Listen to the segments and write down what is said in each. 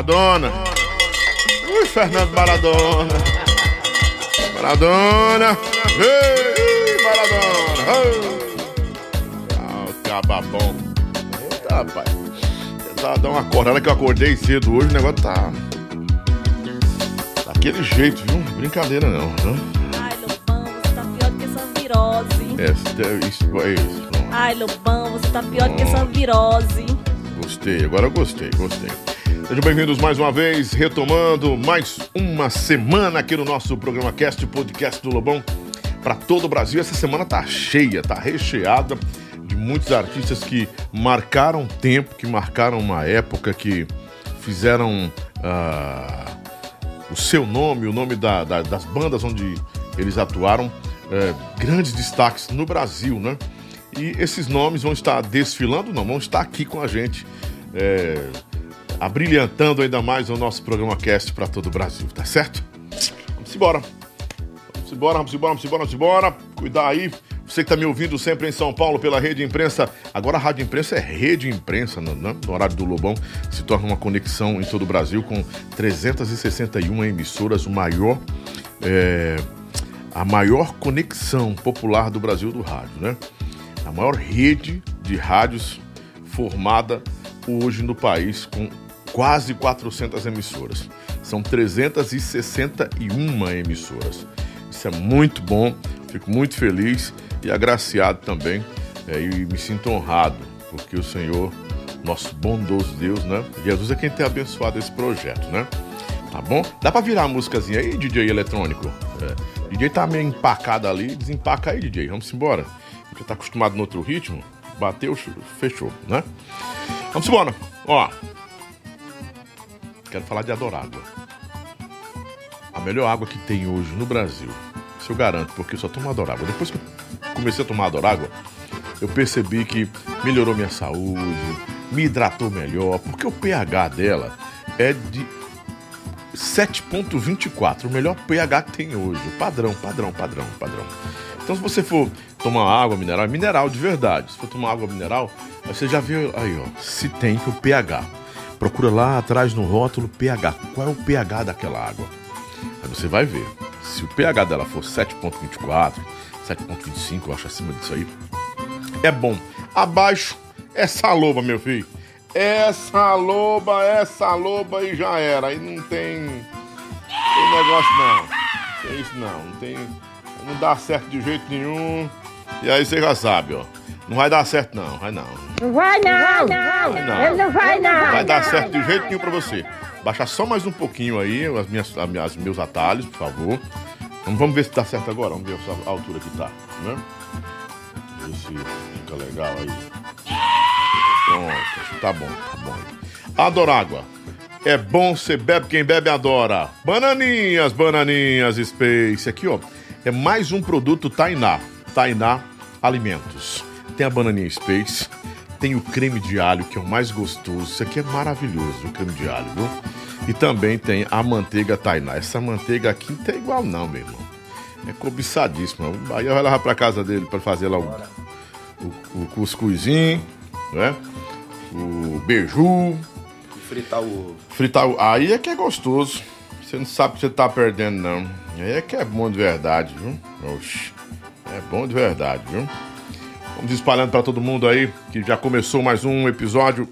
Maradona. Ui, Fernando Maradona. Maradona. Ei, Maradona. Ah, o caba bom. Eita, rapaz. Tá dando uma acordada que eu acordei cedo hoje, o negócio tá. Daquele jeito, viu? Brincadeira não, viu? Ai, Lobão, você tá pior do que essa virose. É, isso, é isso. Ai, Lobão, você tá pior do que essa virose. Gostei, agora eu gostei, gostei. Sejam bem-vindos mais uma vez, retomando mais uma semana aqui no nosso programa Cast, podcast do Lobão, para todo o Brasil. Essa semana tá cheia, tá recheada de muitos artistas que marcaram tempo, que marcaram uma época, que fizeram ah, o seu nome, o nome da- da- das bandas onde eles atuaram, eh, grandes destaques no Brasil, né? E esses nomes vão estar desfilando, não, vão estar aqui com a gente, eh, abrilhantando ainda mais o nosso programa Cast para todo o Brasil, tá certo? Vamos embora. Vamos embora, vamos embora, vamos embora, vamos embora. Cuidar aí. Você que tá me ouvindo sempre em São Paulo pela Rede Imprensa. Agora a Rádio Imprensa é Rede Imprensa, no, né? no horário do Lobão. Se torna uma conexão em todo o Brasil com 361 emissoras, o maior. é, a maior conexão popular do Brasil do rádio, né? A maior rede de rádios formada hoje no país com quase 400 emissoras. São 361 emissoras. Isso é muito bom, fico muito feliz e agraciado também é, e me sinto honrado, porque o Senhor, nosso bondoso Deus, né? Jesus é quem tem abençoado esse projeto, né? Tá bom? Dá pra virar a músicazinha aí, DJ eletrônico? É. DJ tá meio empacado ali, desempaca aí, DJ. Vamos embora. Já tá acostumado no outro ritmo. Bateu, fechou, né? Vamos embora. Ó. Quero falar de Adorágua. A melhor água que tem hoje no Brasil. Isso eu garanto, porque eu só tomo Adorágua. Depois que eu comecei a tomar Adorágua, eu percebi que melhorou minha saúde, me hidratou melhor, porque o pH dela é de 7.24, o melhor pH que tem hoje. Padrão, padrão, padrão, padrão. Então se você for tomar água mineral, é mineral de verdade. Se for tomar água mineral, você já viu aí, ó, se tem o pH. Procura lá atrás no rótulo pH. Qual é o pH daquela água? Aí você vai ver. Se o pH dela for 7.24, 7.25, eu acho acima disso aí, é bom. Abaixo é saloba, meu filho. Essa loba, essa loba e já era. Aí não tem, tem negócio não. Não tem isso não. Não tem. Não dá certo de jeito nenhum. E aí você já sabe, ó. Não vai dar certo não, vai não. Não vai não, Vai não. ele não vai não. Não vai dar certo de jeito nenhum pra você. Baixa só mais um pouquinho aí, as minhas, as minhas- meus atalhos, por favor. Vamos, vamos ver se tá certo agora. Vamos ver a altura que tá, né? Ver se fica legal aí. Pronto, tá bom, tá bom. Adorágua. É bom, você bebe, quem bebe adora. Bananinhas, bananinhas, Space. Aqui, ó, é mais um produto Tainá. Tainá Alimentos. Tem a bananinha Space, tem o creme de alho, que é o mais gostoso. Isso aqui é maravilhoso, o creme de alho, viu? E também tem a manteiga Tainá. Essa manteiga aqui não tem igual não, meu irmão. É cobiçadíssima. O Bahia vai levar pra casa dele pra fazer lá o, o, o cuscuzinho, né? O beiju, Fritar o fritar o... Aí é que é gostoso. Você não sabe que você tá perdendo, não. Aí é que é bom de verdade, viu? Oxi. É bom de verdade, viu? Vamos espalhando pra todo mundo aí que já começou mais um episódio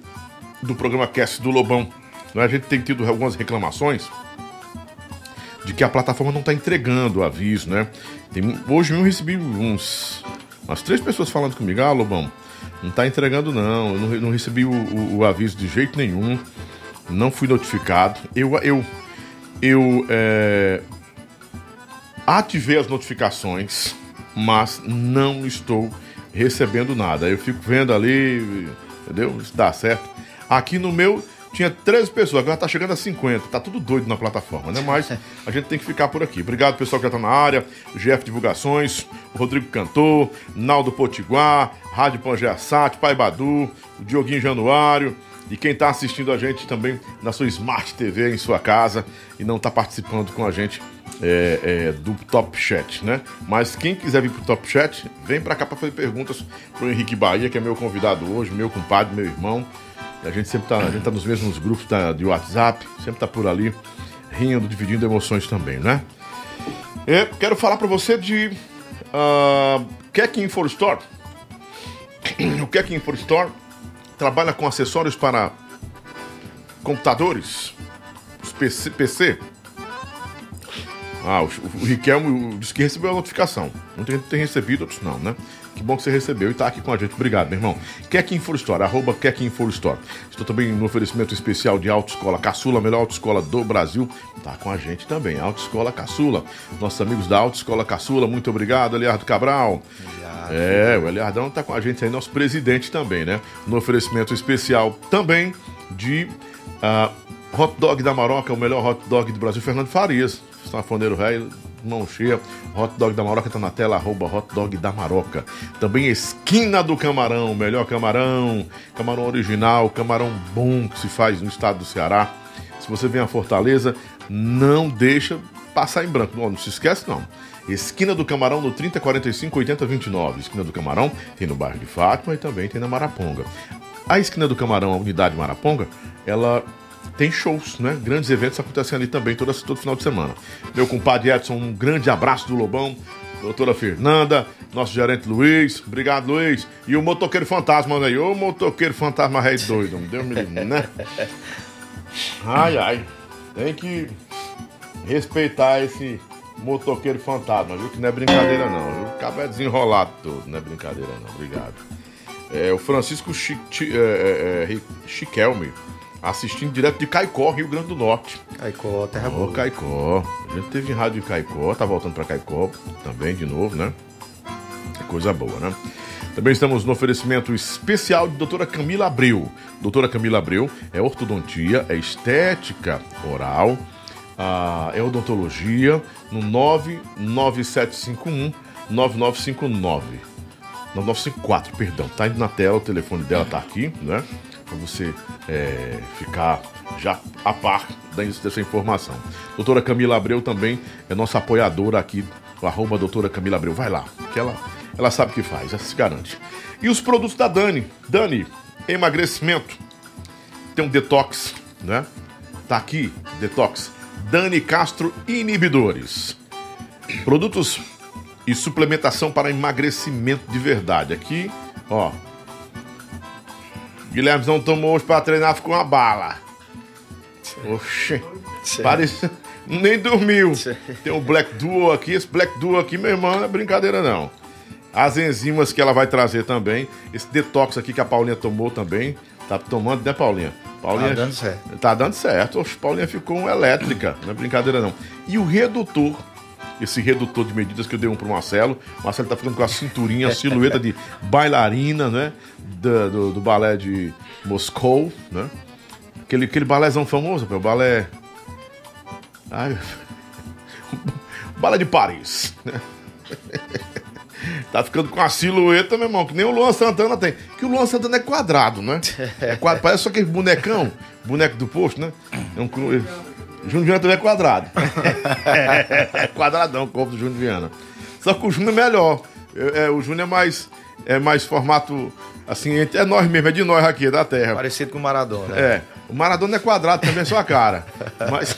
do programa Cast do Lobão. Né, A gente tem tido algumas reclamações de que a plataforma não tá entregando o aviso, né? Tem, hoje eu recebi uns umas três pessoas falando comigo, ah, Lobão, não tá entregando não, eu não, não recebi o, o- o aviso de jeito nenhum, não fui notificado. Eu, eu, eu é, ativei as notificações, mas não estou recebendo nada. Eu fico vendo ali, entendeu? Isso dá certo. Aqui no meu tinha 13 pessoas, agora tá chegando a 50. Tá tudo doido na plataforma, né? Mas a gente tem que ficar por aqui. Obrigado, pessoal que já tá na área. GF Divulgações, Rodrigo Cantor, Naldo Potiguar, Rádio Pangeaçate, Pai Badu, Dioguinho Januário, E quem está assistindo a gente também na sua Smart TV, em sua casa, e não está participando com a gente é, é, do Top Chat, né? Mas quem quiser vir pro Top Chat, vem para cá para fazer perguntas pro Henrique Bahia, que é meu convidado hoje, meu compadre, meu irmão. A gente sempre tá, a gente tá nos mesmos grupos de WhatsApp, sempre tá por ali, rindo, dividindo emoções também, né? Quero falar para você de uh, Keck Info Store. O Keck Info Store trabalha com acessórios para computadores, PC, PC. Ah, o, o Riquelmo disse que recebeu a notificação. Muita gente tem recebido, outros não, né? Que bom que você recebeu e tá aqui com a gente. Obrigado, meu irmão. Keck Info Store, arroba Info Store. Estou também no oferecimento especial de Autoescola Caçula, a melhor autoescola do Brasil. Tá com a gente também, Autoescola Caçula. Nossos amigos da Autoescola Caçula, muito obrigado, Eliardo Cabral. Eliardo. É, o Eliardão tá com a gente aí, nosso presidente também, né? No oferecimento especial também de uh, Hot Dog da Maroca, o melhor hot dog do Brasil, Fernando Farias. Safoneiro velho, mão cheia. Hot Dog da Maroca tá na tela, arroba Hot Dog da Maroca. Também Esquina do Camarão, melhor camarão, camarão original, camarão bom que se faz no estado do Ceará. Se você vem a Fortaleza, não deixa passar em branco. Não, não se esquece não. Esquina do Camarão no 3045 8029. Esquina do Camarão tem no bairro de Fátima e também tem na Maraponga. A Esquina do Camarão, a unidade Maraponga, ela tem shows, né? Grandes eventos acontecendo ali também todo, todo final de semana. Meu compadre Edson, um grande abraço do Lobão. Doutora Fernanda, nosso gerente Luiz, obrigado Luiz. E o motoqueiro fantasma aí, ô motoqueiro fantasma rei doido, Deus me livre, né? Ai, ai, tem que respeitar esse motoqueiro fantasma, viu? Que não é brincadeira não, viu? Acaba desenrolado todo, não é brincadeira não, obrigado. É, o Francisco Chiquelme. é, é, é, Chiquelme assistindo direto de Caicó, Rio Grande do Norte. Caicó, terra boa. Caicó. A gente teve em rádio de Caicó, tá voltando para Caicó também de novo, né? Coisa boa, né? Também estamos no oferecimento especial de doutora Camila Abreu. Doutora Camila Abreu é ortodontia, é estética oral, é odontologia no 99751 9959. 9954, perdão. Tá indo na tela, o telefone dela tá aqui, né? Para você é, ficar já a par dessa informação. Doutora Camila Abreu também é nossa apoiadora aqui, arroba doutora Camila Abreu. Vai lá, que ela, ela sabe o que faz, ela se garante. E os produtos da Dani. Dani, emagrecimento. Tem um detox, né? Tá aqui, detox. Dani Castro Inibidores. Produtos e suplementação para emagrecimento de verdade. Aqui, ó, Guilherme não tomou hoje pra treinar, ficou uma bala. Oxê. Parece. Nem dormiu. Tem um Black Duo aqui. Esse Black Duo aqui, meu irmão, não é brincadeira não. As enzimas que ela vai trazer também. Esse detox aqui que a Paulinha tomou também. Tá tomando, né, Paulinha? Paulinha tá dando certo. Tá dando certo. Oxe, Paulinha ficou elétrica. Não é brincadeira não. E o redutor esse redutor de medidas que eu dei um pro Marcelo. O Marcelo tá ficando com a cinturinha, a silhueta de bailarina, né? Do, do, do, balé de Moscou, né? Aquele, aquele balézão famoso, o balé. Ai, balé de Paris, né? Tá ficando com a silhueta, meu irmão, que nem o Luan Santana tem. Que o Luan Santana é quadrado, né? É quadrado, parece só aquele bonecão, boneco do posto, né? É um, Júnior Viana também é quadrado. é quadradão o corpo do Júnior Viana. Só que o Júnior é melhor. É, é, o Júnior é mais, é mais formato, assim, é nós mesmo, é de nós aqui, é da terra. Parecido com o Maradona. É. O Maradona é quadrado também, é só a cara. Mas.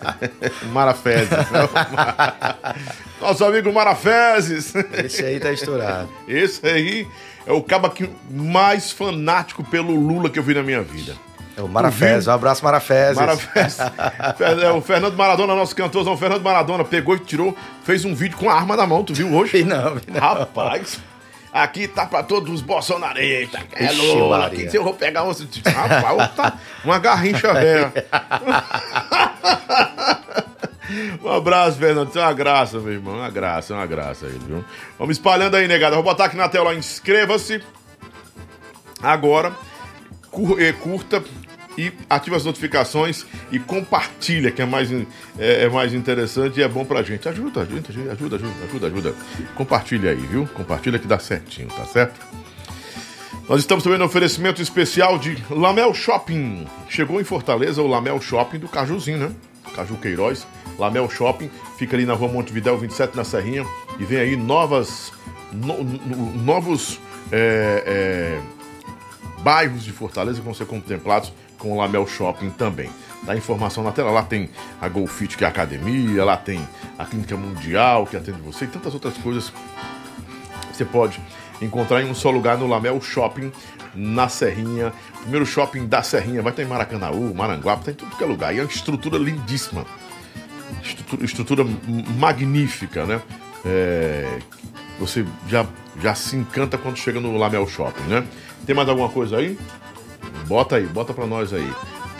Marafezes. Nosso amigo Marafezes. Esse aí tá estourado. Esse aí é o cabo mais fanático pelo Lula que eu vi na minha vida. É o Marafés, um abraço Marafés. Marafés. é, o Fernando Maradona, nosso cantor, o Fernando Maradona pegou e tirou, fez um vídeo com a arma na mão, tu viu hoje? não, não. Rapaz, aqui tá pra todos os bolsonaristas. É louco, aqui se eu vou pegar você, rapaz, tá uma garrincha velha. Um abraço, Fernando. Isso é uma graça, meu irmão. Uma graça, uma graça aí, viu? Vamos espalhando aí, negada. Vou botar aqui na tela, inscreva-se. Agora, eh, curta, e ativa as notificações e compartilha, que é mais, é, é mais interessante e é bom pra gente. Ajuda, ajuda, ajuda, ajuda, ajuda, ajuda. Compartilha aí, viu? Compartilha que dá certinho, tá certo? Nós estamos também no oferecimento especial de Lamel Shopping. Chegou em Fortaleza o Lamel Shopping do Cajuzinho, né? Caju Queiroz. Lamel Shopping fica ali na rua Montevidéu 27, na Serrinha. E vem aí novas, no, no, novos é, é, bairros de Fortaleza que vão ser contemplados com o Lamel Shopping também. Dá informação na tela. Lá tem a Golfit, que é a academia. Lá tem a Clínica Mundial, que atende você. E tantas outras coisas. Você pode encontrar em um só lugar no Lamel Shopping, na Serrinha. Primeiro shopping da Serrinha, vai ter em Maracanaú, Maranguape, tem tudo que é lugar. E é uma estrutura lindíssima. Estrutura, estrutura magnífica, né? É, você já, já se encanta quando chega no Lamel Shopping, né? Tem mais alguma coisa aí? Bota aí, bota para nós aí.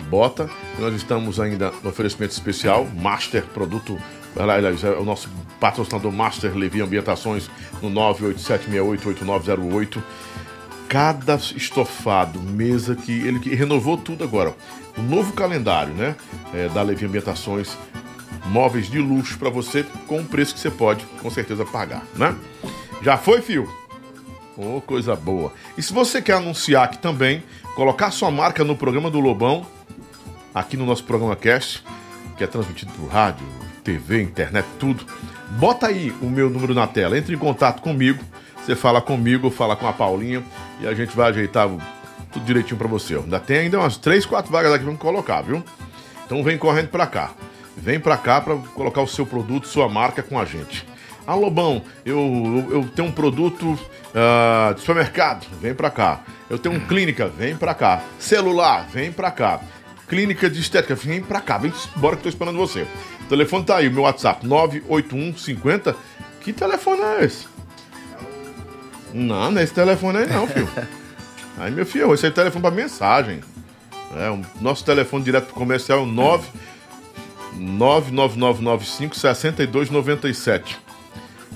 Bota, nós estamos ainda no oferecimento especial, Master Produto aliás, é o nosso patrocinador Master Levi Ambientações no 987688908. Cada estofado, mesa que ele que renovou tudo agora. O novo calendário, né? É, da Levi Ambientações, móveis de luxo para você com um preço que você pode com certeza pagar, né? Já foi, fio? Oh, coisa boa. E se você quer anunciar aqui também, colocar sua marca no programa do Lobão, aqui no nosso programa Cast, que é transmitido por rádio, TV, internet, tudo. Bota aí o meu número na tela, entre em contato comigo, você fala comigo, fala com a Paulinha e a gente vai ajeitar tudo direitinho para você. Ainda tem ainda umas 3, 4 vagas aqui para colocar, viu? Então vem correndo para cá. Vem para cá para colocar o seu produto, sua marca com a gente. Ah, Lobão, eu, eu, eu tenho um produto uh, de supermercado, vem para cá. Eu tenho um clínica, vem para cá. Celular, vem para cá. Clínica de estética, vem pra cá, vem embora que tô esperando você. O telefone tá aí, o meu WhatsApp, 981 50. Que telefone é esse? Não, não é esse telefone aí não, filho. Aí, meu filho, esse é telefone pra mensagem. É, o nosso telefone direto pro comercial é o 9 99995 6297.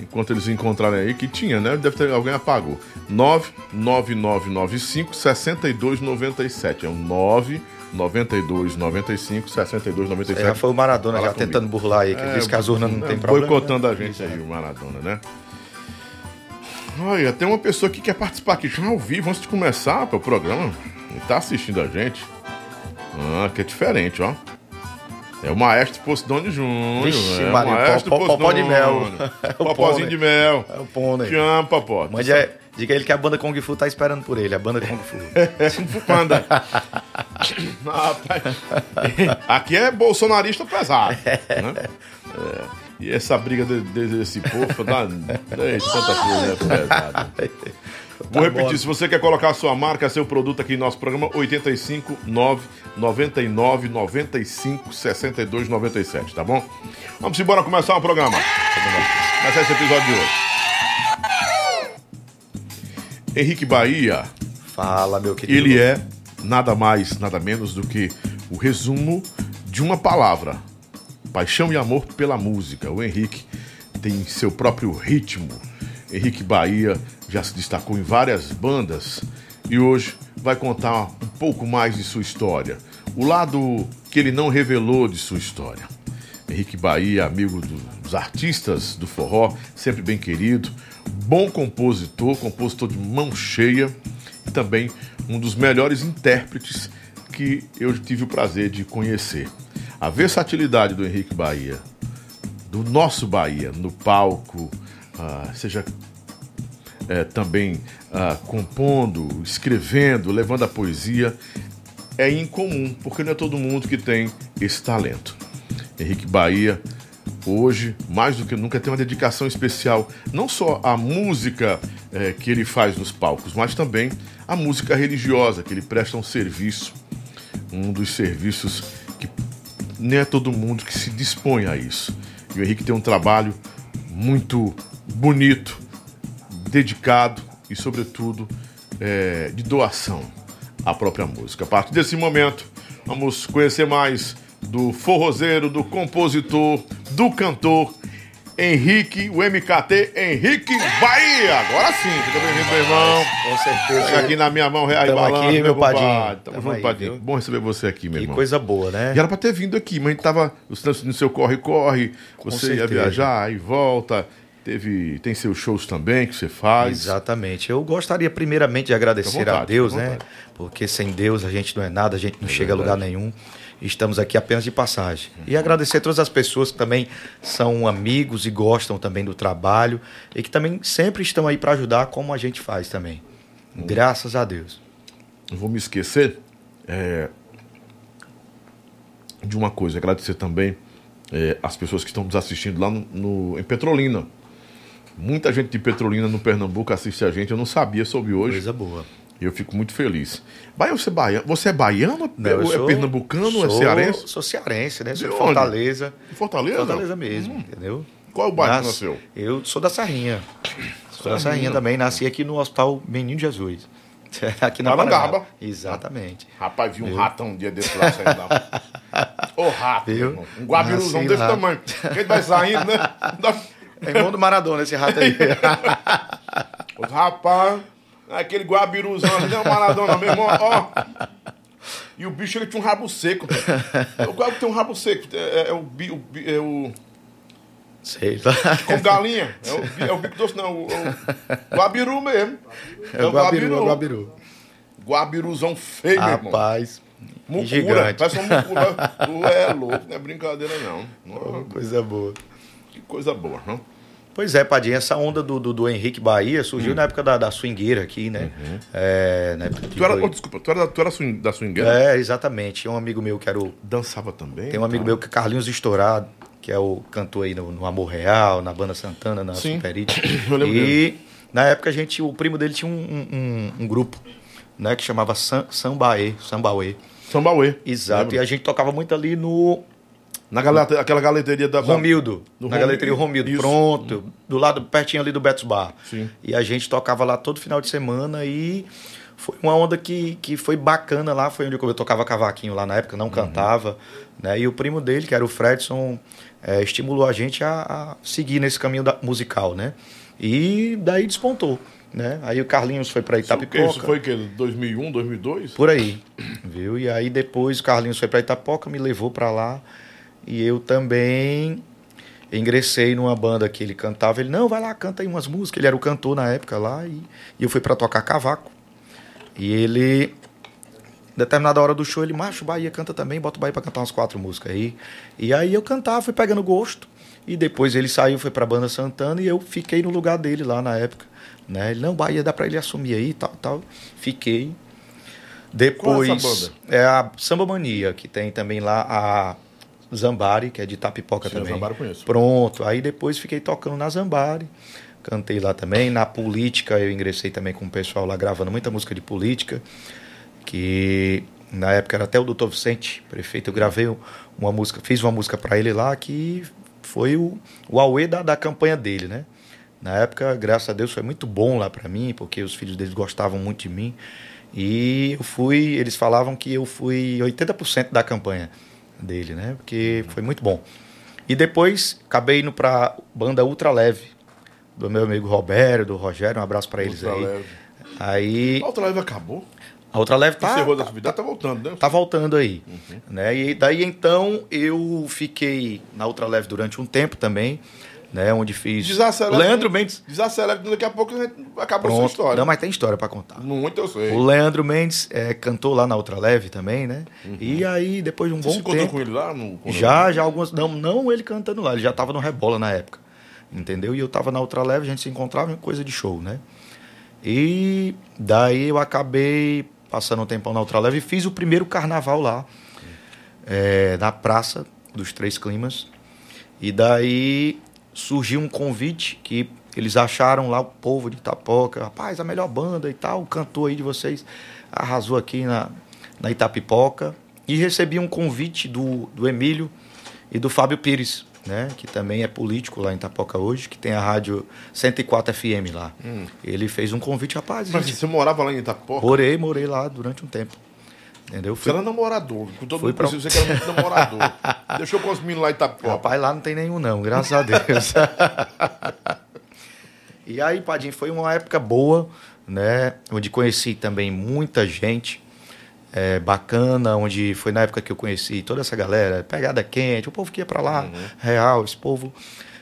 Enquanto eles encontrarem aí, que tinha, né? Deve ter alguém apagou. 99995 6297. É o 9 92, 95, 62, 97. já foi o Maradona Fala já comigo. tentando burlar aí, que é, disse que as urnas não é, tem problema. Boicotando né? a gente aí, o Maradona, né? Olha, tem uma pessoa que quer participar aqui já ao vivo antes de começar o programa. E tá assistindo a gente. Ah, que é diferente, ó. É o maestro Posidone Júnior. Vixe, é Maria, o maestro de mel. Popózinho de mel. É o pônei. Te amo, Popó. Mas é, diga ele que a banda Kung Fu tá esperando por ele, a banda Kung Fu. Kung Fu Panda. Aqui é bolsonarista pesado. Né? É. E essa briga de, de, desse povo dá. Eita, tanta coisa, né? Pesado. Vou tá repetir, se você quer colocar sua marca, seu produto aqui no nosso programa, 85 9 99 95 62 97, tá bom? Vamos embora começar o programa. Começar esse episódio de hoje. Henrique Bahia. Fala, meu querido. Ele é nada mais, nada menos do que o resumo de uma palavra: paixão e amor pela música. O Henrique tem seu próprio ritmo. Henrique Bahia já se destacou em várias bandas e hoje vai contar um pouco mais de sua história. O lado que ele não revelou de sua história. Henrique Bahia, amigo dos artistas do forró, sempre bem querido, bom compositor, compositor de mão cheia e também um dos melhores intérpretes que eu tive o prazer de conhecer. A versatilidade do Henrique Bahia, do nosso Bahia, no palco, seja é, também uh, compondo, escrevendo, levando a poesia, é incomum, porque não é todo mundo que tem esse talento. Henrique Bahia, hoje, mais do que nunca, tem uma dedicação especial, não só à música é, que ele faz nos palcos, mas também à música religiosa, que ele presta um serviço, um dos serviços que nem é todo mundo que se dispõe a isso. E o Henrique tem um trabalho muito bonito, dedicado e, sobretudo, é, de doação à própria música. A partir desse momento, vamos conhecer mais do forrozeiro, do compositor, do cantor Henrique, o MKT Henrique Bahia. Agora sim, fica bem-vindo, meu irmão. Com certeza. Fica aqui na minha mão, real e balanço, aqui, meu padrinho. Tamo, junto, padrinho. Bom receber você aqui, meu que irmão. Que coisa boa, né? E era pra ter vindo aqui, mas a gente tava no seu corre-corre, você ia viajar e volta. Teve, tem seus shows também que você faz. Exatamente. Eu gostaria primeiramente de agradecer vontade, a Deus, né? Porque sem Deus a gente não é nada, a gente não É chega a lugar verdade. nenhum. Estamos aqui apenas de passagem. Uhum. E agradecer a todas as pessoas que também são amigos e gostam também do trabalho e que também sempre estão aí para ajudar como a gente faz também. Uhum. Graças a Deus. Não vou me esquecer é, de uma coisa, agradecer também é, as pessoas que estão nos assistindo lá no, no- em Petrolina. Muita gente de Petrolina no Pernambuco assiste a gente, eu não sabia sobre hoje. Coisa boa. E eu fico muito feliz. Bahia, você é baiano? Você é baiano? Não, é sou- pernambucano? é sou- cearense? Sou cearense, né? Sou De de? Fortaleza. Fortaleza? Fortaleza mesmo, entendeu? Qual é o bairro que Nas- nasceu? Eu sou da Serrinha. Sou da Serrinha. Serrinha também. Nasci aqui no Hospital Menino Jesus. Aqui na Parangaba. Exatamente. Rapaz, vi um ratão um dia desse lá saindo lá. Ô rato, um guabiruzão desse tamanho. Quem vai saindo, né? É irmão do Maradona esse rato aí. Os rapaz, aquele guabiruzão ali, não é o Maradona, meu irmão, ó. E o bicho ele tinha um rabo seco. O guabi tem um rabo seco. É, é- é o, bi- o bi- é o. Sei lá. Com galinha. É o, bi- é o bico doce, não. O, o guabiru mesmo. É o Guabiru, é o Guabiru. Guabiruzão feio, meu irmão. Rapaz. Mucura. gigante. Parece um mucura. Tu é louco, não é brincadeira, não. Não, Coisa boa. Que coisa boa, não? Pois é, Padinha, essa onda do, do, do Henrique Bahia surgiu na época da, da swingueira aqui, né? É, na época que Hum. Tu era, foi- oh, desculpa, tu era, tu era swing, da swingueira? É, exatamente. Tinha um amigo meu que era o Dançava também? Tem um amigo tá? meu que é Carlinhos Estourado, que é o cantor aí no, no Amor Real, na banda Santana, na Sim. Superite. Eu lembro E na época a gente, o primo dele tinha um, um- um- grupo, né, que chamava Sam, Sambaê, Sambaê. Sambauê. Exato. E a gente tocava muito ali no Na galete, aquela galeteria da... Romildo, Do na Romildo, galeteria Romildo, isso. pronto, do lado pertinho ali do Betos Bar. Sim. E a gente tocava lá todo final de semana e foi uma onda que, que foi bacana lá, foi onde eu tocava cavaquinho lá na época, não cantava, né? E o primo dele, que era o Fredson, eh, estimulou a gente a, a seguir nesse caminho da- musical, né? E daí despontou, né? Aí o Carlinhos foi para Isso, quê? Itapipoca. Isso foi o quê? 2001, 2002? Por aí, viu? E aí depois o Carlinhos foi para Itapoca, me levou para lá e eu também ingressei numa banda que ele cantava. Ele, não, vai lá, canta aí umas músicas. Ele era o cantor na época lá e, e eu fui para tocar cavaco. E ele, determinada hora do show, ele, macho, Bahia canta também, bota o Bahia para cantar umas quatro músicas aí. E aí eu cantava, fui pegando gosto. E depois ele saiu, foi para a banda Santana e eu fiquei no lugar dele lá na época. Né? Ele, não, Bahia, dá para ele assumir aí, tal, tal. Fiquei. Depois Qual é essa banda? é a Samba Mania, que tem também lá a Zambari, que é de Tapipoca Sim, também. Zambari eu conheço. Pronto. Aí depois fiquei tocando na Zambari. Cantei lá também. Na política eu ingressei também com o pessoal lá gravando muita música de política. Que na época era até o Doutor Vicente, prefeito. Eu gravei uma música, fiz uma música para ele lá que foi o, o auê da, da campanha dele, né? Na época, graças a Deus, foi muito bom lá para mim, porque os filhos deles gostavam muito de mim. E eu fui, eles falavam que eu fui 80% da campanha dele, né? Porque foi muito bom. E depois acabei indo pra banda Ultra Leve, do meu amigo Roberto, do Rogério, um abraço para eles Ultra aí. Leve. Aí A outra live acabou. a Ultra Leve tá, Encerrou da tá, atividade, tá voltando, né? tá voltando aí, Uhum. né? E daí então eu fiquei na Ultra Leve durante um tempo também, né? Onde fiz Desacelera. Leandro Mendes. Desacelera, daqui a pouco a gente acabou a sua história. Não, mas tem história para contar. Muito eu sei. O Leandro Mendes é, cantou lá na Ultra Leve também, né? E aí, depois de um Uhum. Você se bom encontrou tempo. com ele lá? No, Já, já algumas. Não, não ele cantando lá, ele já tava no Rebola na época. Entendeu? E eu tava na Ultra Leve, a gente se encontrava em coisa de show, né? E daí eu acabei passando um tempão na Ultra Leve e fiz o primeiro carnaval lá, é, na Praça dos Três Climas. E daí surgiu um convite que eles acharam lá o povo de Itapoca, rapaz, a melhor banda e tal, o cantor aí de vocês arrasou aqui na, na Itapipoca. E recebi um convite do, do Emílio e do Fábio Pires, né? Que também é político lá em Itapoca hoje, que tem a rádio 104 FM lá. Ele fez um convite, rapaz, Mas gente, você morava lá em Itapoca? morei, morei lá durante um tempo. Entendeu? Você Fui, era namorador. Com todo Fui mundo pra- pra... você que era muito namorador. Deixou com os meninos lá em Itapoca. Rapaz, lá não tem nenhum não, graças a Deus. e aí, Padinho, foi uma época boa, né? Onde conheci também muita gente é, bacana, onde foi na época que eu conheci toda essa galera, pegada quente, o povo que ia pra lá, real, esse povo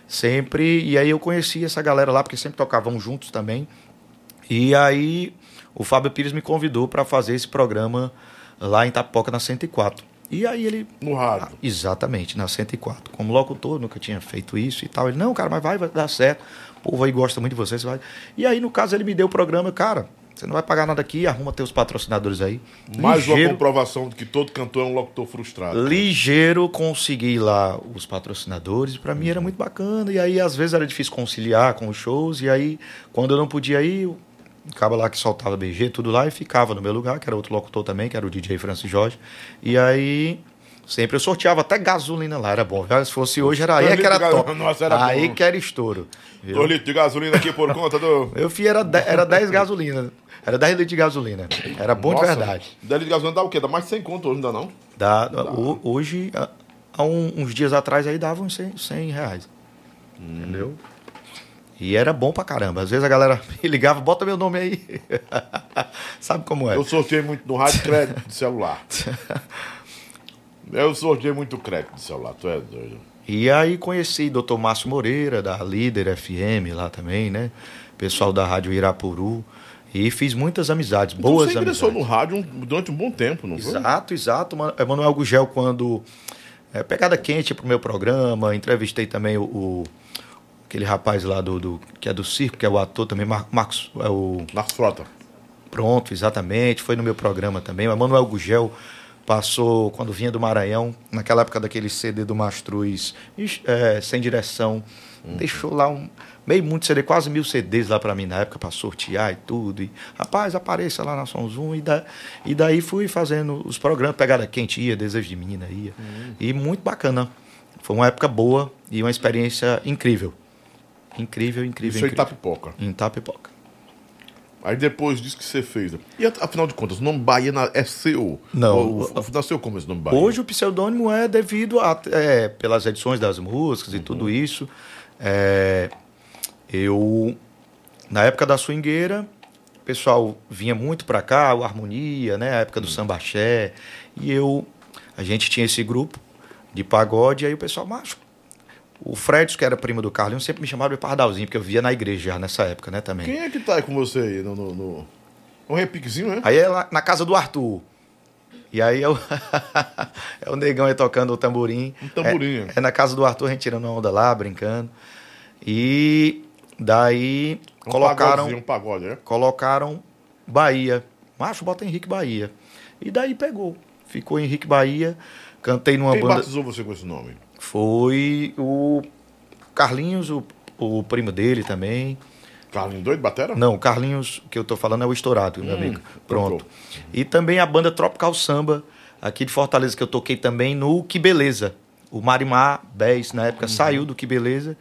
Sempre. E aí eu conheci essa galera lá, porque sempre tocavam juntos também. E aí o Fábio Pires me convidou para fazer esse programa lá em Tapoca na 104. E aí ele. No rádio. Exatamente, na 104. Como locutor, nunca tinha feito isso e tal. Ele, não, cara, mas vai, vai dar certo. O povo aí gosta muito de você, você vai. E aí, no caso, ele me deu o programa, cara. Você não vai pagar nada aqui, arruma teus patrocinadores aí. Mais uma comprovação de que todo cantor é um locutor frustrado. Ligeiro consegui lá os patrocinadores, para mim era muito bacana. E aí, às vezes, era difícil conciliar com os shows. E aí, quando eu não podia ir, o cara lá que soltava BG, tudo lá, e ficava no meu lugar, que era outro locutor também, que era o DJ Francis Jorge. E aí, Sempre eu sorteava até gasolina lá, era bom. Se fosse hoje, era aí é que era top. Nossa, era aí bom. que era estouro. Viu? Dois litros de gasolina aqui por conta do. Meu filho era 10, era 10 gasolina. Era 10 litros de gasolina. Era bom Nossa, de verdade. 10 litros de gasolina dá o quê? Dá mais de 100 conto hoje, ainda não? Dá, o- hoje, há- uns dias atrás aí davam uns 100, 100 reais. Entendeu? E era bom pra caramba. Às vezes a galera me ligava, bota meu nome aí. Sabe como é? Eu sorteei muito no rádio crédito de celular. Eu sorteei muito crédito de celular, tu é doido. E aí conheci Dr. Márcio Moreira, da Líder FM lá também, né? Pessoal da Rádio Irapuru. E fiz muitas amizades, Então boas você ingressou amizades. no rádio durante um bom tempo, não foi? Exato, exato. Ma- Emanuel Gugel, quando. É, pegada quente pro meu programa, entrevistei também o, o- aquele rapaz lá do, do- que é do circo, que é o ator também, Mar- Marcos. É o, Marcos Frota. Pronto, exatamente. Foi no meu programa também. O Emanuel Gugel passou, quando vinha do Maranhão, naquela época daquele CD do Mastruz, é, sem direção. Deixou lá um meio muito CD, quase mil CDs lá pra mim na época, pra sortear e tudo. E, rapaz, apareça lá na Som Zoom. E, da, e daí fui fazendo os programas, Pegada Quente ia, Desejo de Menina ia. E muito bacana. Foi uma época boa e uma experiência incrível. Incrível, incrível, Isso aí incrível. tá pipoca. Em Tapipoca. Aí depois disso que você fez. E afinal de contas, o nome Bahia é seu? Não. O, o, nasceu como esse nome Bahia? Hoje o pseudônimo é devido a é, pelas edições das músicas e tudo isso. É, eu na época da swingueira, o pessoal vinha muito pra cá, o Harmonia, né, a época do sambaxé, e eu a gente tinha esse grupo de pagode, aí o pessoal, macho, o Fred, que era primo do Carlinhos, sempre me chamava de Pardalzinho, porque eu via na igreja já nessa época, né, também. Quem é que tá aí com você aí? No, no, no- Um repiquezinho, né? Aí é lá na casa do Arthur. E aí eu. é o negão aí tocando o tamborim. Um tamborim. É, é na casa do Arthur, a gente tirando onda lá, brincando. E daí Um colocaram, Um pagode, né? colocaram Bahia. Macho, bota Henrique Bahia. E daí pegou. Ficou Henrique Bahia. Cantei numa Quem banda. batizou você com esse nome? Foi o Carlinhos, o, o primo dele também. Carlinhos Doido, Batera? Não, o Carlinhos, que eu tô falando é o Estourado, meu Hum, amigo. Pronto. tocou. E também a banda Tropical Samba, aqui de Fortaleza, que eu toquei também no Que Beleza. O Marimar Bez, na Uhum. época, saiu do Que Beleza.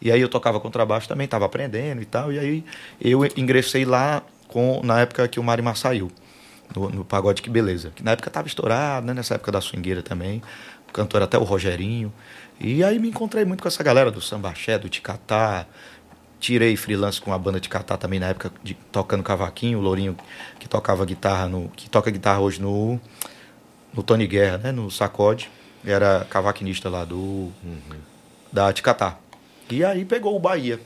E aí eu tocava contrabaixo também, tava aprendendo e tal. E aí eu ingressei lá com, na época que o Marimar saiu. No, no Pagode Que Beleza. Que na época tava estourado, né? Nessa época da swingueira também. Cantor até o Rogerinho. E aí me encontrei muito com essa galera do sambaxé, do ticatá. Tirei freelance com a banda de Catá também na época de tocando cavaquinho, o Lourinho que tocava guitarra no que toca guitarra hoje no no Tony Guerra, né, no Sacode, era cavaquinista lá do da Ticatá. E aí pegou o Bahia.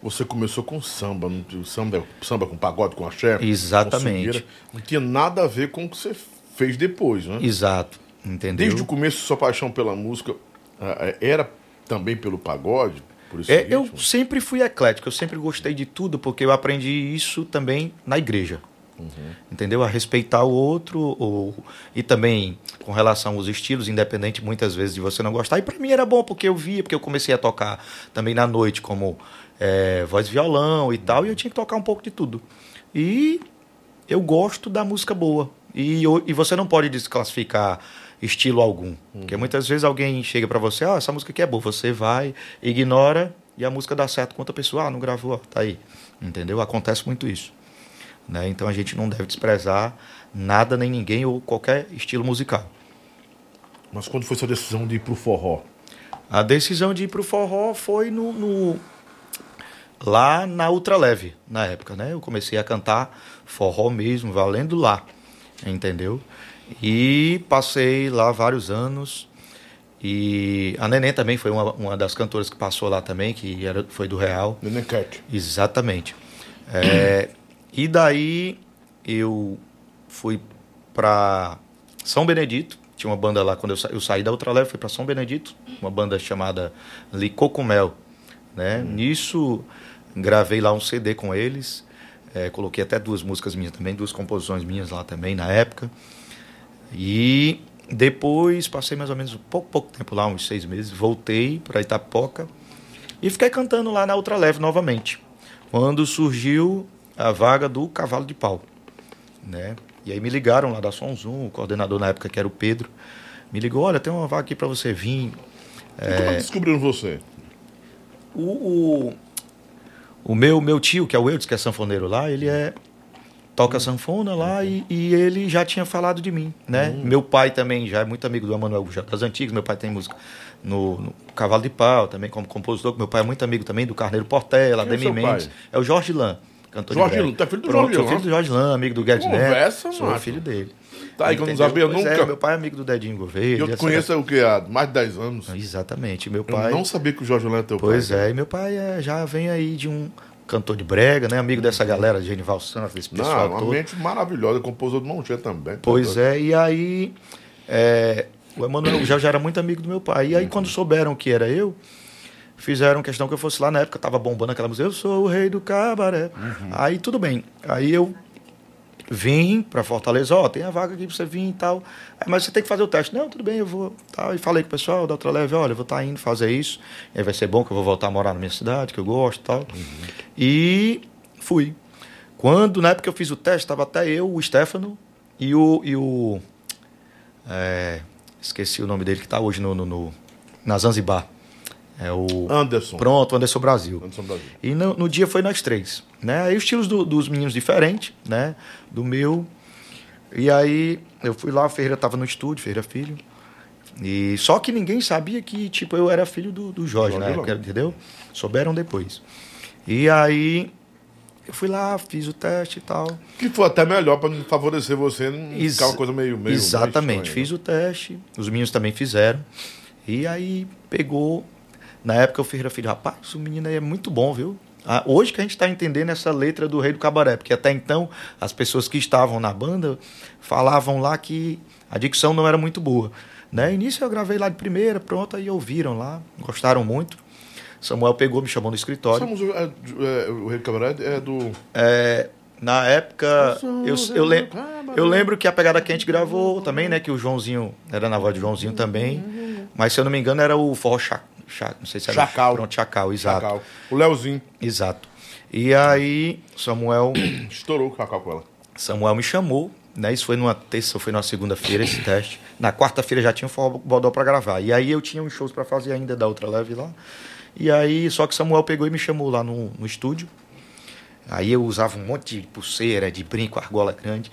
Você começou com samba, não samba, samba com pagode, com axé. Exatamente. com. Não tinha nada a ver com o que você fez depois, né? Exato, entendeu? Desde o começo, sua paixão pela música era também pelo pagode? Por É, eu sempre fui eclético, eu sempre gostei de tudo, porque eu aprendi isso também na igreja. Entendeu? A respeitar o outro, ou, e também com relação aos estilos, independente muitas vezes de você não gostar. E para mim era bom, porque eu via, porque eu comecei a tocar também na noite, como é, voz violão e tal, e eu tinha que tocar um pouco de tudo. E eu gosto da música boa. E, e você não pode desclassificar estilo algum. Porque muitas vezes alguém chega para você, ah, essa música aqui é boa, você vai, ignora e a música dá certo com outra pessoa, ah, não gravou, ó, tá aí. Entendeu? Acontece muito isso. Né? Então a gente não deve desprezar nada nem ninguém ou qualquer estilo musical. Mas quando foi sua decisão de ir pro forró? A decisão de ir pro forró foi no, no- lá na Ultraleve, na época, né? Eu comecei a cantar forró mesmo, valendo lá, entendeu? E passei lá vários anos E a Neném também foi uma, uma das cantoras que passou lá também, que era, foi do Real. Neném Cat. Exatamente. É, e daí eu fui para São Benedito. Tinha uma banda lá, quando eu, sa eu saí da outra leve, fui para São Benedito, uma banda chamada Licocumel. Né? Nisso, gravei lá um CD com eles. É, coloquei até duas músicas minhas também, duas composições minhas lá também na época. E depois passei mais ou menos pouco, pouco tempo lá, uns seis meses. Voltei para Itapoca e fiquei cantando lá na outra leve novamente. Quando surgiu a vaga do Cavalo de Pau, né? E aí me ligaram lá da Sonzum, o coordenador na época que era o Pedro, me ligou, olha, tem uma vaga aqui para você vir. E como é que descobriram você? O, o, o meu, meu tio, que é o Eudes, que é sanfoneiro lá, ele é toca sanfona lá e, e ele já tinha falado de mim, né? Meu pai também já é muito amigo do Emanuel das antigas, meu pai tem música no, no Cavalo de Pau também como compositor, meu pai é muito amigo também do Carneiro Portela, Quem é Ademir seu pai? Mendes, é o Jorge Lan, cantor Jorge de. Lan, tá filho do Pronto, Jorge Lan? filho do Jorge Lan, amigo do Guedes Conversa, Neto, sou macho. filho dele. Tá aí que eu não sabia Pois nunca. É, meu pai é amigo do Dedinho Gouveia. Eu te essa- conheço o que? Há mais de 10 anos. Exatamente, meu Eu pai... não sabia que o Jorge Lan é teu Pois pai. é, e meu pai é, já vem aí de um cantor de brega, né? Amigo dessa galera, Genival Santos, desse Não, pessoal uma todo. mente maravilhosa, compositor de Monte também. Pois é, e aí é, o Emanuel já, já era muito amigo do meu pai. E aí, quando souberam que era eu, fizeram questão que eu fosse lá na época, tava bombando aquela música, eu sou o rei do cabaré. Aí tudo bem. Aí eu vim para Fortaleza, ó, tem a vaga aqui pra você vir e tal. Aí, mas você tem que fazer o teste. Não, tudo bem, eu vou. Tal. E falei com o pessoal da outra leve, olha, eu vou estar indo fazer isso. E aí vai ser bom que eu vou voltar a morar na minha cidade, que eu gosto e tal. E fui. Quando, na época que eu fiz o teste, estava até eu, o Stefano e o. E o é, esqueci o nome dele, que está hoje no, no, no- na Zanzibar. É o. Anderson. Pronto, Anderson Brasil. Anderson Brasil. E no, no dia foi nós três, né? Aí os estilos do- dos meninos diferentes, né? Do meu. E aí eu fui lá, a Ferreira tava no estúdio, Ferreira Filho. E só que ninguém sabia que, tipo, eu era filho do, do Jorge, Jorge Lan. época, entendeu? Souberam depois. E aí eu fui lá, fiz o teste e tal. Que foi até melhor pra não favorecer você, não Ex- ficar uma coisa meio. meio Exatamente, meio fiz o teste, os meninos também fizeram. E aí pegou. Na época o Ferreira Filho, rapaz, o menino aí é muito bom, viu? Ah, hoje que a gente está entendendo essa letra do Rei do Cabaré, porque até então as pessoas que estavam na banda falavam lá que a dicção não era muito boa. Né? Início eu gravei lá de primeira, pronto, aí ouviram lá, gostaram muito. Samuel pegou, me chamou no escritório. música, é, é, o Rei do Cabaré é do. É, na época, eu, eu, eu lembro que a Pegada Quente gravou também, né? Que o Joãozinho, era na voz do Joãozinho também. Mas se eu não me engano era o Forró Chacal. não sei se era Chacal. Pronto, Chacal, exato. Chacal. O Leozinho Exato. E aí, Samuel, estourou o Chacal com ela. Samuel me chamou, né? Isso foi numa terça, foi numa segunda-feira esse teste. Na quarta-feira já tinha o Forró Bodó pra gravar. E aí eu tinha uns shows pra fazer ainda da outra leve lá. E aí, só que Samuel pegou e me chamou lá no, no estúdio. Aí eu usava um monte de pulseira, de brinco, argola grande.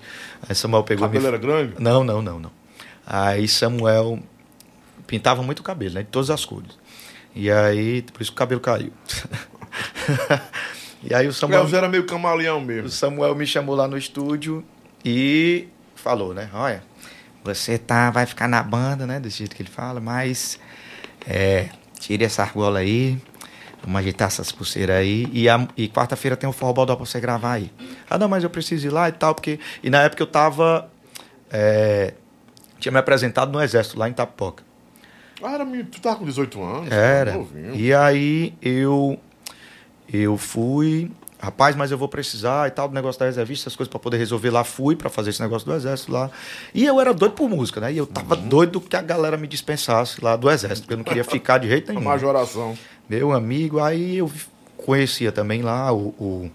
Aí Samuel O pegou me... cabelo era grande? Não, não, não, não. Aí Samuel pintava muito o cabelo, né? De todas as cores. E aí, por isso que o cabelo caiu. e aí o O Samuel, Leozinho era meio camaleão o mesmo. Samuel me chamou lá no estúdio e falou, né? Olha, você tá, vai ficar na banda, né? Desse jeito que ele fala, mas é, tire essa argola aí, vamos ajeitar essas pulseiras aí. E, a- e quarta-feira tem o Forró Bodó pra você gravar aí. Ah, não, mas eu preciso ir lá e tal, porque. E na época eu tava. é, tinha me apresentado no exército lá em Tapoca. Ah, era, tu tava com 18 anos? Era. E aí eu eu fui, rapaz, mas eu vou precisar e tal do negócio da reservista, essas coisas para poder resolver lá, fui para fazer esse negócio do exército lá. E eu era doido por música, né? E eu tava Uhum. doido que a galera me dispensasse lá do exército, porque eu não queria ficar de jeito nenhum. majoração. Meu amigo, aí eu conhecia também lá o, o-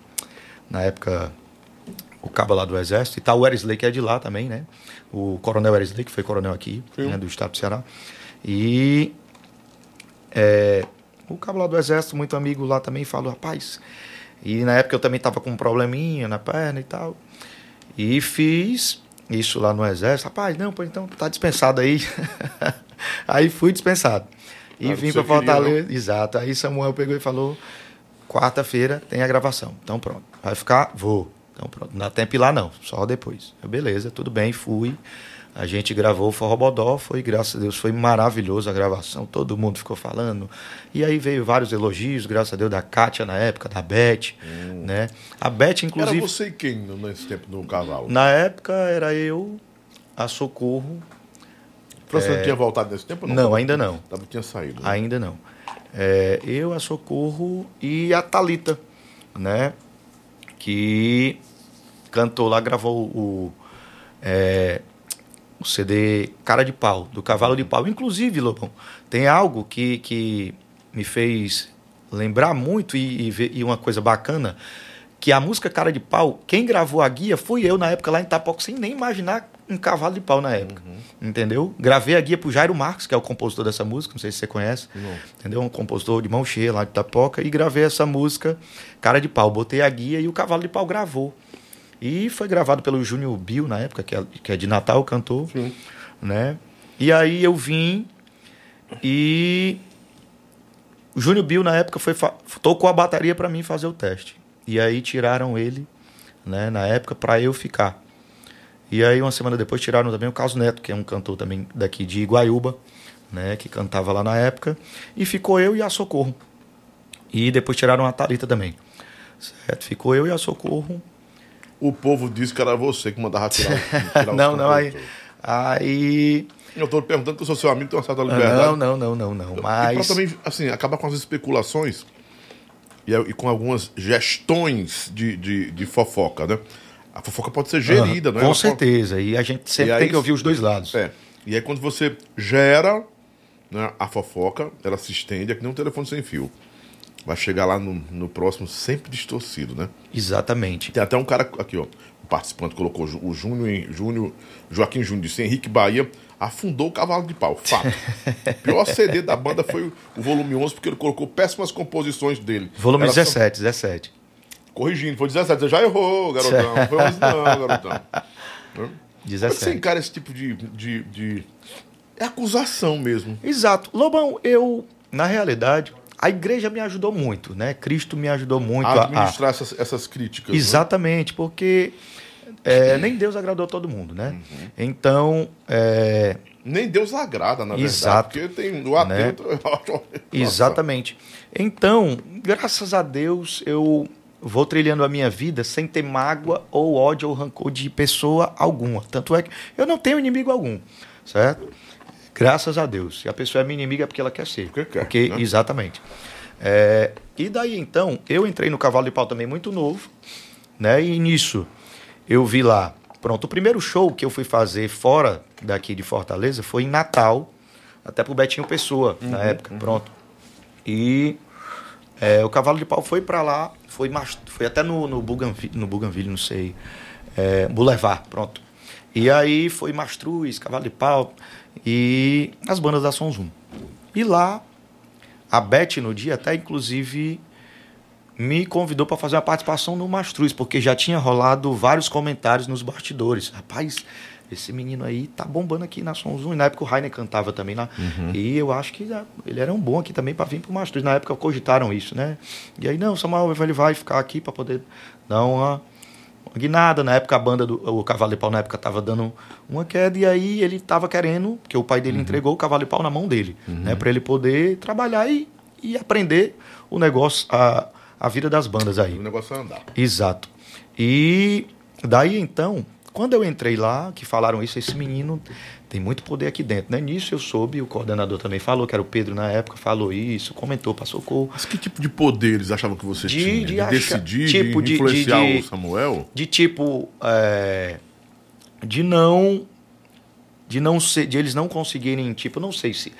na época o cabo lá do exército e tal, o Erisley que é de lá também, né? O coronel Erisley, que foi coronel aqui, né, do estado do Ceará. E é, o cabo lá do exército, muito amigo lá também, falou, rapaz. E na época eu também tava com um probleminha na perna e tal. E fiz isso lá no exército. Rapaz, não, pô, então tá dispensado aí. aí fui dispensado. E Era o vim para queria, Fortaleza. Exato. Aí Samuel pegou e falou: quarta-feira tem a gravação. Então pronto. Vai ficar? Vou. Então pronto. Não dá tempo ir lá não, só depois. Eu, beleza, tudo bem, fui. A gente gravou o Forrobodó, foi, graças a Deus, foi maravilhoso a gravação, todo mundo ficou falando. E aí veio vários elogios, graças a Deus, da Kátia na época, da Beth, né? A Beth, inclusive... Era você e quem nesse tempo no cavalo? Na época era eu, a Socorro, Você não tinha voltado nesse tempo? É. não, ainda não. Tava, tinha saído. né? Ainda não. É, eu, a Socorro e a Talita, né? Que cantou lá, gravou o, é, o CD Cara de Pau, do Cavalo de Pau. Inclusive, Lobão, tem algo que, que me fez lembrar muito e, e, ver- e uma coisa bacana, que a música Cara de Pau, quem gravou a guia fui eu na época lá em Itapoca, sem nem imaginar um cavalo de pau na época. Entendeu? Gravei a guia pro Jairo Marques, que é o compositor dessa música, não sei se você conhece. Não. Entendeu? Um compositor de mão cheia lá de Itapoca. E gravei essa música, Cara de Pau. Botei a guia e o Cavalo de Pau gravou. E foi gravado pelo Júnior Bill na época, que é, que é de Natal, cantor. Sim. Né? E aí eu vim e o Júnior Bill na época foi tocou a bateria para mim fazer o teste. E aí tiraram ele, né, na época para eu ficar. E aí uma semana depois tiraram também o Carlos Neto, que é um cantor também daqui de Iguaiúba, né, que cantava lá na época, e ficou eu e a Socorro. E depois tiraram a Tarita também. Certo? Ficou eu e a Socorro. O povo disse que era você que mandava tirar, tirar não, não, aí aí Eu tô perguntando que eu sou seu amigo, tenho uma certa liberdade. não, não, não, não, não, E pra mas também, assim, acabar com as especulações e, e com algumas gestões de, de, de fofoca, né? A fofoca pode ser gerida, né? Com Ela certeza. E a gente sempre E aí- tem que ouvir os dois lados. É. E aí quando você gera né, a fofoca, ela se estende, é que nem um telefone sem fio. Vai chegar lá no, no próximo sempre distorcido, né? Exatamente. Tem até um cara aqui, ó. O participante colocou o Júnior, Júnior Joaquim Júnior disse Henrique Bahia afundou o cavalo de pau. Fato. o pior CD da banda foi o, volume 11, porque ele colocou péssimas composições dele. Volume Era só- 17, 17. Corrigindo, foi 17. Você já errou, garotão. Não foi 11, não, garotão. Como é que você 17. encara esse tipo de, de, de- É acusação mesmo. Exato. Lobão, eu, na realidade, a igreja me ajudou muito, né? Cristo me ajudou muito A a, a- administrar essas, essas críticas. né? Exatamente, porque é, nem Deus agradou todo mundo, né? Uhum. Então, é, Nem Deus agrada, na verdade. Exato. Porque tem o atento. Exatamente. Então, graças a Deus, eu vou trilhando a minha vida sem ter mágoa ou ódio ou rancor de pessoa alguma. Tanto é que eu não tenho inimigo algum, certo? Graças a Deus. Se a pessoa é minha inimiga é porque ela quer ser. Porque quer, Porque, né? Exatamente. É, e daí então, eu entrei no Cavalo de Pau também muito novo, né? E nisso eu vi lá. Pronto, o primeiro show que eu fui fazer fora daqui de Fortaleza foi em Natal, até pro Betinho Pessoa, na época. Pronto. E é, o Cavalo de Pau foi pra lá, foi, foi até no, no, Bougainville, no Bougainville, não sei, é, Boulevard, pronto. E aí foi Mastruz, Cavalo de Pau e as bandas da Som Zoom. E lá, a Beth no dia até inclusive me convidou para fazer uma participação no Mastruz, porque já tinha rolado vários comentários nos bastidores. Rapaz, esse menino aí tá bombando aqui na Som Zoom. E na época o Rainer cantava também lá. E eu acho que ele era um bom aqui também para vir pro Mastruz. Na época cogitaram isso, né? E aí, não, Samuel, ele vai ficar aqui para poder dar uma guinada. Na época a banda do o Cavalo de Pau na época tava dando uma queda e aí ele tava querendo, que o pai dele entregou o Cavalo de Pau na mão dele, né, para ele poder trabalhar e, e aprender o negócio a, a vida das bandas aí. O negócio é andar. Exato. E daí então, quando eu entrei lá, que falaram isso, esse menino tem muito poder aqui dentro, né? Nisso eu soube, o coordenador também falou, que era o Pedro na época, falou isso, comentou, passou socorro. Mas que tipo de poder eles achavam que você De- tinha? de De, achar- decidir, tipo, de- influenciar de- o Samuel? de tipo é, de não de não ser de eles não conseguirem tipo não sei se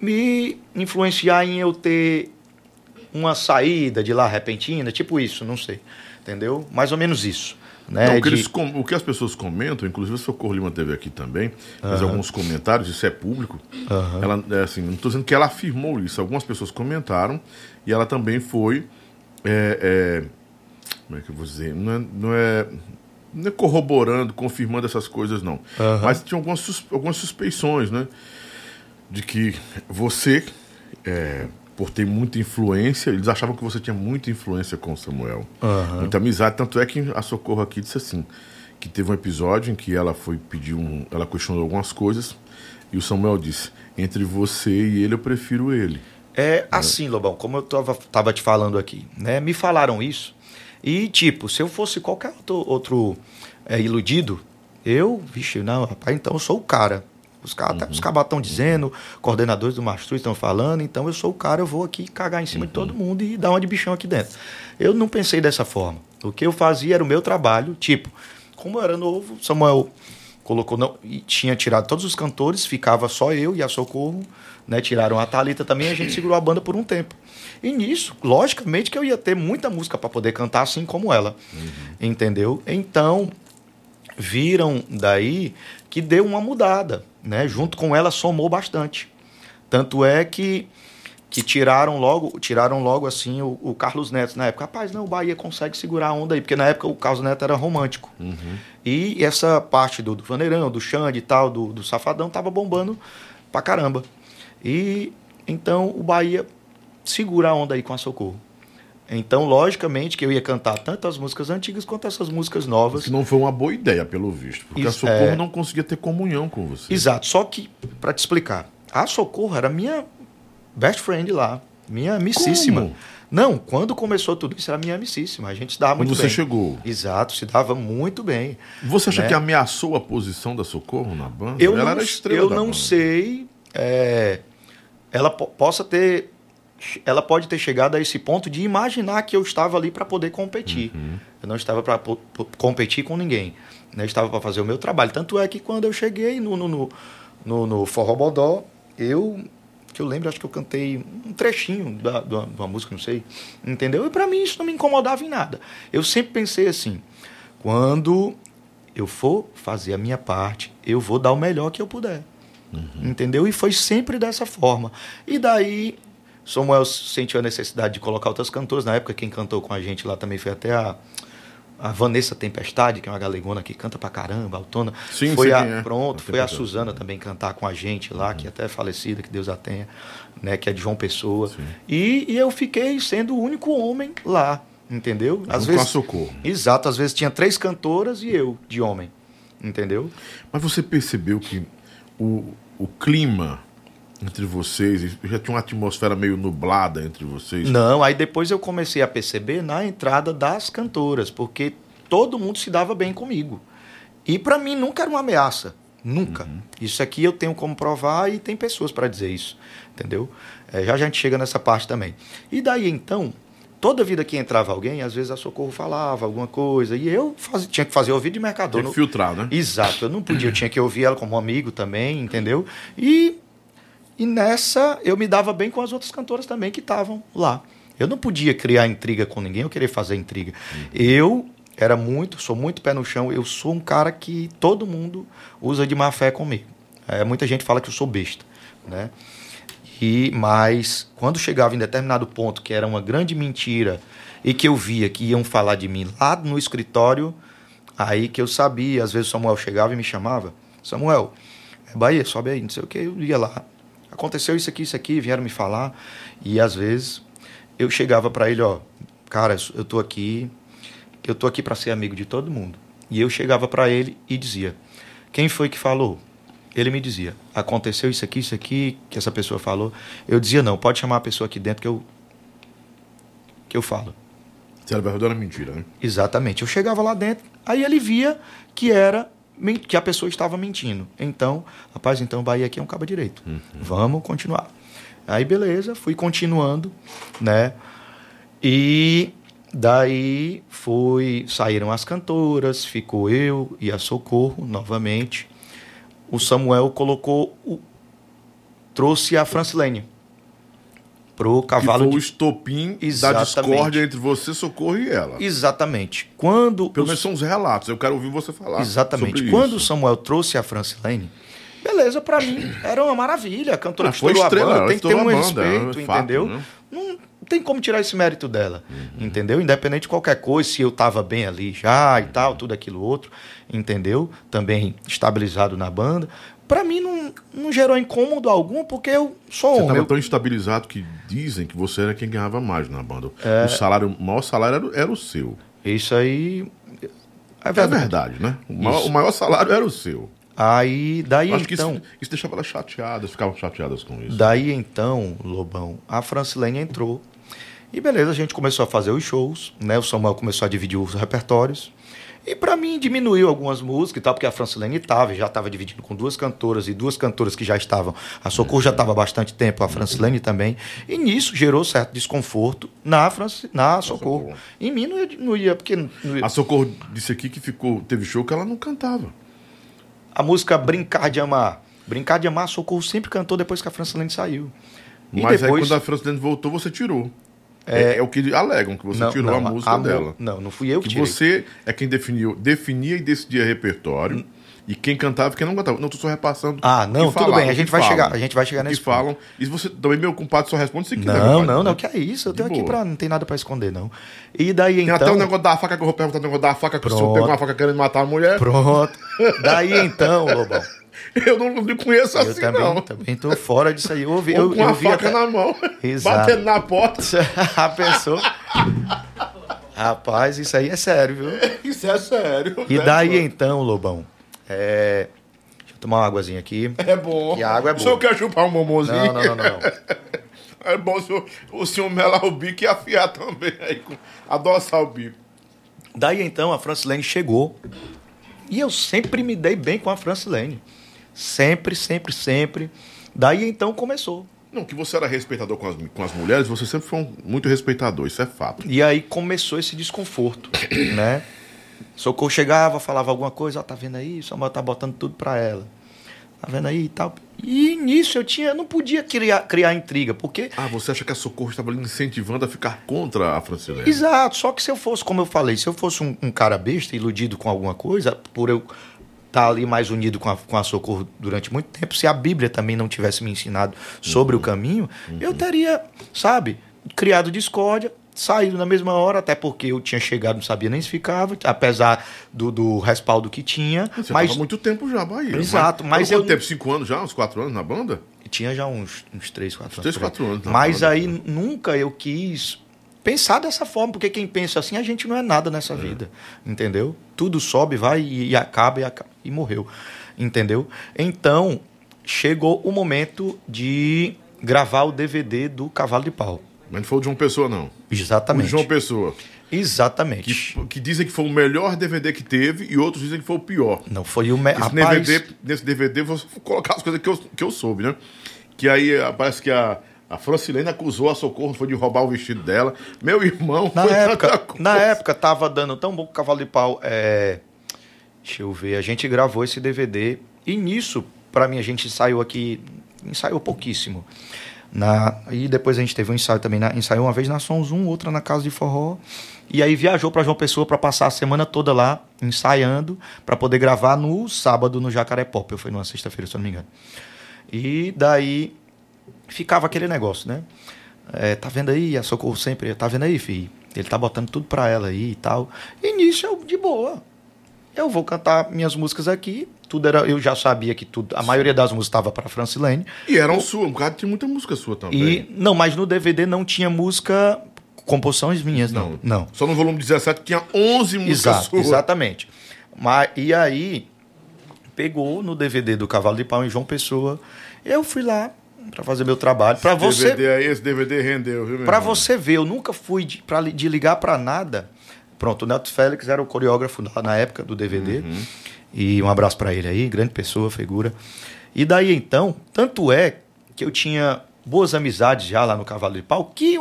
me influenciar em eu ter uma saída de lá repentina tipo isso não sei entendeu mais ou menos isso né o, que de- eles com- o que as pessoas comentam, inclusive o Socorro Lima teve aqui também, fez alguns comentários, isso é público. Ela, é assim, não estou dizendo que ela afirmou isso, algumas pessoas comentaram e ela também foi. é, é, como é que eu vou dizer? Não é, não é, não é corroborando, confirmando essas coisas, não. Mas tinha algumas, algumas suspeições, né? De que você, é, por ter muita influência, eles achavam que você tinha muita influência com o Samuel. Aham. Muita amizade. Tanto é que a Socorro aqui disse assim: que teve um episódio em que ela foi pedir um. Ela questionou algumas coisas e o Samuel disse: entre você e ele, eu prefiro ele. É assim, Lobão, como eu tava, tava te falando aqui, né? Me falaram isso. E, tipo, se eu fosse qualquer outro, outro é, iludido, eu, vixe, não, rapaz, então eu sou o cara. Os caras Uhum. os cabas estão dizendo, coordenadores do Mastruz estão falando, então eu sou o cara, eu vou aqui cagar em cima de Uhum. todo mundo e dar uma de bichão aqui dentro. Eu não pensei dessa forma. O que eu fazia era o meu trabalho, tipo, como eu era novo, Samuel colocou não, e tinha tirado todos os cantores, ficava só eu e a Socorro, né? Tiraram a Talita também, a gente segurou a banda por um tempo. E nisso, logicamente que eu ia ter muita música para poder cantar assim como ela. Entendeu? Então, viram daí que deu uma mudada, né? Junto com ela somou bastante. Tanto é que que tiraram logo, tiraram logo assim o, o Carlos Neto na época. Rapaz, não, o Bahia consegue segurar a onda aí, porque na época o Carlos Neto era romântico. E essa parte do, do Vaneirão, do Xande e tal, do, do Safadão, tava bombando pra caramba. E então o Bahia segura a onda aí com a Socorro. Então, logicamente, que eu ia cantar tanto as músicas antigas quanto essas músicas novas. Que não foi uma boa ideia, pelo visto. Porque Isso, a Socorro é. não conseguia ter comunhão com você. Exato. Só que, pra te explicar, a Socorro era minha best friend lá. Minha amicíssima. Como? Não, quando começou tudo isso, era minha amicíssima. A gente se dava Quando muito você bem. chegou. Exato, se dava muito bem. Você acha Né? que ameaçou a posição da Socorro na banda? Eu Ela não, era estrela eu não banda. sei. é, ela po- possa ter. Ela pode ter chegado a esse ponto de imaginar que eu estava ali para poder competir. Uhum. Eu não estava para competir com ninguém. Né? Eu estava para fazer o meu trabalho. Tanto é que quando eu cheguei no, no, no, no, no Forró Bodó, eu. Que eu lembro, acho que eu cantei um trechinho da, da, de uma música, não sei. Entendeu? E para mim isso não me incomodava em nada. Eu sempre pensei assim: quando eu for fazer a minha parte, eu vou dar o melhor que eu puder. Entendeu? E foi sempre dessa forma. E daí, Samuel sentiu a necessidade de colocar outras cantoras. Na época, quem cantou com a gente lá também foi até a, a Vanessa Tempestade, que é uma galegona que canta pra caramba, autona. Sim, foi sei a, é. Pronto, foi a. Suzana também cantar com a gente lá, que até é falecida, que Deus a tenha, né? Que é de João Pessoa. E, e eu fiquei sendo o único homem lá, entendeu? Com a Socorro. Exato, às vezes tinha três cantoras e eu, de homem. Entendeu? Mas você percebeu que o, o clima entre vocês já tinha uma atmosfera meio nublada entre vocês? Não, aí depois eu comecei a perceber na entrada das cantoras, porque todo mundo se dava bem comigo. E pra mim nunca era uma ameaça. Nunca. Isso aqui eu tenho como provar e tem pessoas pra dizer isso. Entendeu? É, já a gente chega nessa parte também. E daí então, toda vida que entrava alguém, às vezes a Socorro falava alguma coisa, e eu fazia- tinha que fazer ouvido de mercador. Tem que Não- filtrar, né? Exato, eu não podia, eu tinha que ouvir ela como amigo também, entendeu? E, e nessa eu me dava bem com as outras cantoras também que estavam lá. Eu não podia criar intriga com ninguém, eu queria fazer intriga. Eu era muito, sou muito pé no chão, eu sou um cara que todo mundo usa de má fé comigo. É, muita gente fala que eu sou besta, né? E, mas quando chegava em determinado ponto que era uma grande mentira e que eu via que iam falar de mim lá no escritório, aí que eu sabia, às vezes o Samuel chegava e me chamava, Samuel, é Bahia, sobe aí, não sei o que, eu ia lá. Aconteceu isso aqui, isso aqui, vieram me falar, e às vezes eu chegava para ele, ó, cara, eu tô aqui, eu tô aqui para ser amigo de todo mundo. E eu chegava para ele e dizia: "Quem foi que falou?" Ele me dizia: "Aconteceu isso aqui, isso aqui que essa pessoa falou". Eu dizia: "Não, pode chamar a pessoa aqui dentro que eu que eu falo". Se era verdade, era mentira, né? Exatamente. Eu chegava lá dentro, aí ele via que era que a pessoa estava mentindo. Então, rapaz, então o Bahia aqui é um cabo direito. Vamos continuar. Aí beleza, fui continuando, né? E daí foi saíram as cantoras, ficou eu e a Socorro novamente. O Samuel colocou o trouxe a Francilene pro Que cavalo foi o de estopim da discórdia entre você, Socorro e ela. Exatamente. Quando Pelo os- menos são os relatos. Eu quero ouvir você falar. Exatamente. Quando o. Samuel trouxe a Francilene, beleza, pra mim era uma maravilha. A cantora Ah, que foi estrela, a banda, tem que ter um banda, respeito, é fato, entendeu? né? Não tem como tirar esse mérito dela, Uhum. entendeu? Independente de qualquer coisa, se eu tava bem ali já e tal, tudo aquilo outro, entendeu? Também estabilizado na banda. Pra mim não, não gerou incômodo algum, porque eu sou Você homem. estava Eu- tão estabilizado que dizem que você era quem ganhava mais na banda. É. O salário, o maior salário era, era o seu. Isso aí. É É verdade. verdade, né? O maior, o maior salário era o seu. Aí, daí Acho que então, isso, isso deixava elas chateadas, ficavam chateadas com isso. daí então, Lobão, a Francilene entrou. E beleza, a gente começou a fazer os shows, né? O Samuel começou a dividir os repertórios. E pra mim diminuiu algumas músicas e tal, porque a Francilene estava, já estava dividindo com duas cantoras e duas cantoras que já estavam. A Socorro já estava há bastante tempo, a Francilene também. E nisso gerou certo desconforto na, Franci, na Socorro. Socorro. Em mim não ia, não ia porque não ia- A Socorro disse aqui que ficou, teve show que ela não cantava. a música Brincar de Amar. Brincar de Amar, a Socorro sempre cantou depois que a Francilene saiu. E Mas aí depois- quando a Francilene voltou, você tirou. É, é o que alegam, que você Não, tirou não, a música mu- dela. Não, não fui eu que Que tirei. você é quem definiu, definia e decidia repertório. E quem cantava e quem não cantava. Não, tô só repassando. Ah, não, tudo bem, a gente vai falam. chegar- a gente vai chegar nesse que falam. E você também, meu compadre, só responde se quiser. Não, compadre, não, né? não, que é isso. Eu De tenho aqui boa. pra. Não tem nada pra esconder, não. E daí Tem então. até o negócio da faca que eu vou perguntar, o negócio da faca que o senhor pegou uma faca querendo matar a mulher. Pronto. Daí então, Lobão. Eu não, não conheço Eu assim, também, não. também tô fora disso aí. Eu ouvi, Ou eu, com eu uma vi faca até- na mão, Exato. batendo na porta. a pessoa. Rapaz, isso aí é sério, viu? Isso é sério. E né, daí então, Lobão. É. Deixa eu tomar uma águazinha aqui. É bom. E a água é O senhor boa. quer chupar um bombonzinho? Não, não, não, não. É bom o senhor, o senhor melar o bico e afiar também aí, adoçar o bico. Daí então a Francilene chegou. E eu sempre me dei bem com a Francilene. Sempre, sempre, sempre. Daí então começou. Não, que você era respeitador com as, com as mulheres, você sempre foi um- muito respeitador, isso é fato. E aí começou esse desconforto, né? Socorro chegava, falava alguma coisa, ó, tá vendo aí? Samuel tá botando tudo pra ela. Tá vendo aí e tal. E nisso eu tinha, eu não podia criar, criar intriga, porque Ah, você acha que a Socorro estava ali incentivando a ficar contra a Francilene? Exato, só que se eu fosse, como eu falei, se eu fosse um, um cara besta, iludido com alguma coisa, por eu estar ali mais unido com a, com a Socorro durante muito tempo, se a Bíblia também não tivesse me ensinado sobre o caminho, eu teria, sabe, criado discórdia, saído na mesma hora, até porque eu tinha chegado, não sabia nem se ficava, apesar do, do respaldo que tinha, Você mas tava há muito tempo já, Bahia. Exato, mas Quanto eu- tempo? Cinco anos já? Uns quatro anos na banda? tinha já uns, uns 3, 4 anos. três, quatro anos, tá Mas aí nunca eu quis pensar dessa forma, porque quem pensa assim, a gente não é nada É. nessa vida, entendeu? Tudo sobe, vai e, e acaba, e acaba e morreu, entendeu? Então, chegou o momento de gravar o DVD do Cavalo de Pau. Mas não foi o João Pessoa, não. O Exatamente. João Pessoa. Exatamente. Que, que dizem que foi o melhor DVD que teve e outros dizem que foi o pior. Não foi o... Me... Esse Rapaz, DVD, nesse DVD, vou colocar as coisas que eu, que eu soube, né? Que aí ah, parece que a, a Francilene acusou a Socorro, foi de roubar o vestido dela. Meu irmão, Na época, na época tava dando tão bom que o Cavalo de Pau. É... Deixa eu ver, a gente gravou esse DVD e nisso, pra mim, a gente ensaiou aqui, ensaiou pouquíssimo. Na... E depois a gente teve um ensaio também, na... ensaiou uma vez na Sons 1, outra na Casa de Forró. E aí viajou pra João Pessoa pra passar a semana toda lá, ensaiando, pra poder gravar no sábado no Jacaré Pop. Eu fui numa sexta-feira, se eu não me engano. E daí ficava aquele negócio, né? É, tá vendo aí, a Socorro sempre, tá vendo aí, filho? Ele tá botando tudo pra ela aí e tal. E nisso eu, de boa. Eu vou cantar minhas músicas aqui. Tudo era, eu já sabia que tudo, a maioria das músicas estava para Francilene. E eram sua, um bocado tinha muita música sua também. E não, mas no DVD não tinha música composições minhas, não. Não. Só no volume 17 tinha 11 músicas Exato, suas. exatamente. Mas, e aí, pegou no DVD do Cavalo de Pau em João Pessoa. Eu fui lá para fazer meu trabalho. Para você DVD aí, esse DVD rendeu, viu, meu Pra irmão? você ver, eu nunca fui de, pra, de ligar pra nada. Pronto, o Neto Félix era o coreógrafo lá na época do DVD. Uhum. E um abraço pra ele aí, grande pessoa, figura. E daí então, tanto é que eu tinha boas amizades já lá no Cavalo de Pau, que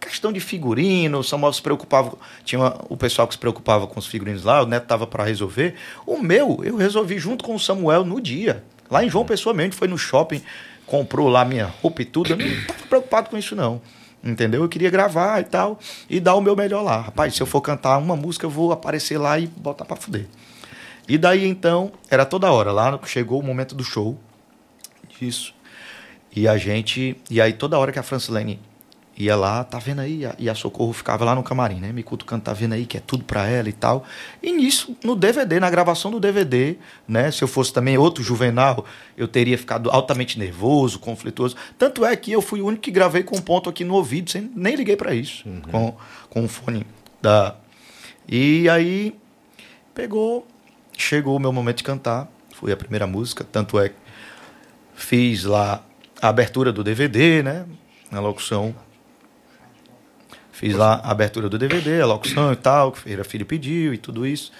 questão de figurino, o Samuel se preocupava, tinha uma- o pessoal que se preocupava com os figurinos lá, o Neto tava pra resolver. O meu, eu resolvi junto com o Samuel no dia. Lá em João Pessoa mesmo, foi no shopping, comprou lá minha roupa e tudo, eu não tava preocupado com isso não. Entendeu? Eu queria gravar e tal, e dar o meu melhor lá. Rapaz, se eu for cantar uma música, eu vou aparecer lá e botar pra fuder. E daí então, era toda hora, lá chegou o momento do show. Isso. E a gente. E aí toda hora que a Francilene ia lá, tá vendo aí? E a Socorro ficava lá no camarim, né? Me cutucando, tá vendo aí que é tudo pra ela e tal. E nisso, no DVD, na gravação do DVD, né? Se eu fosse também outro juvenal, eu teria ficado altamente nervoso, conflituoso. Tanto é que eu fui o único que gravei com um ponto aqui no ouvido, sem, nem liguei pra isso, com, com o fone da. E aí pegou, chegou o meu momento de cantar, foi a primeira música, tanto é que fiz lá a abertura do DVD, né? Na locução. Fiz lá a abertura do DVD, a locução e tal, que Feira Filho pediu e tudo isso.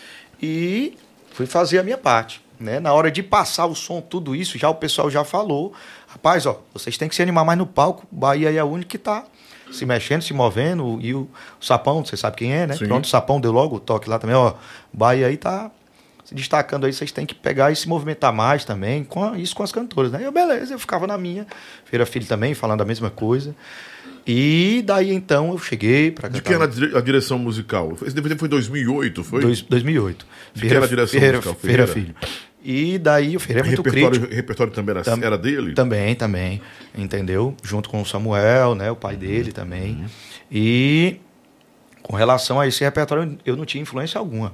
E fui fazer a minha parte. Né? Na hora de passar o som, tudo isso, já o pessoal já falou. Rapaz, ó, vocês têm que se animar mais no palco. Bahia é a única que tá se mexendo, se movendo. E o, o Sapão, você sabe quem é, né? Sim. Pronto, o Sapão deu logo o toque lá também, ó. Bahia aí tá se destacando aí, vocês têm que pegar e se movimentar mais também, com a- isso com as cantoras, né? Eu, beleza, eu ficava na minha. Feira Filho também, falando a mesma coisa. E daí então eu cheguei para De quem era a dire- a direção musical? Esse DVD foi em 2008, foi? Dois- 2008. De quem era a direção Ferreira, musical? Ferreira Ferreira? Filho. E daí o Ferreira é muito repertório, crítico. repertório também era, Tam- era dele? Também, também. Entendeu? Junto com o Samuel, né? O pai dele também. Uhum. E com relação a esse repertório, eu não tinha influência alguma.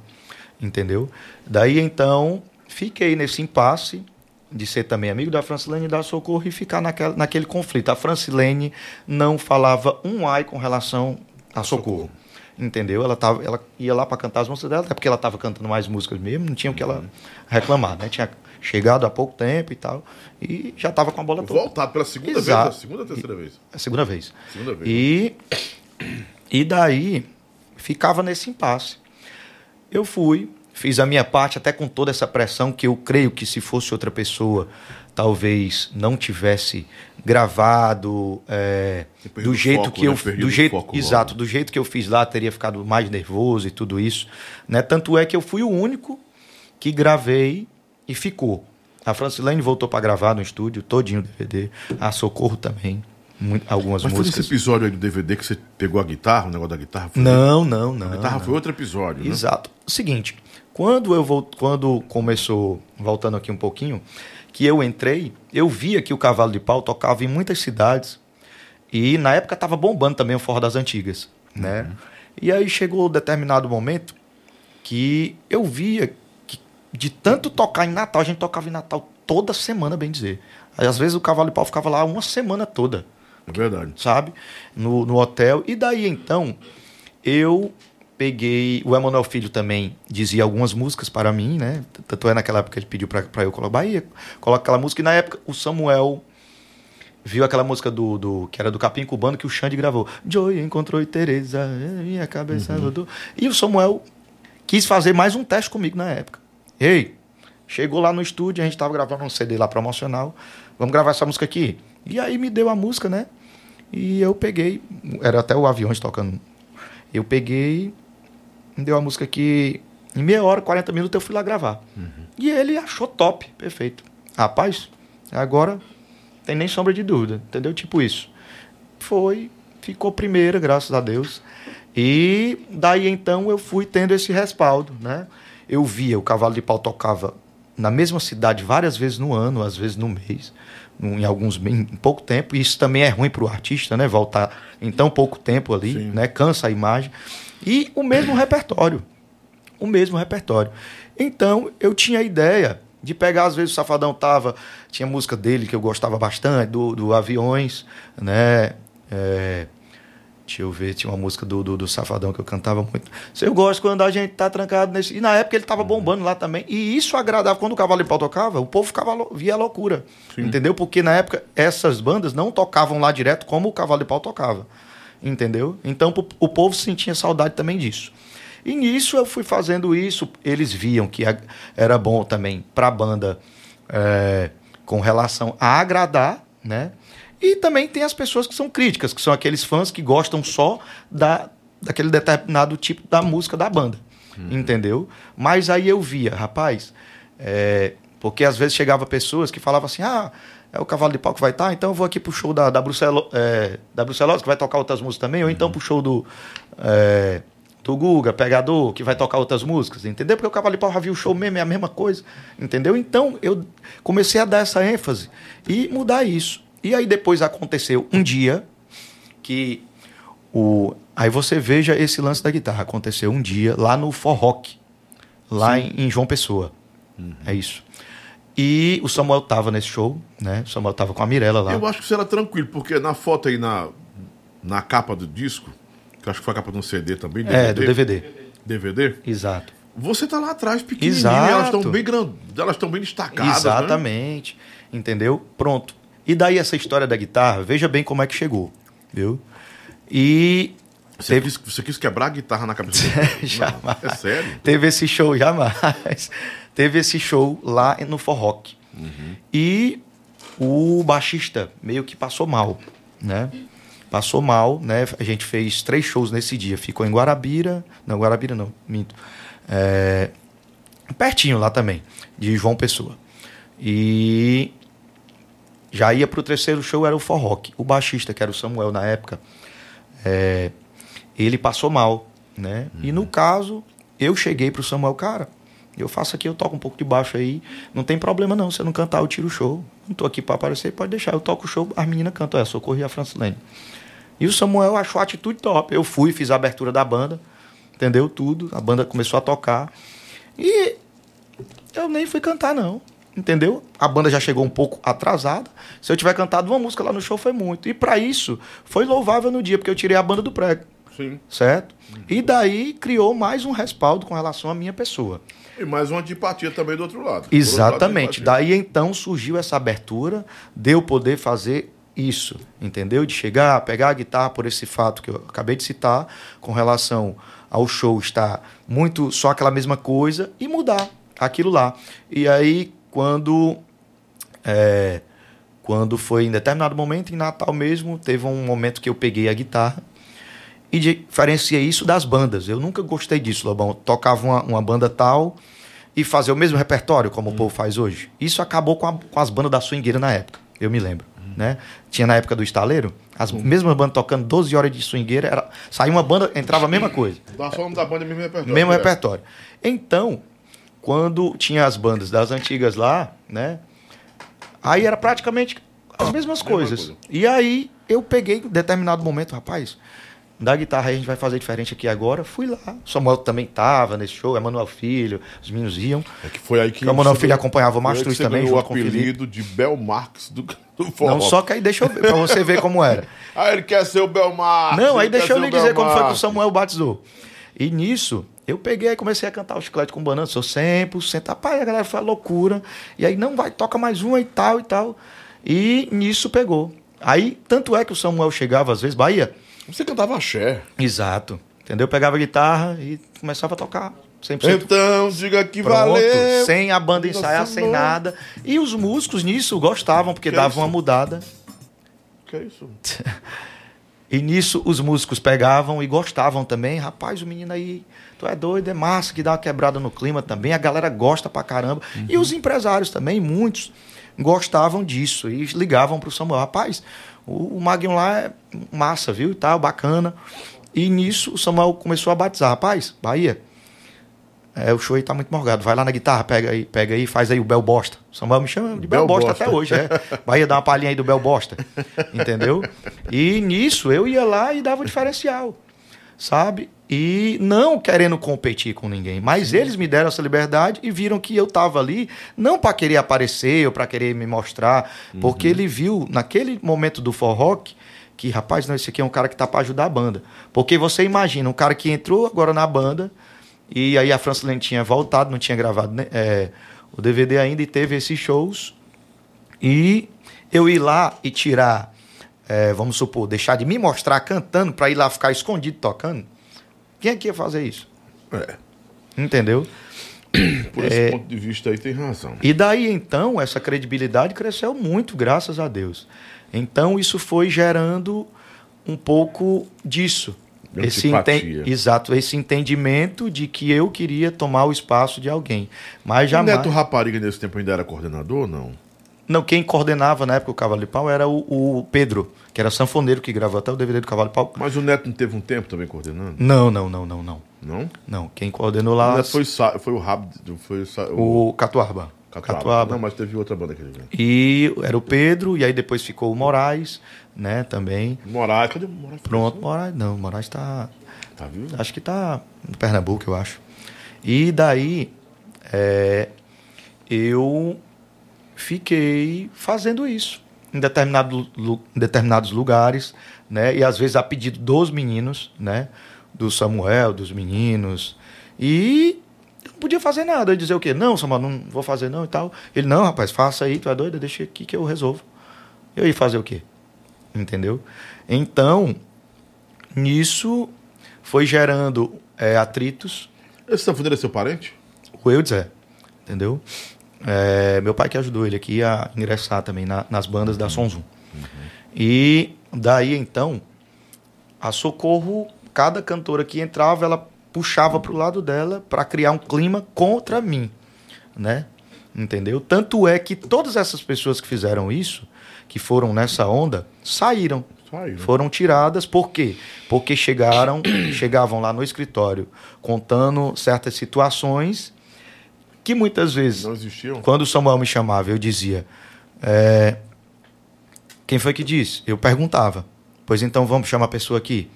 Entendeu? Daí então, fiquei nesse impasse de ser também amigo da Francilene e da Socorro e ficar naquela, naquele conflito. A Francilene não falava um ai com relação a Socorro. Entendeu? Ela, tava, ela ia lá para cantar as músicas dela, até porque ela estava cantando mais músicas mesmo, não tinha o que ela reclamar, né? Tinha chegado há pouco tempo e tal, e já estava com a bola toda. Voltado pela segunda Exato. vez, a segunda ou terceira vez? É a segunda vez. Segunda vez. E, e daí ficava nesse impasse. Eu fui, fiz a minha parte, até com toda essa pressão, que eu creio que se fosse outra pessoa, talvez não tivesse gravado é, do jeito foco, que né? eu Perdido do jeito foco logo. exato do jeito que eu fiz lá teria ficado mais nervoso e tudo isso né tanto é que eu fui o único que gravei e ficou a Francilene voltou para gravar no estúdio todinho o DVD a Socorro também mu- algumas Mas foi nesse músicas episódio aí do DVD que você pegou a guitarra, o negócio da guitarra? Foi não não não A guitarra não. foi outro episódio, né? Exato. O seguinte, quando eu vou, quando começou, voltando aqui um pouquinho, que eu entrei, eu via que o Cavalo de Pau tocava em muitas cidades e na época estava bombando também o Forró das Antigas, né? E aí chegou um determinado momento que eu via que de tanto tocar em Natal, a gente tocava em Natal toda semana, bem dizer. Aí, às vezes o Cavalo de Pau ficava lá uma semana toda É verdade. sabe? No, no hotel. E daí então, eu peguei. O Emanuel Filho também dizia algumas músicas para mim, né? Tanto é naquela época que ele pediu para eu colocar Bahia, coloca aquela música. E na época o Samuel viu aquela música do, do que era do Capim Cubano que o Xande gravou. Joey encontrou Tereza, minha cabeça rodou. E o Samuel quis fazer mais um teste comigo na época. Ei, chegou lá no estúdio, a gente tava gravando um CD lá promocional. Vamos gravar essa música aqui. E aí me deu a música, né? E eu peguei, era até o Aviões tocando. Eu peguei, deu a música aqui. Em meia hora, 40 minutos eu fui lá gravar. E ele achou top, perfeito. Rapaz, agora tem nem sombra de dúvida, entendeu? Tipo isso. Foi, ficou primeira, graças a Deus. E daí então eu fui tendo esse respaldo, né? Eu via, o Cavalo de Pau tocava na mesma cidade várias vezes no ano, às vezes no mês, em alguns em pouco tempo. E isso também é ruim para o artista, né? Voltar em tão pouco tempo ali, Sim. né? Cansa a imagem. E o mesmo repertório o mesmo repertório. Então, eu tinha a ideia de pegar, às vezes o Safadão tava, tinha música dele que eu gostava bastante, do, do Aviões, né? É, deixa eu ver, tinha uma música do, do, do Safadão que eu cantava muito. Eu gosto quando a gente tá trancado nesse. E na época ele tava bombando lá também. E isso agradava. Quando o Cavalo de Pau tocava, o povo ficava via a loucura. Entendeu? Porque na época essas bandas não tocavam lá direto como o Cavalo de Pau tocava. Entendeu? Então o povo sentia saudade também disso. E nisso eu fui fazendo isso, eles viam que era bom também para a banda é, com relação a agradar, né? E também tem as pessoas que são críticas, que são aqueles fãs que gostam só da, daquele determinado tipo da música da banda, entendeu? Mas aí eu via, rapaz, é, porque às vezes chegava pessoas que falavam assim, ah, é o Cavalo de Pau que vai estar, então eu vou aqui pro show da, da, Bruxelo, é, da Bruxelosa, que vai tocar outras músicas também, ou então pro show do... é, do Guga, Pegador, que vai tocar outras músicas, entendeu? Porque o Cavalo de Pau já viu o show mesmo, é a mesma coisa, entendeu? Então eu comecei a dar essa ênfase e mudar isso. E aí depois aconteceu um dia que o aí você veja esse lance da guitarra, aconteceu um dia lá no Forrock, lá em, em João Pessoa. É isso. E o Samuel tava nesse show, né? O Samuel tava com a Mirella lá. Eu acho que isso era tranquilo, porque na foto aí, na, na capa do disco, que acho que foi a capa de um CD também, É, do DVD. DVD, Exato. Você tá lá atrás, pequenininho, Exato. elas estão bem grandes, elas estão bem destacadas, né? Exatamente. Entendeu? Pronto. E daí essa história da guitarra, veja bem como é que chegou. Viu? E Você, Teve- quis, você quis quebrar a guitarra na cabeça do Não, Jamais. É sério? Teve esse show, jamais. Teve esse show lá no Forrock. E o baixista meio que passou mal, né? Passou mal, né? A gente fez três shows nesse dia. Ficou em Guarabira. Não, Guarabira não, minto. É, pertinho lá também, de João Pessoa. E já ia pro terceiro show, era o Forrock. O baixista, que era o Samuel na época, é, ele passou mal, né? E no caso, eu cheguei pro Samuel, cara, eu faço aqui, eu toco um pouco de baixo aí, não tem problema não, se eu não cantar, eu tiro o show. Não tô aqui para aparecer, pode deixar, eu toco o show, as meninas cantam, é, socorri a Francilene. E o Samuel achou a atitude top. Eu fui, fiz a abertura da banda, entendeu? Tudo, a banda começou a tocar. E eu nem fui cantar, não. Entendeu? A banda já chegou um pouco atrasada. Se eu tiver cantado uma música lá no show, foi muito. E para isso, foi louvável no dia, porque eu tirei a banda do prego, Sim. certo? E daí criou mais um respaldo com relação à minha pessoa. E mais uma antipatia também do outro lado. Por outro lado, Exatamente. Daí então surgiu essa abertura de eu poder fazer isso, entendeu? De chegar, pegar a guitarra por esse fato que eu acabei de citar, com relação ao show estar muito só aquela mesma coisa e mudar aquilo lá. E aí quando é, quando foi em determinado momento em Natal mesmo, teve um momento que eu peguei a guitarra e diferenciei isso das bandas. Eu nunca gostei disso, Lobão. Tocava uma, uma banda tal e fazer o mesmo repertório como o povo faz hoje. Isso acabou com, a- com as bandas da swingueira na época, eu me lembro. Né? Tinha na época do estaleiro, as mesmas bandas tocando 12 horas de swingueira, era, saía uma banda, entrava a mesma coisa. O nome da banda mesmo repertório. Mesmo né? repertório. Então, quando tinha as bandas das antigas lá, né? Aí era praticamente as mesmas Mesma coisas. coisa. E aí eu peguei em determinado momento, rapaz, da guitarra aí a gente vai fazer diferente aqui agora. Fui lá. Samuel também tava nesse show, Emanuel Filho, os meninos iam. É que foi aí que. Emanuel Filho acompanhava o Mastruz também, o apelido de Bel Marx do, do forró. Não, só que aí deixa eu ver, pra você ver como era. Ah, ele quer ser o Bel Marx. Não, aí deixa eu lhe dizer como foi que o. Samuel batizou. E nisso, eu peguei e comecei a cantar o chiclete com banana, sou 100%. Rapaz, a galera foi uma loucura. E aí, não, vai, toca mais uma e tal e tal. E nisso pegou. Aí, tanto é que o Samuel chegava às vezes, Bahia. Você cantava axé. Exato. Entendeu? Pegava a guitarra e começava a tocar 100%. Então, diga que Pronto, valeu. sem a banda Nossa, ensaiar, sem não. nada. E os músicos nisso gostavam, porque Que dava isso? uma mudada. Que é isso? E nisso os músicos pegavam e gostavam também. Rapaz, o menino aí, tu é doido, é massa, que dá uma quebrada no clima também. A galera gosta pra caramba. E os empresários também, muitos, gostavam disso. E ligavam pro Samuel. Rapaz, o, o Magnum lá é massa, viu? E tal, bacana. E nisso o Samuel começou a batizar. Rapaz, Bahia, é, o show aí tá muito morgado. Vai lá na guitarra, pega aí, pega aí, faz aí o Bel Bosta. O Samuel me chama de Bel, Bel Bosta, Bosta. até hoje, é. Bahia dá uma palhinha aí do Bel Bosta. Entendeu? E nisso eu ia lá e dava o diferencial. Sabe? E não querendo competir com ninguém, mas eles me deram essa liberdade e viram que eu tava ali não para querer aparecer ou para querer me mostrar, porque ele viu naquele momento do forró que, rapaz, não, esse aqui é um cara que tá para ajudar a banda. Porque você imagina, um cara que entrou agora na banda, e aí a Francilene tinha voltado, não tinha gravado né, é, o DVD ainda e teve esses shows. E eu ir lá e tirar, é, vamos supor, deixar de me mostrar cantando para ir lá ficar escondido tocando. Quem é que ia fazer isso? É. Entendeu? Por esse É. ponto de vista aí tem razão. E daí então essa credibilidade cresceu muito, graças a Deus. Então isso foi gerando um pouco disso. Esse enten- Exato, esse entendimento de que eu queria tomar o espaço de alguém. Mas O jamais. Neto Rapariga nesse tempo ainda era coordenador ou não? Não, quem coordenava na época o Cavalo de Pau era o, o Pedro, que era sanfoneiro que gravou até o DVD do Cavalo de Pau. Mas o Neto não teve um tempo também coordenando? Não, não, não, não, não. Não? Não, quem coordenou O lá Neto foi, foi o rabo. Foi o, o o Catuaba. Catuaba. Não, mas teve outra banda que ele veio. E era o Pedro, e aí depois ficou o Moraes, né, também. Moraes, cadê o Moraes? Pronto, Moraes, não, Moraes tá, Tá vivo? acho que tá no Pernambuco, eu acho. E daí, é, eu fiquei fazendo isso em, determinado, em determinados lugares, né? E às vezes a pedido dos meninos, né? Do Samuel, dos meninos. E eu Não podia fazer nada. Eu dizer o quê? Não, Samuel, não vou fazer não e tal. Ele, não, rapaz, faça aí, tu é doido, deixa aqui que eu resolvo. Eu ia fazer o quê? Entendeu? Então, nisso foi gerando é, atritos. Esse sanfoneiro é seu parente? O Eudes é, entendeu? É, meu pai que ajudou ele aqui a ingressar também na- nas bandas da Sonzum. E daí então, a Socorro, cada cantora que entrava, ela puxava pro lado dela para criar um clima contra mim, né? Entendeu? Tanto é que todas essas pessoas que fizeram isso, que foram nessa onda, saíram. Saiu. Foram tiradas por quê? Porque chegaram, chegavam lá no escritório contando certas situações que muitas vezes quando o Samuel me chamava, eu dizia: é, Quem foi que disse? Eu perguntava. Pois então vamos chamar a pessoa aqui.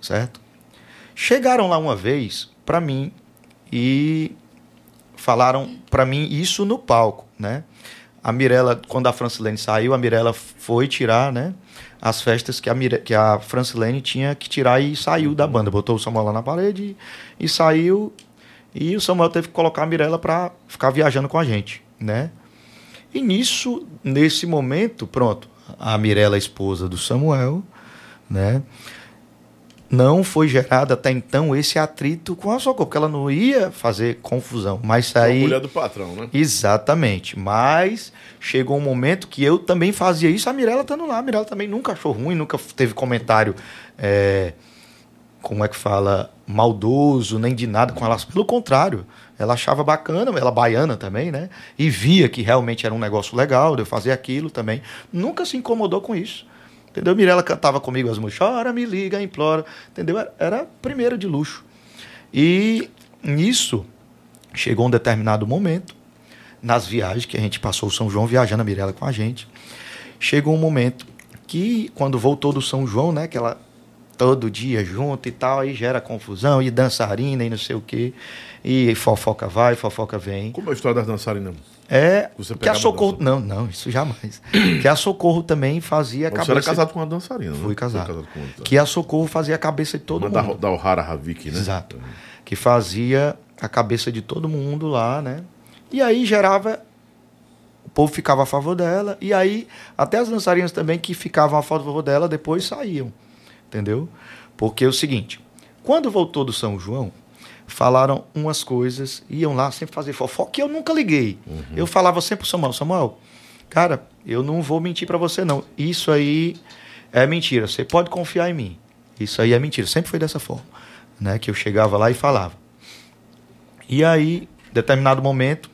Certo? Chegaram lá uma vez para mim e falaram para mim isso no palco, né? A Mirella, quando a Francilene saiu, a Mirella foi tirar, né? As festas que a, Mire... que a Francilene tinha que tirar e saiu da banda. Botou o Samuel lá na parede e saiu. E o Samuel teve que colocar a Mirella para ficar viajando com a gente, né? E nisso, nesse momento, pronto, a Mirella, a esposa do Samuel, né? Não foi gerado até então esse atrito com a Socorro, porque ela não ia fazer confusão. Mas A aí. mulher do patrão, né? Exatamente. Mas chegou um momento que eu também fazia isso, a Mirella estando lá. A Mirella também nunca achou ruim, nunca teve comentário, é, como é que fala, maldoso, nem de nada com ela. Pelo contrário, ela achava bacana, ela baiana também, né? E via que realmente era um negócio legal de eu fazer aquilo também. Nunca se incomodou com isso. Entendeu? Mirella cantava comigo as músicas, chora, me liga, implora. Entendeu? Era- primeira de luxo. E nisso, chegou um determinado momento, nas viagens que a gente passou o São João viajando a Mirella com a gente, chegou um momento que quando voltou do São João, né, que ela todo dia junto e tal, aí gera confusão e dançarina e não sei o quê, e fofoca vai, fofoca vem. Como é a história das dançarinas? É Você que a Socorro, não, não, isso jamais. que a Socorro também fazia a Você cabeça era casado com uma dançarina, né? Fui casado. Foi casado com outra. que a Socorro fazia a cabeça de todo Uma da, mundo. da O'Hara Havik, né? Exato. Que fazia a cabeça de todo mundo lá, né? E aí gerava. O povo ficava a favor dela. E aí, até as dançarinas também que ficavam a favor dela, depois saíam. Entendeu? Porque é o seguinte: quando voltou do São João, falaram umas coisas, iam lá sempre fazer fofoca, que eu nunca liguei. Eu falava sempre pro Samuel: Samuel, cara, eu não vou mentir para você, não. Isso aí é mentira. Você pode confiar em mim. Isso aí é mentira. Sempre foi dessa forma. Né? Que eu chegava lá e falava. E aí, determinado momento,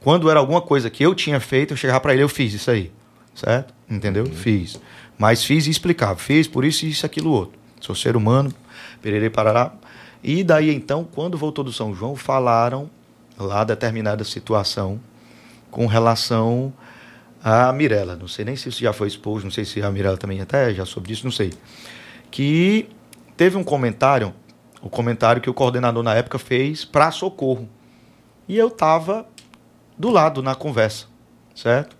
quando era alguma coisa que eu tinha feito, eu chegava para ele, eu fiz isso aí. Certo? Entendeu? Fiz. Mas fiz e explicava. Fiz por isso, isso, aquilo, outro. Sou ser humano, pererei parará. E daí, então, quando voltou do São João, falaram lá determinada situação com relação a Mirella. Não sei nem se isso já foi exposto, não sei se a Mirella também até já soube disso, não sei. Que teve um comentário, o comentário que o coordenador na época fez para socorro. E eu estava do lado na conversa, certo?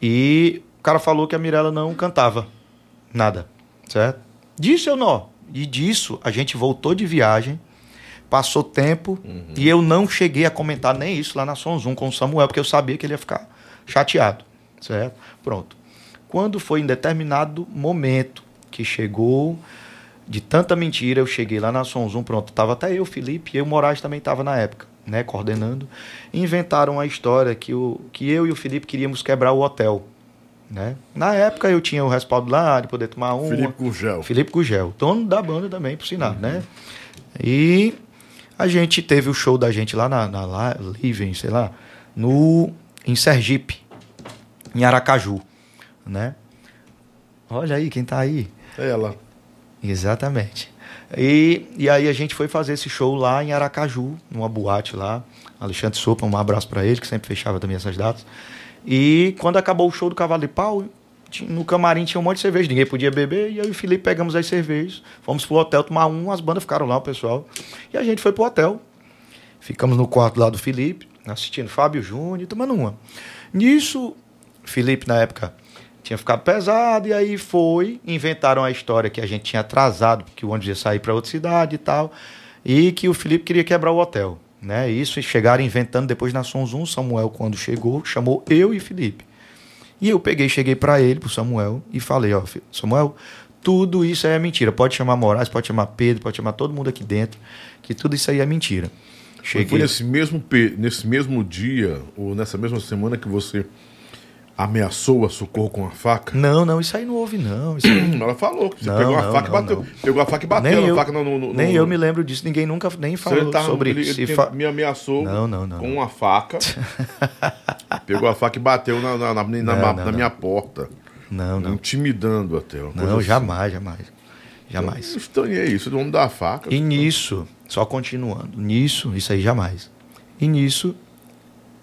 E o cara falou que a Mirella não cantava nada, certo? Disso eu não. E disso a gente voltou de viagem, passou tempo e eu não cheguei a comentar nem isso lá na Som Zoom com o Samuel, porque eu sabia que ele ia ficar chateado, certo? Pronto. Quando foi em determinado momento que chegou de tanta mentira, eu cheguei lá na Som Zoom, pronto, tava até eu, Felipe, e o Moraes também estava na época, né, coordenando. Inventaram a história que, o, que eu e o Felipe queríamos quebrar o hotel, né? Na época eu tinha o respaldo lá de poder tomar um. Felipe com gel. Felipe Gugel, dono da banda também, por sinal, né? E a gente teve o show da gente lá na, na lá, Living, sei lá, no, em Sergipe, em Aracaju, né? Olha aí quem tá aí. É ela. Exatamente. E, e aí a gente foi fazer esse show lá em Aracaju, numa boate lá. Alexandre Sopa, um abraço para ele, que sempre fechava também essas datas. E quando acabou o show do Cavalo de Pau, no camarim tinha um monte de cerveja, ninguém podia beber, e eu e o Felipe pegamos as cervejas, fomos pro hotel tomar um, as bandas ficaram lá, o pessoal. E a gente foi pro hotel. Ficamos no quarto lá do Felipe, assistindo Fábio Júnior, tomando uma. Nisso, Felipe, na época, tinha ficado pesado, e aí foi, inventaram a história que a gente tinha atrasado, porque o ônibus ia sair para outra cidade e tal. e que o Felipe queria quebrar o hotel. Né? Isso e chegaram inventando depois na Sons 1. Samuel, quando chegou, chamou eu e Felipe. E eu peguei, cheguei para ele, pro Samuel, e falei: Ó, Samuel, tudo isso aí é mentira. Pode chamar Moraes, pode chamar Pedro, pode chamar todo mundo aqui dentro, que tudo isso aí é mentira. Cheguei... Foi nesse mesmo, nesse mesmo dia, ou nessa mesma semana que você ameaçou a Socorro com a faca? Não, não, isso aí não houve, não. Aí... Ela falou que você não, pegou a faca não, e bateu. Não. Pegou a faca e bateu nem eu, faca no, no, Nem eu me lembro disso, ninguém nunca nem falou tava, sobre ele, isso. Ele fa... me ameaçou com uma faca. pegou a faca e bateu na, na, na, na, na minha porta. Não, não. Intimidando até. Não, assim. jamais, jamais. Jamais. Eu estranhei isso, do homem da faca. E nisso, só continuando, nisso, isso aí jamais. E nisso,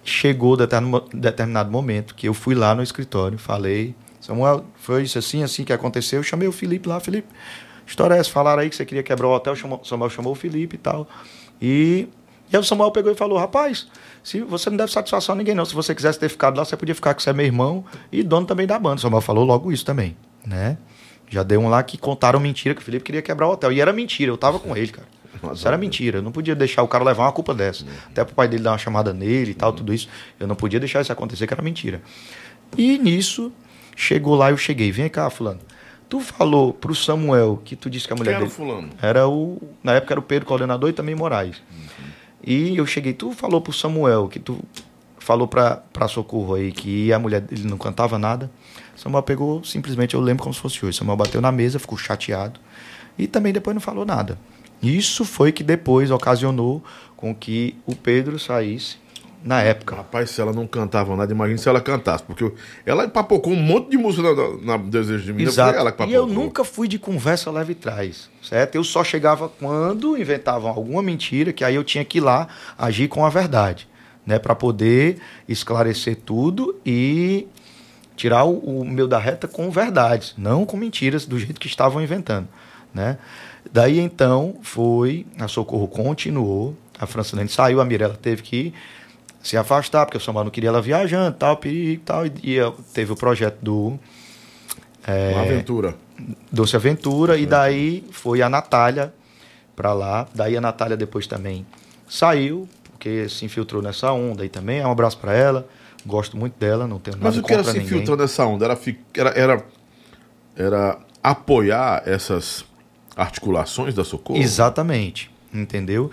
chegou determinado momento que eu fui lá no escritório, falei, Samuel, foi isso assim, assim que aconteceu. Eu chamei o Felipe lá, Felipe, história é essa? Falaram aí que você queria quebrar o hotel, Samuel chamou o Felipe e tal. E, e aí o Samuel pegou e falou, rapaz, se você não deve satisfação a ninguém não, se você quisesse ter ficado lá, você podia ficar com você é meu irmão e dono também da banda. O Samuel falou logo isso também, né? Já deu um lá que contaram mentira que o Felipe queria quebrar o hotel. E era mentira, eu tava com ele, cara. Isso era mentira. Eu não podia deixar o cara levar uma culpa dessa. Uhum. Até pro pai dele dar uma chamada nele e tal, tudo isso. Eu não podia deixar isso acontecer, que era mentira. E nisso, chegou lá, eu cheguei. Vem cá, fulano. Tu falou pro Samuel que tu disse que a mulher Quem era dele... fulano? Era o... Na época era o Pedro, coordenador, e também Moraes. Uhum. E eu cheguei, tu falou pro Samuel que tu falou pra, pra Socorro aí que a mulher dele não cantava nada. Samuel pegou, simplesmente, eu lembro como se fosse hoje. Samuel bateu na mesa, ficou chateado. E também depois não falou nada. Isso foi que depois ocasionou com que o Pedro saísse na época. Rapaz, se ela não cantava nada, imagina se ela cantasse, porque ela papocou um monte de música na, na Desejo de Mim. Exato. Ela que e eu nunca fui de conversa leve trás, certo? Eu só chegava quando inventavam alguma mentira, que aí eu tinha que ir lá agir com a verdade, né, para poder esclarecer tudo e tirar o, o meu da reta com verdades, não com mentiras do jeito que estavam inventando, né? Daí então foi, a Socorro continuou, a Francilene saiu, a Mirella teve que se afastar, porque o Samuel não queria ela viajando, tal, perigo, tal, e, e teve o projeto do... É, Uma aventura. Doce Aventura, é. e daí foi a Natália para lá, daí a Natália depois também saiu, porque se infiltrou nessa onda aí também, um abraço para ela, gosto muito dela, não tenho nada Mas o que era se infiltrou nessa onda? Era, era, era, era apoiar essas articulações da Socorro? Exatamente, entendeu?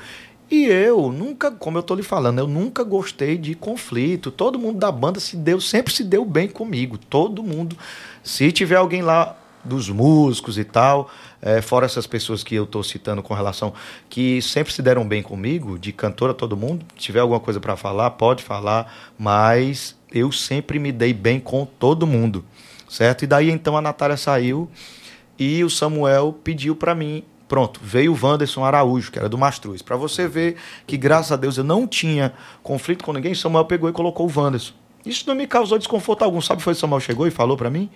E eu nunca, como eu estou lhe falando, eu nunca gostei de conflito. Todo mundo da banda se deu, sempre se deu bem comigo. Todo mundo. Se tiver alguém lá dos músicos e tal, é, fora essas pessoas que eu estou citando com relação, que sempre se deram bem comigo, de cantora todo mundo, se tiver alguma coisa para falar, pode falar, mas eu sempre me dei bem com todo mundo, certo? E daí então a Natália saiu e o Samuel pediu para mim. Pronto, veio o Wanderson Araújo, que era do Mastruz. Para você ver que, graças a Deus, eu não tinha conflito com ninguém, Samuel pegou e colocou o Wanderson. Isso não me causou desconforto algum. Sabe foi o Samuel chegou e falou para mim?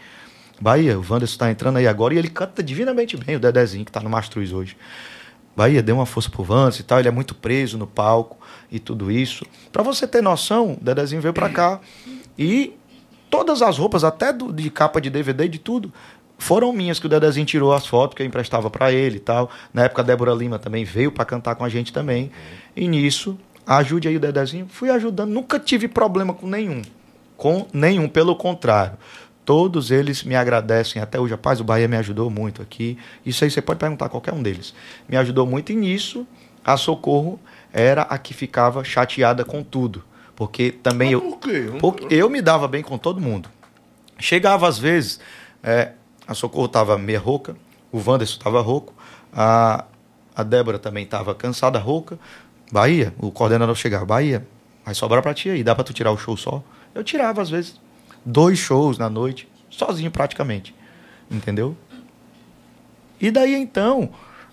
Bahia, o Wanderson está entrando aí agora e ele canta divinamente bem, o Dedezinho, que está no Mastruz hoje. Bahia, deu uma força pro Wanderson e tal, ele é muito preso no palco e tudo isso. Para você ter noção, o Dedezinho veio para cá e todas as roupas, até do, de capa de DVD, de tudo, foram minhas que o Dedezinho tirou as fotos que eu emprestava para ele e tal. Na época a Débora Lima também veio para cantar com a gente também. E nisso, ajude aí o Dedezinho. Fui ajudando, nunca tive problema com nenhum. Com nenhum, pelo contrário. Todos eles me agradecem até hoje. Rapaz, o Bahia me ajudou muito aqui. Isso aí você pode perguntar a qualquer um deles. Me ajudou muito e nisso a Socorro era a que ficava chateada com tudo. Porque também Mas eu. Por quê? Porque eu me dava bem com todo mundo. Chegava às vezes. É, a Socorro estava meia rouca, o Wanderson estava rouco, a, a Débora também estava cansada, rouca. Bahia, o coordenador chegava, Bahia, vai sobrar para ti aí, dá para tu tirar o show só? Eu tirava, às vezes, dois shows na noite, sozinho praticamente, entendeu? E daí então,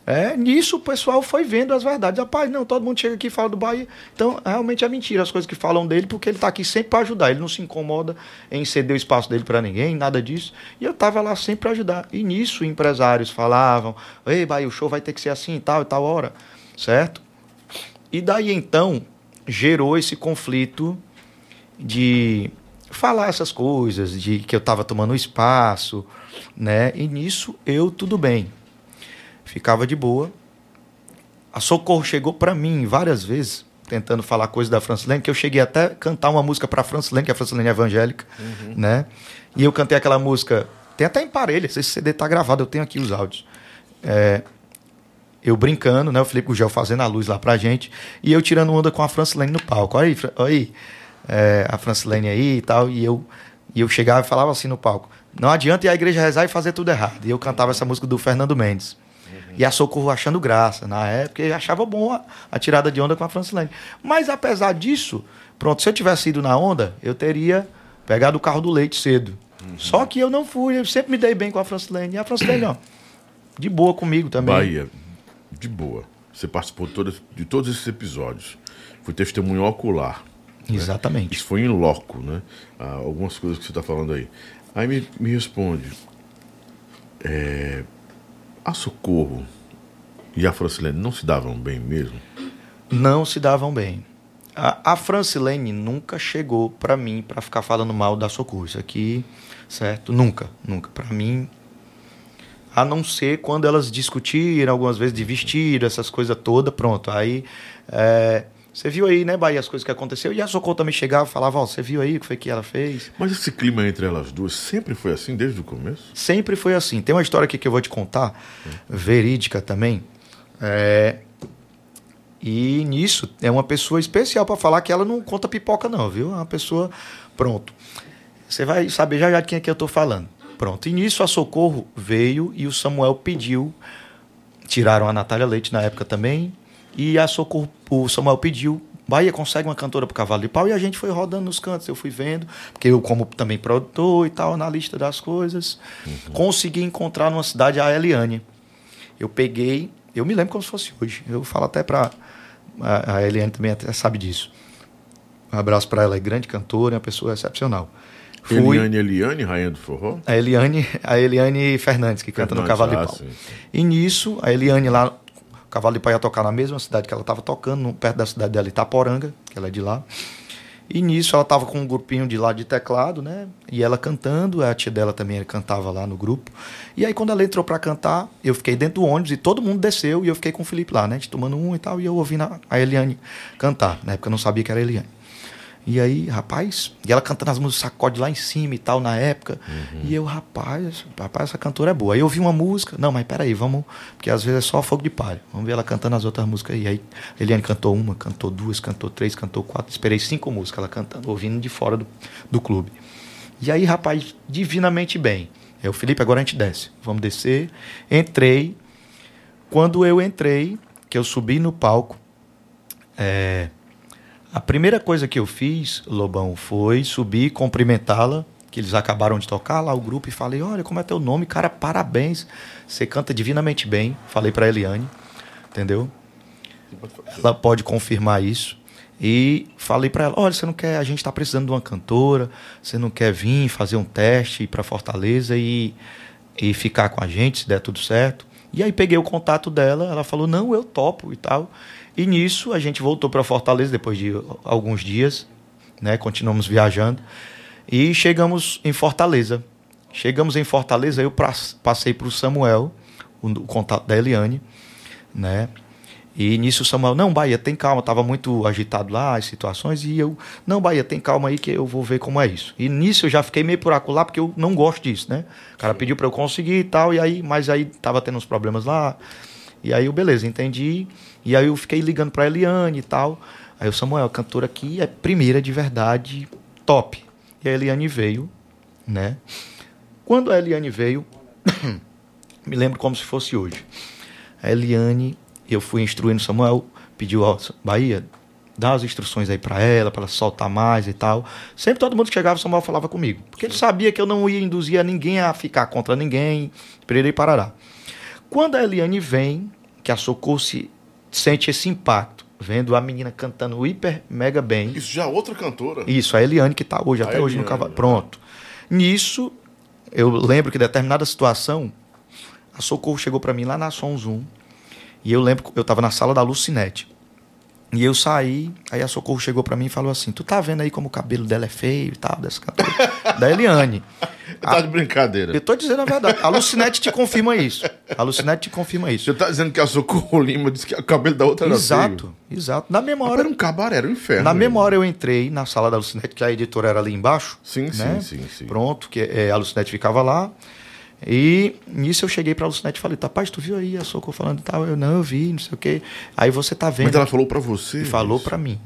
é, nisso o pessoal foi vendo as verdades. Rapaz, não, todo mundo chega aqui e fala do Bahia. Então, realmente é mentira as coisas que falam dele, porque ele está aqui sempre para ajudar. Ele não se incomoda em ceder o espaço dele para ninguém, nada disso. E eu estava lá sempre para ajudar. E nisso empresários falavam: Ei, Bahia, o show vai ter que ser assim, tal e tal hora. Certo? E daí então gerou esse conflito de falar essas coisas, de que eu estava tomando espaço, né? E nisso eu tudo bem ficava de boa. a Socorro chegou para mim várias vezes, tentando falar coisa da Francilene, que eu cheguei até a cantar uma música para a Francilene, que a Francilene é evangélica, né? E eu cantei aquela música, tem até em parelha, esse CD tá gravado, eu tenho aqui os áudios. É, eu brincando, né? O Felipe Gugel fazendo a luz lá pra gente. E eu tirando onda com a Francilene no palco. Olha aí, olha aí é, a Francilene aí e tal. E eu, e eu chegava e falava assim no palco. Não adianta ir à igreja rezar e fazer tudo errado. E eu cantava essa música do Fernando Mendes. E a Socorro achando graça. Na época, eu achava bom a, a tirada de onda com a Francilene. Mas apesar disso, pronto, se eu tivesse ido na onda, eu teria pegado o carro do leite cedo. Só que eu não fui, eu sempre me dei bem com a Francilene. E a Francilene, ó, de boa comigo também. Bahia, de boa. Você participou de todos, de todos esses episódios. Foi testemunho ocular. Exatamente. Isso foi em loco, né? Ah, algumas coisas que você está falando aí. Aí me, me responde. é, a Socorro e a Francilene não se davam bem mesmo? Não se davam bem. A, a Francilene nunca chegou pra mim pra ficar falando mal da Socorro. Isso aqui, certo? Nunca, nunca. Pra mim, a não ser quando elas discutiram algumas vezes de vestido, essas coisas todas, pronto. Aí, é, você viu aí, né, Bahia, as coisas que aconteceu. E a Socorro também chegava e falava, ó, você viu aí o que foi que ela fez? Mas esse clima entre elas duas sempre foi assim desde o começo? Sempre foi assim. Tem uma história aqui que eu vou te contar, verídica também. É, E nisso é uma pessoa especial para falar que ela não conta pipoca, não, viu? É uma pessoa. Pronto. Você vai saber já já de quem é que eu tô falando. Pronto. E nisso a Socorro veio e o Samuel pediu. Tiraram a Natália Leite na época também. E a Socorro, o Samuel pediu. Bahia consegue uma cantora pro Cavalo de Pau e a gente foi rodando nos cantos, eu fui vendo, porque eu, como também produtor e tal, na lista das coisas, consegui encontrar numa cidade a Eliane. Eu peguei, eu me lembro como se fosse hoje. Eu falo até pra. A, Eliane também até sabe disso. Um abraço para ela, é grande cantora, é uma pessoa excepcional. Fui Eliane Eliane, rainha do forró? a Eliane, a Eliane Fernandes, que canta no Fernandes, Cavalo de ah, Pau. sim, sim. E nisso, a Eliane lá, Cavalo de Pau ia tocar na mesma cidade que ela estava tocando, perto da cidade dela, Itaporanga, que ela é de lá. E nisso ela estava com um grupinho de lá de teclado, né? E ela cantando, a tia dela também cantava lá no grupo. E aí quando ela entrou para cantar, eu fiquei dentro do ônibus e todo mundo desceu e eu fiquei com o Felipe lá, né? A gente tomando um e tal, e eu ouvindo a, Eliane cantar. Na época eu não sabia que era Eliane. E aí, rapaz, e ela cantando as músicas sacode lá em cima e tal, na época. E eu, rapaz, rapaz, essa cantora é boa. Aí eu ouvi uma música, não, mas peraí, vamos, porque às vezes é só fogo de palha. Vamos ver ela cantando as outras músicas aí. Aí a Eliane cantou uma, cantou duas, cantou três, cantou quatro. Esperei cinco músicas ela cantando, ouvindo de fora do, do clube. E aí, rapaz, divinamente bem. É o Felipe, agora a gente desce. Vamos descer. Entrei. Quando eu entrei, que eu subi no palco, é, a primeira coisa que eu fiz, Lobão, foi subir cumprimentá-la, que eles acabaram de tocar lá o grupo, e falei: Olha, como é teu nome? Cara, parabéns. Você canta divinamente bem. Falei pra Eliane, entendeu? Ela pode confirmar isso. E falei pra ela: Olha, você não quer, a gente tá precisando de uma cantora, você não quer vir fazer um teste ir pra Fortaleza e, e ficar com a gente, se der tudo certo. E aí peguei o contato dela, ela falou: Não, eu topo e tal. E nisso a gente voltou para Fortaleza depois de alguns dias, né? Continuamos viajando e chegamos em Fortaleza. Chegamos em Fortaleza, eu passei para o Samuel, o, contato da Eliane, né? E nisso o Samuel, não, Bahia, tem calma, estava muito agitado lá, as situações, e eu, não, Bahia, tem calma aí que eu vou ver como é isso. E nisso eu já fiquei meio por acolá, porque eu não gosto disso, né? O cara pediu para eu conseguir e tal, e aí, mas aí tava tendo uns problemas lá, e aí eu, beleza, entendi. E aí eu fiquei ligando pra Eliane e tal. Aí o Samuel, cantora aqui é primeira de verdade, top. E a Eliane veio, né? Quando a Eliane veio, me lembro como se fosse hoje. A Eliane, eu fui instruindo o Samuel, pediu, ó, Bahia, dá as instruções aí pra ela, pra ela soltar mais e tal. Sempre todo mundo que chegava, o Samuel falava comigo. Porque ele sabia que eu não ia induzir a ninguém a ficar contra ninguém, pererei parará. Quando a Eliane vem, que a Socorro se sente esse impacto, vendo a menina cantando hiper mega bem. Isso já é outra cantora. Isso, a Eliane que está hoje, A até hoje no Eliane, cavalo. né? Pronto. Nisso, eu lembro que em determinada situação, a Socorro chegou para mim lá na Som Zoom, e eu lembro que eu estava na sala da Lucinete. E eu saí, aí a Socorro chegou pra mim e falou assim: Tu tá vendo aí como o cabelo dela é feio e tal, dessa cantora? da Eliane. Tá de brincadeira. Eu tô dizendo a verdade. A Lucinete te confirma isso. A Lucinete te confirma isso. Você tá dizendo que a Socorro Lima disse que o cabelo da outra era Exato, feio? exato. Na mesma hora, Era um cabaré, era um inferno. na mesma hora eu entrei na sala da Lucinete, que a editora era ali embaixo. Sim, né? sim, sim, sim. Pronto, que é, a Lucinete ficava lá. E nisso eu cheguei pra Lucinete e falei, rapaz, tu viu aí a Socorro falando e tal? Eu, não, eu vi, não sei o quê. Aí você tá vendo. Mas ela falou pra você. E falou isso? pra mim.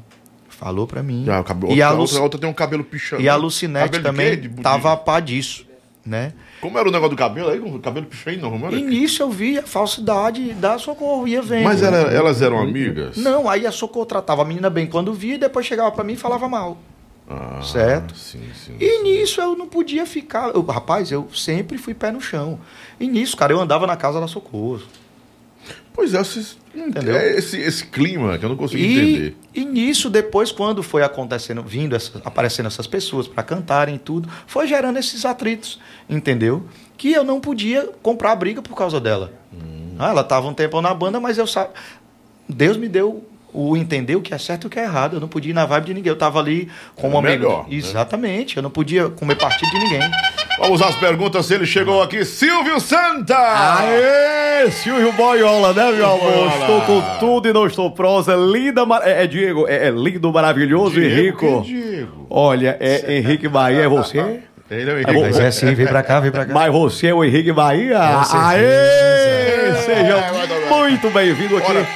Falou pra mim. Ah, cabelo, e, a outra, Lu- outra, outra tem um cabelo pichando. e a Lucinete Cabelo de também? De- de- tava a par disso, né? Como era o negócio do cabelo aí? O cabelo como era? E nisso eu vi a falsidade da Socorro, ia vendo. Mas elas eram amigas? Não, aí a Socorro tratava a menina bem quando via e depois chegava pra mim e falava mal. Ah, Certo. Sim, sim. E nisso eu não podia ficar. eu- rapaz, eu sempre fui pé no chão. E nisso, cara, eu andava na casa da Socorro. Pois é, Entendeu? é esse, esse clima que eu não consigo E, entender. e nisso, depois, quando foi acontecendo, vindo, essa- aparecendo essas pessoas para cantarem e tudo, foi gerando esses atritos, entendeu? Que eu não podia comprar briga por causa dela. Hum. Ah, ela estava um tempo na banda, mas eu sa... Deus me deu o entender o que é certo e o que é errado. Eu não podia ir na vibe de ninguém. Eu estava ali como Era amigo. melhor, né? Exatamente. Eu não podia comer partido de ninguém. Vamos às perguntas. Ele chegou aqui, Silvio Santa! Aê, Silvio Boiola, né, meu amor? Boiola. Estou com tudo e não estou prosa. Linda, mar... é, é Diego, é, é lindo, maravilhoso e Diego, rico. que Diego? Olha, é Henrique Bahia, é você? Ele é o É Henrique. Mas é assim, vem pra cá, vem pra cá. Mas você é o Henrique Bahia? Com. Aê! Seja É, muito bem-vindo aqui Ora,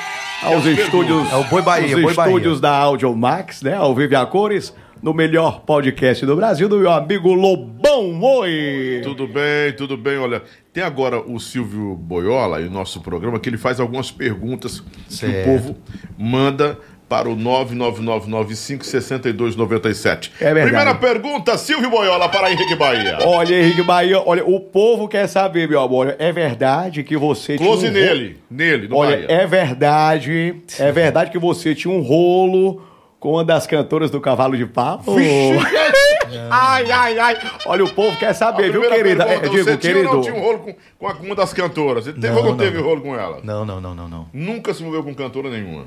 aos estúdios, É o Boi Bahia, os Boi Bahia. estúdios da Audio Max, né? Ao vivo e a cores, no melhor podcast do Brasil, do meu amigo Lobão Oi! Tudo bem, tudo bem. Olha, tem agora o Silvio Boiola o nosso programa que ele faz algumas perguntas que o Certo. povo manda para o 999956297. É verdade. Primeira pergunta, Silvio Boiola para Henrique Bahia. Olha, Henrique Bahia, olha, o povo quer saber, meu amor. É verdade que você Close tinha um nele, nele, no Olha, Bahia. é verdade, é verdade que você tinha um rolo com uma das cantoras do Cavalo de Papo. ai, ai, ai. Olha, o povo quer saber, viu, querida? pergunta, É, digo, você tinha ou querido. não tinha um rolo com, com uma das cantoras? Você teve Não, ou não, não, teve não. rolo com ela? Não, não, não, não, não. Nunca se envolveu com cantora nenhuma.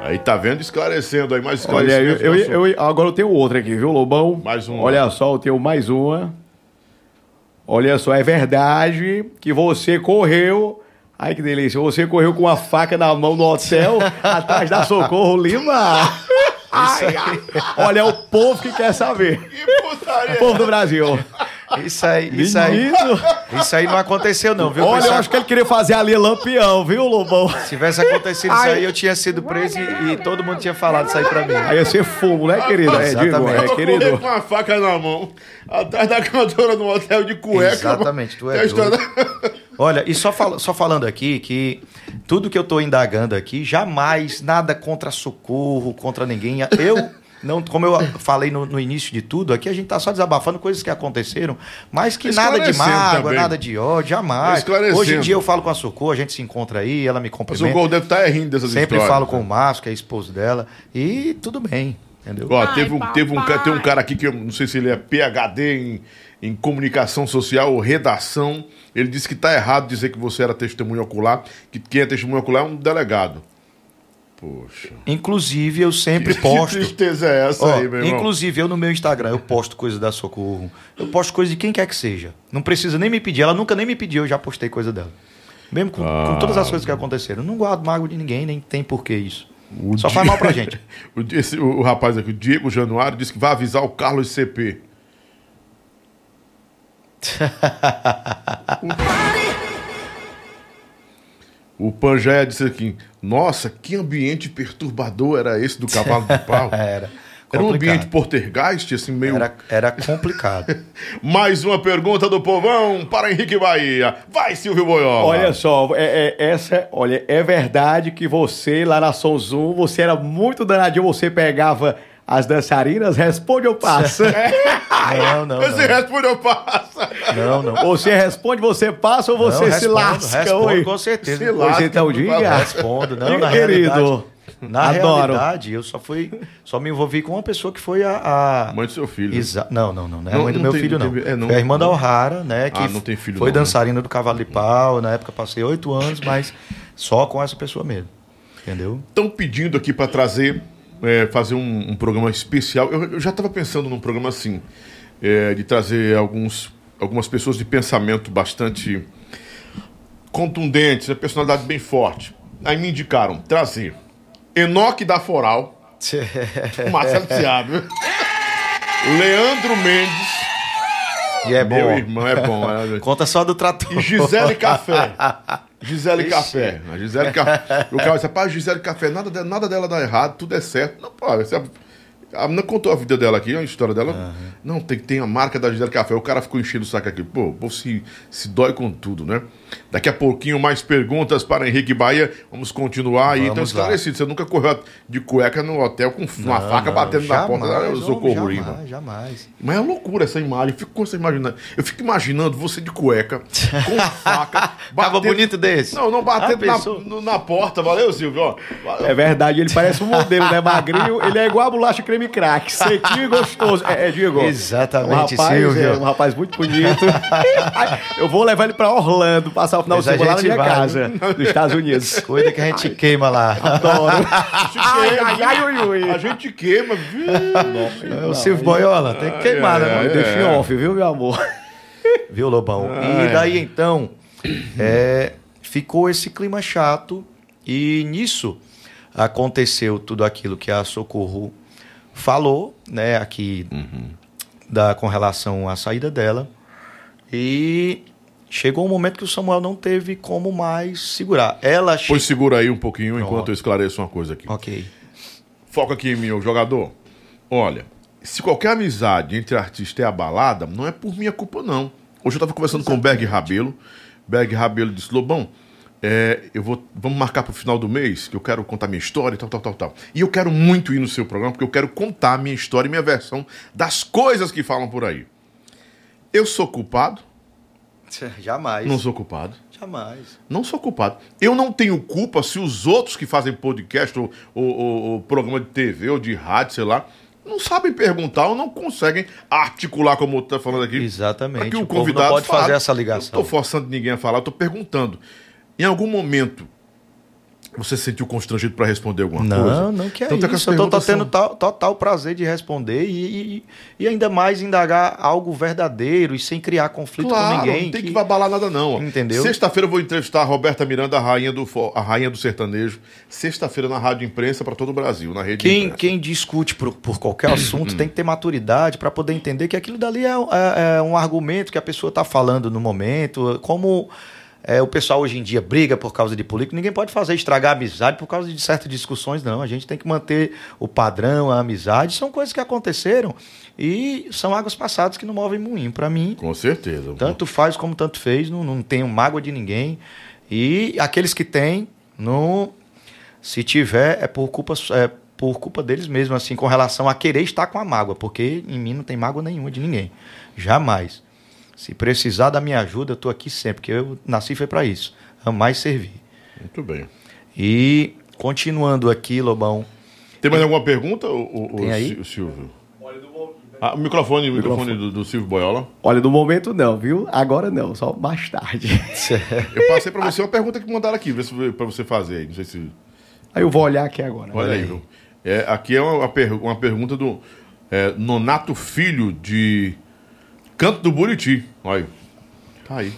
Aí tá vendo, esclarecendo aí, mais Olha, eu, eu- eu- agora eu tenho outra aqui, viu, Lobão? Mais uma. Olha só, eu tenho mais uma. Olha só, é verdade que você correu. Ai, que delícia. Você correu com uma faca na mão no hotel, atrás da Socorro Lima. Ai, ai. Olha, é o povo que quer saber. Que putaria! O povo do Brasil. Isso aí, isso aí, isso aí não aconteceu não, viu? Olha, eu acho que ele queria fazer ali lampião, viu, Lobão? Se tivesse acontecido isso aí, eu tinha sido preso e, e todo mundo tinha falado isso aí pra mim. Aí ia ser fumo, né, querido? É, digo, Exatamente. é, querido. com uma faca na mão, atrás da cantora no hotel de cueca. Exatamente, tu é Tem a história Olha, e só, fal- só falando aqui que tudo que eu tô indagando aqui, jamais nada contra socorro, contra ninguém. Eu, não, como eu falei no, no início de tudo, aqui a gente tá só desabafando coisas que aconteceram, mas que nada de mágoa, também. nada de ódio, jamais. Hoje em dia eu falo com a Socorro, a gente se encontra aí, ela me O cumprimenta. Socorro deve estar rindo dessas Sempre histórias. falo com o Márcio, que é esposo dela, e tudo bem, entendeu? Ó, Ai, teve um, teve um, um cara aqui que eu não sei se ele é PhD em, em comunicação social ou redação. Ele disse que tá errado dizer que você era testemunho ocular, que quem é testemunho ocular é um delegado. Poxa. Inclusive, eu sempre Que posto. tristeza é essa Ó, aí, meu irmão? inclusive, eu no meu Instagram, eu posto coisa da Socorro. Eu posto coisa de quem quer que seja. Não precisa nem me pedir. Ela nunca nem me pediu, eu já postei coisa dela. Mesmo com, com todas as coisas que aconteceram. Eu não guardo mágoa de ninguém, nem tem porquê isso. O Só Di- faz mal pra gente. o, esse- o- o rapaz aqui, o Diego Januário, disse que vai avisar o Carlos CP. O Pangeia disse aqui: Nossa, que ambiente perturbador era esse do cavalo de pau. Era. Era um complicado. ambiente poltergeist, assim, meio. Era, era complicado. Mais uma pergunta do povão para Henrique Bahia. Vai, Silvio Boiola. Olha só, é, é- essa, olha, é verdade que você lá na Som Zoom, você era muito danadinho, você pegava as dançarinas, responde ou passa. Não, não, Esse não. respondeu passa. Não, não. Você responde, você passa ou você Não, se respondo, lasca? respondo com certeza. Se lasca, então não diga. fala. Respondo, não, na Querido, realidade. Na adoro. realidade, eu só fui. Só me envolvi com uma pessoa que foi a. a- Mãe do seu filho. Exa não, não, não. Não é Não, mãe do meu tem- filho, não tem- é, não. Foi a irmã da O'Hara, né? Que Ah, não tem filho Foi não, né? dançarina do Cavalo de Pau. Na época passei oito anos, mas só com essa pessoa mesmo. Entendeu? Estão pedindo aqui para trazer, é, fazer um, um programa especial. Eu, eu já estava pensando num programa assim, é, de trazer alguns, algumas pessoas de pensamento bastante contundentes, a personalidade bem forte. Aí me indicaram trazer Enoque da Foral, o Marcelo Thiago, Leandro Mendes, E é meu bom. irmão, é bom. é- Conta só do trator. E Gisele Café. Gisele Ixi. Café. A Gisele Café. O cara disse, rapaz, Gisele Café, nada, nada dela dá errado, tudo é certo. Não, pô, você- a menina contou a vida dela aqui, a história dela. Não, tem, tem a marca da Gisele Café. O cara ficou enchendo o saco aqui. Pô, o povo se, se dói com tudo, né? Daqui a pouquinho, mais perguntas para Henrique Bahia. Vamos continuar aí. Então, esclarecido, você nunca correu de cueca no hotel com uma faca batendo na porta. Eu socorro, jamais, irmão. jamais. Mas é loucura essa imagem. Eu fico, com essa imaginando, eu fico imaginando você de cueca, com faca, Tava bonito desse. Não, não batendo Ah, na, na porta. Valeu, Silvio. Ó. É verdade, ele parece um modelo, né? Magrinho, ele é igual a bolacha creme crack, sequinho e gostoso. É, é Diego. Exatamente, um rapaz, Silvio. É, um rapaz muito bonito. Eu vou levar ele pra Orlando, passar o final Mas de semana lá na minha vai, casa, nos Estados Unidos. Cuida que a gente queima lá. Adoro. Ai, ai, ai, ui, ui. A gente queima, viu? É o Silvio Boiola, tem que queimar, né? mano? Deixa em off, viu, meu amor? Viu, Lobão? E daí então, é, ficou esse clima chato e nisso aconteceu tudo aquilo que a Socorro falou, né, aqui da, com relação à saída dela. E chegou um momento que o Samuel não teve como mais segurar. Ela che- Pois segura aí um pouquinho enquanto Pronto. eu esclareço uma coisa aqui. Ok. Foca aqui ô jogador. Olha, se qualquer amizade entre artista é abalada, não é por minha culpa, não. Hoje eu estava conversando com o Berg Rabelo. Berg Rabelo disse: Lobão, é, eu vou, vamos marcar para o final do mês, que eu quero contar minha história e tal, tal, tal, tal. E eu quero muito ir no seu programa, porque eu quero contar minha história e minha versão das coisas que falam por aí. Eu sou culpado? Jamais. Não sou culpado. Jamais. Não sou culpado. Eu não tenho culpa se os outros que fazem podcast ou, ou- ou- programa de TV ou de rádio, sei lá, não sabem perguntar ou não conseguem articular, como o está falando aqui. Exatamente. Que o, O convidado pode fale. fazer essa Eu não ligação. estou forçando ninguém a falar, eu estou perguntando. Em algum momento, você se sentiu constrangido para responder alguma coisa? Não, não que é Então, tá isso. Eu tô perguntas tendo são- tal- total prazer de responder e, e, e ainda mais indagar algo verdadeiro e sem criar conflito Claro, com ninguém. não tem que, abalar nada não. Entendeu? Sexta-feira eu vou entrevistar a Roberta Miranda, a rainha do, a rainha do sertanejo. Sexta-feira na Rádio Imprensa para todo o Brasil, na rede Quem, quem discute por, por qualquer assunto tem que ter maturidade para poder entender que aquilo dali é, é- é um argumento que a pessoa está falando no momento. Como é, o pessoal hoje em dia briga por causa de político, ninguém pode fazer estragar a amizade por causa de certas discussões, não. A gente tem que manter o padrão, a amizade. São coisas que aconteceram e são águas passadas que não movem moinho. Para mim, Com certeza. tanto faz como tanto fez, não, não tenho mágoa de ninguém. E aqueles que têm, não, se tiver, é por culpa, é por culpa deles mesmos, assim, com relação a querer estar com a mágoa, porque em mim não tem mágoa nenhuma de ninguém. Jamais. Se precisar da minha ajuda, eu estou aqui sempre, porque eu nasci foi para isso. Amar e servir. Muito bem. E continuando aqui, Lobão. Tem mais alguma pergunta, o, o, Tem o aí? Sil- Silvio? Ah, o microfone, o microfone do, do Silvio Boiola. Olha, no momento não, viu? Agora não, só mais tarde. Eu passei pra você uma pergunta que mandaram aqui, pra você fazer aí. Não sei se. Aí eu vou olhar aqui agora. Olha aí, viu? É, aqui é uma, uma pergunta do é, Nonato Filho de Canto do Buriti. Olha. Tá aí.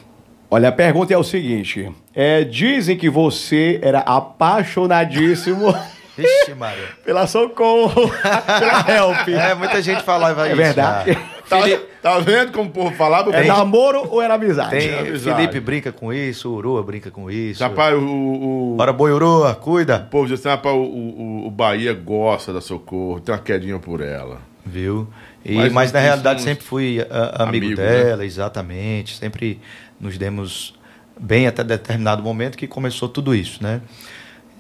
Olha, a pergunta é o seguinte: é, dizem que você era apaixonadíssimo Vixe, Maria. pela Socorro, pela Help. É, muita gente falava É isso. verdade. cara. Tá, Felipe- tá vendo como o povo falava? É Tem, namoro ou era amizade? Tem, amizade. Felipe brinca com isso, o Urua brinca com isso. Rapaz, o, o, o Bora, boi Urua, cuida. povo diz assim: rapaz, o, o, o Bahia gosta da Socorro, tem uma quedinha por ela. Viu? E, Mas mas, na realidade somos sempre fui a- amigo, amigo, né? dela, exatamente. Sempre nos demos bem até determinado momento que começou tudo isso, né?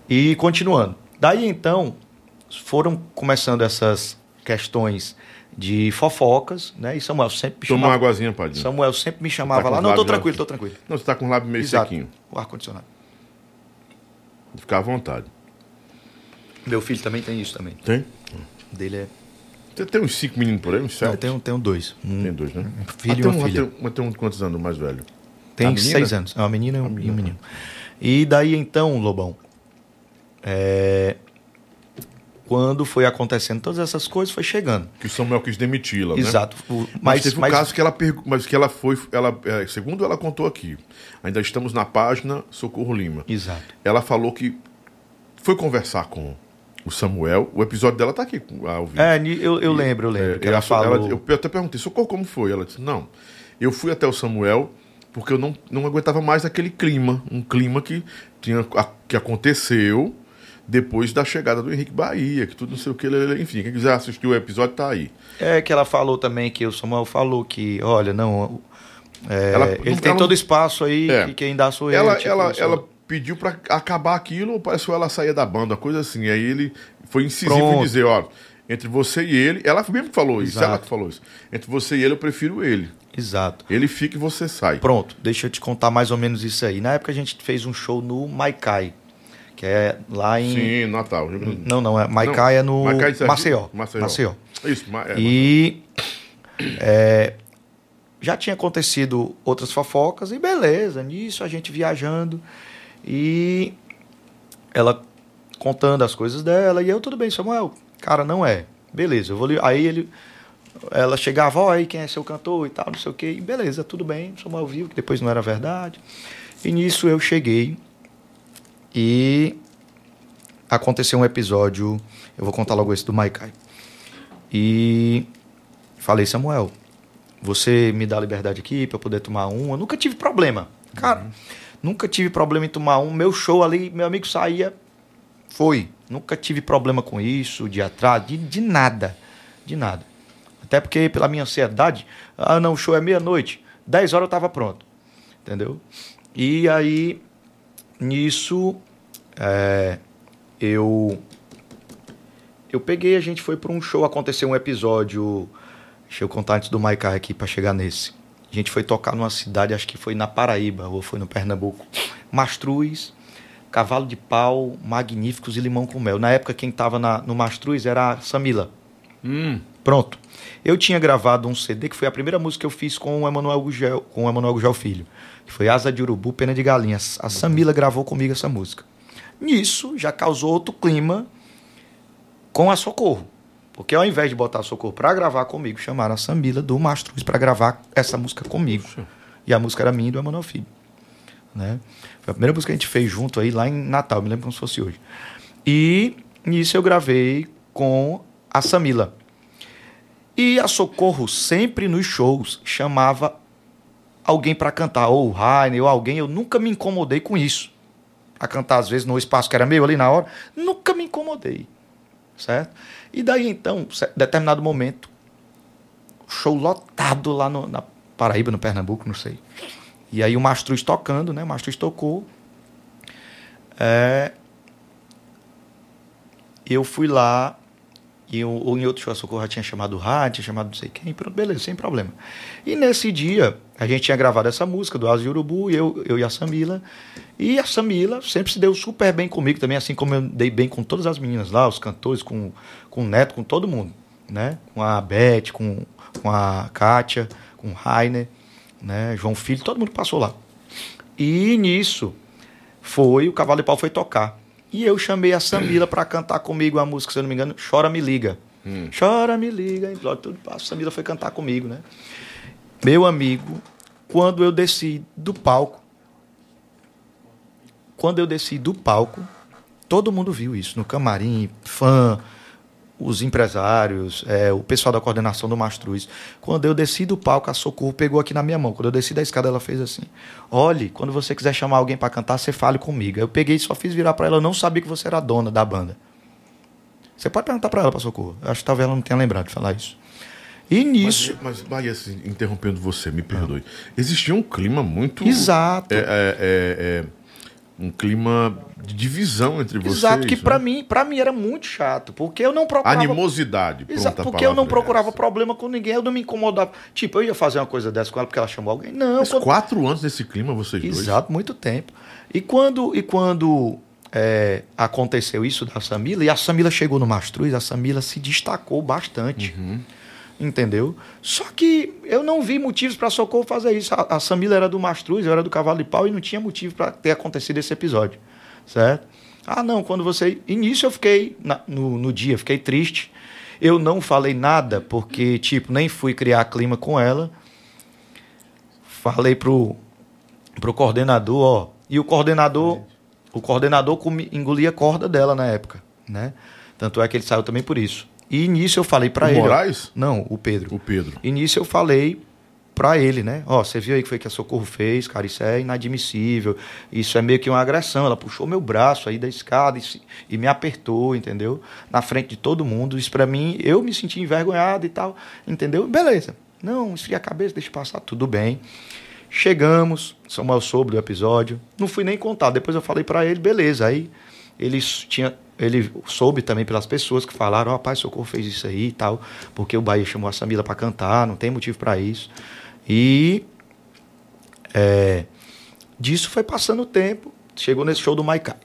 E continuando. Daí então foram começando essas questões de fofocas, né? E Samuel sempre me Toma uma chamava. águazinha, Padinho. Samuel sempre me chamava com lá. Não, tô lábios tranquilo, tô tranquilo. Não, você tá com o lábio meio Exato. sequinho. O ar-condicionado. Fica à vontade. Meu filho também tem isso também. Tem? Dele é. Você tem uns cinco meninos por aí, uns Não, sete? eu tenho, tenho dois. Um, Tem dois, né? filho Ah, e tem uma um, filha. Tem, mas tem um quantos anos mais velho? Tem menina? seis anos. É uma menina e um, e um menino. E daí então, Lobão, é, quando foi acontecendo todas essas coisas, foi chegando. Que o Samuel quis demiti-la, né? Exato. O- Mas, Mas, teve um mas- caso que ela pergu- mas que ela foi, ela, é, segundo ela contou aqui, ainda estamos na página Socorro Lima. Exato. Ela falou que foi conversar com o Samuel. O episódio dela tá aqui com- ao vivo. É, eu, eu lembro, eu lembro. É, que ela, falou. ela- eu até perguntei, Socorro, como foi? Ela disse, não, eu fui até o Samuel porque eu não, não aguentava mais aquele clima, um clima que, tinha, que aconteceu depois da chegada do Henrique Bahia, que tudo não sei o que, enfim, quem quiser assistir o episódio tá aí. É que ela falou também que o Samuel falou que, olha, não. é, Ela- ele não- tem ela- todo espaço aí É. que quem dá sou eu. Ela, tipo, ela, sou- ela pediu pra acabar aquilo, ou parece que ela saía da banda, coisa assim. Aí ele foi incisivo em Pronto. dizer, ó, entre você e ele, ela mesmo que falou isso, Exato. ela que falou isso. Entre você e ele, eu prefiro ele. Exato. Ele fica e você sai. Pronto, deixa eu te contar mais ou menos isso aí. Na época a gente fez um show no Maikai, que é lá em. Sim, Natal. Não, não, é Maikai é no Sergipe? Maceió. Maceió. Maceió. Isso, ma- é, E é, já tinha acontecido outras fofocas e beleza, nisso a gente viajando e ela contando as coisas dela e eu tudo bem, Samuel, cara, não é. Beleza, eu vou aí ele ela chegava, ó, aí quem é seu cantor e tal, não sei o quê. E beleza, tudo bem, Samuel viu que depois não era verdade. E nisso eu cheguei e aconteceu um episódio, eu vou contar logo esse do Maikai. E falei, Samuel, você me dá liberdade aqui para poder tomar um? Eu nunca tive problema. Cara, nunca tive problema em tomar um. Meu show ali, meu amigo saía, foi. Nunca tive problema com isso, de atraso, de, de nada. De nada. Até porque, pela minha ansiedade, ah, não, o show é meia-noite. 10 horas eu tava pronto. Entendeu? E aí, nisso, é, eu eu peguei, a gente foi para um show, aconteceu um episódio. Deixa eu contar antes do Maikai aqui para chegar nesse. A gente foi tocar numa cidade, acho que foi na Paraíba, ou foi no Pernambuco. Mastruz, Cavalo de Pau, Magníficos e Limão com Mel. Na época, quem estava no Mastruz era a Samila. Hum, Pronto. Eu tinha gravado um CD que foi a primeira música que eu fiz com o Emanuel Gugel, com o Emanuel Gugel Filho, que foi Asa de Urubu, Pena de Galinha. A Samila gravou comigo essa música. Nisso já causou outro clima com a Socorro. Porque ao invés de botar Socorro para gravar comigo, chamaram a Samila do Mastruz para gravar essa música comigo. E a música era minha e do Emanuel Filho. Né? Foi a primeira música que a gente fez junto aí lá em Natal, me lembro como se fosse hoje. E nisso eu gravei com a Samila. E a Socorro sempre nos shows chamava alguém para cantar, ou o Rainer, ou alguém. Eu nunca me incomodei com isso. A cantar, às vezes, no espaço que era meu ali na hora. Nunca me incomodei. Certo? E daí, então, determinado momento, show lotado lá no- na Paraíba, no Pernambuco, não sei. E aí o Mastruz tocando, né? O Mastruz tocou. É, eu fui lá e ou em outro Socorro já tinha chamado rádio, tinha chamado não sei quem, pronto, beleza, sem problema. E nesse dia, a gente tinha gravado essa música do Asa de Urubu, eu, eu e a Samila. E a Samila sempre se deu super bem comigo também, assim como eu dei bem com todas as meninas lá, os cantores, com, com o Neto, com todo mundo. Né? Com a Beth, com, com a Kátia, com o Rainer, né? João Filho, todo mundo passou lá. E nisso foi, o Cavalo de Pau foi tocar. E eu chamei a Samila para cantar comigo a música, se eu não me engano, Chora Me Liga. Chora Me Liga, tudo. A Samila foi cantar comigo, né? Meu amigo, quando eu desci do palco, quando eu desci do palco, todo mundo viu isso no camarim, fã, os empresários, é, o pessoal da coordenação do Mastruz. Quando eu desci do palco, a Socorro pegou aqui na minha mão. Quando eu desci da escada, ela fez assim: Olhe, quando você quiser chamar alguém para cantar, você fale comigo. Eu peguei e só fiz virar para ela. Eu não sabia que você era a dona da banda. Você pode perguntar para ela, para Socorro. Eu acho que talvez ela não tenha lembrado de falar isso. E nisso. Mas, mas assim, interrompendo você, me perdoe. Existia um clima muito. Exato. É, é, é, é, um clima de divisão entre vocês. Exato, que né? para mim, para mim era muito chato, porque eu não procurava Animosidade. Exato, porque eu não é procurava essa. problema com ninguém, eu não me incomodava. Tipo, eu ia fazer uma coisa dessa com ela porque ela chamou alguém. Não, Mas quando- quatro anos nesse clima, vocês dois. Exato, muito tempo. E quando, e quando é, aconteceu isso da Samila, e a Samila chegou no Mastruz, a Samila se destacou bastante. Entendeu? Só que eu não vi motivos para Socorro fazer isso. A, a Samila era do Mastruz, eu era do Cavalo de Pau e não tinha motivo para ter acontecido esse episódio. Certo? Ah, não, quando você. Início eu fiquei na- no, no dia, fiquei triste. Eu não falei nada, porque, tipo, nem fui criar clima com ela. Falei pro, pro coordenador, ó. E o coordenador, o coordenador engolia a corda dela na época, né? Tanto é que ele saiu também por isso. E nisso eu falei pra O ele. ó- Moraes? Não, o Pedro. O Pedro. E nisso eu falei pra ele, né? Ó, você viu aí que foi que a Socorro fez, cara, isso é inadmissível. Isso é meio que uma agressão. Ela puxou meu braço aí da escada e, se- e me apertou, entendeu? Na frente de todo mundo. Isso pra mim, eu me senti envergonhado e tal, entendeu? Beleza. Não, esfria a cabeça, deixa passar, tudo bem. Chegamos, Samuel soube do episódio. Não fui nem contar. Depois eu falei pra ele, beleza. Aí ele tinha, ele soube também pelas pessoas que falaram, ó, rapaz, Socorro fez isso aí e tal, porque o Bahia chamou a Samila pra cantar, não tem motivo pra isso. E é, disso foi passando o tempo, chegou nesse show do Maikai.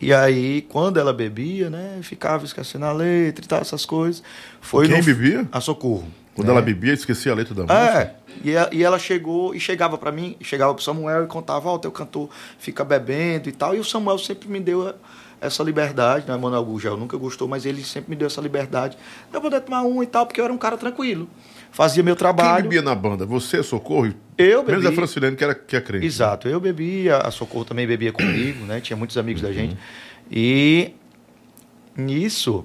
E aí, quando ela bebia, né, ficava esquecendo a letra e tal, essas coisas. Foi Quem no- bebia? A Socorro. Quando né? ela bebia, esquecia a letra da música. É, e, ela chegou e chegava pra mim, chegava pro Samuel e contava, ó, o teu cantor fica bebendo e tal. E o Samuel sempre me deu a- essa liberdade, né? Manuel Gugel nunca gostou, mas ele sempre me deu essa liberdade. Eu poder tomar um e tal, porque eu era um cara tranquilo. Fazia meu Quem trabalho. bebia na banda? Você, Socorro? Eu Menos bebi. a Francilene, que, era, que é crente. Exato, eu bebia, a Socorro também bebia comigo, né? Tinha muitos amigos da gente. E nisso,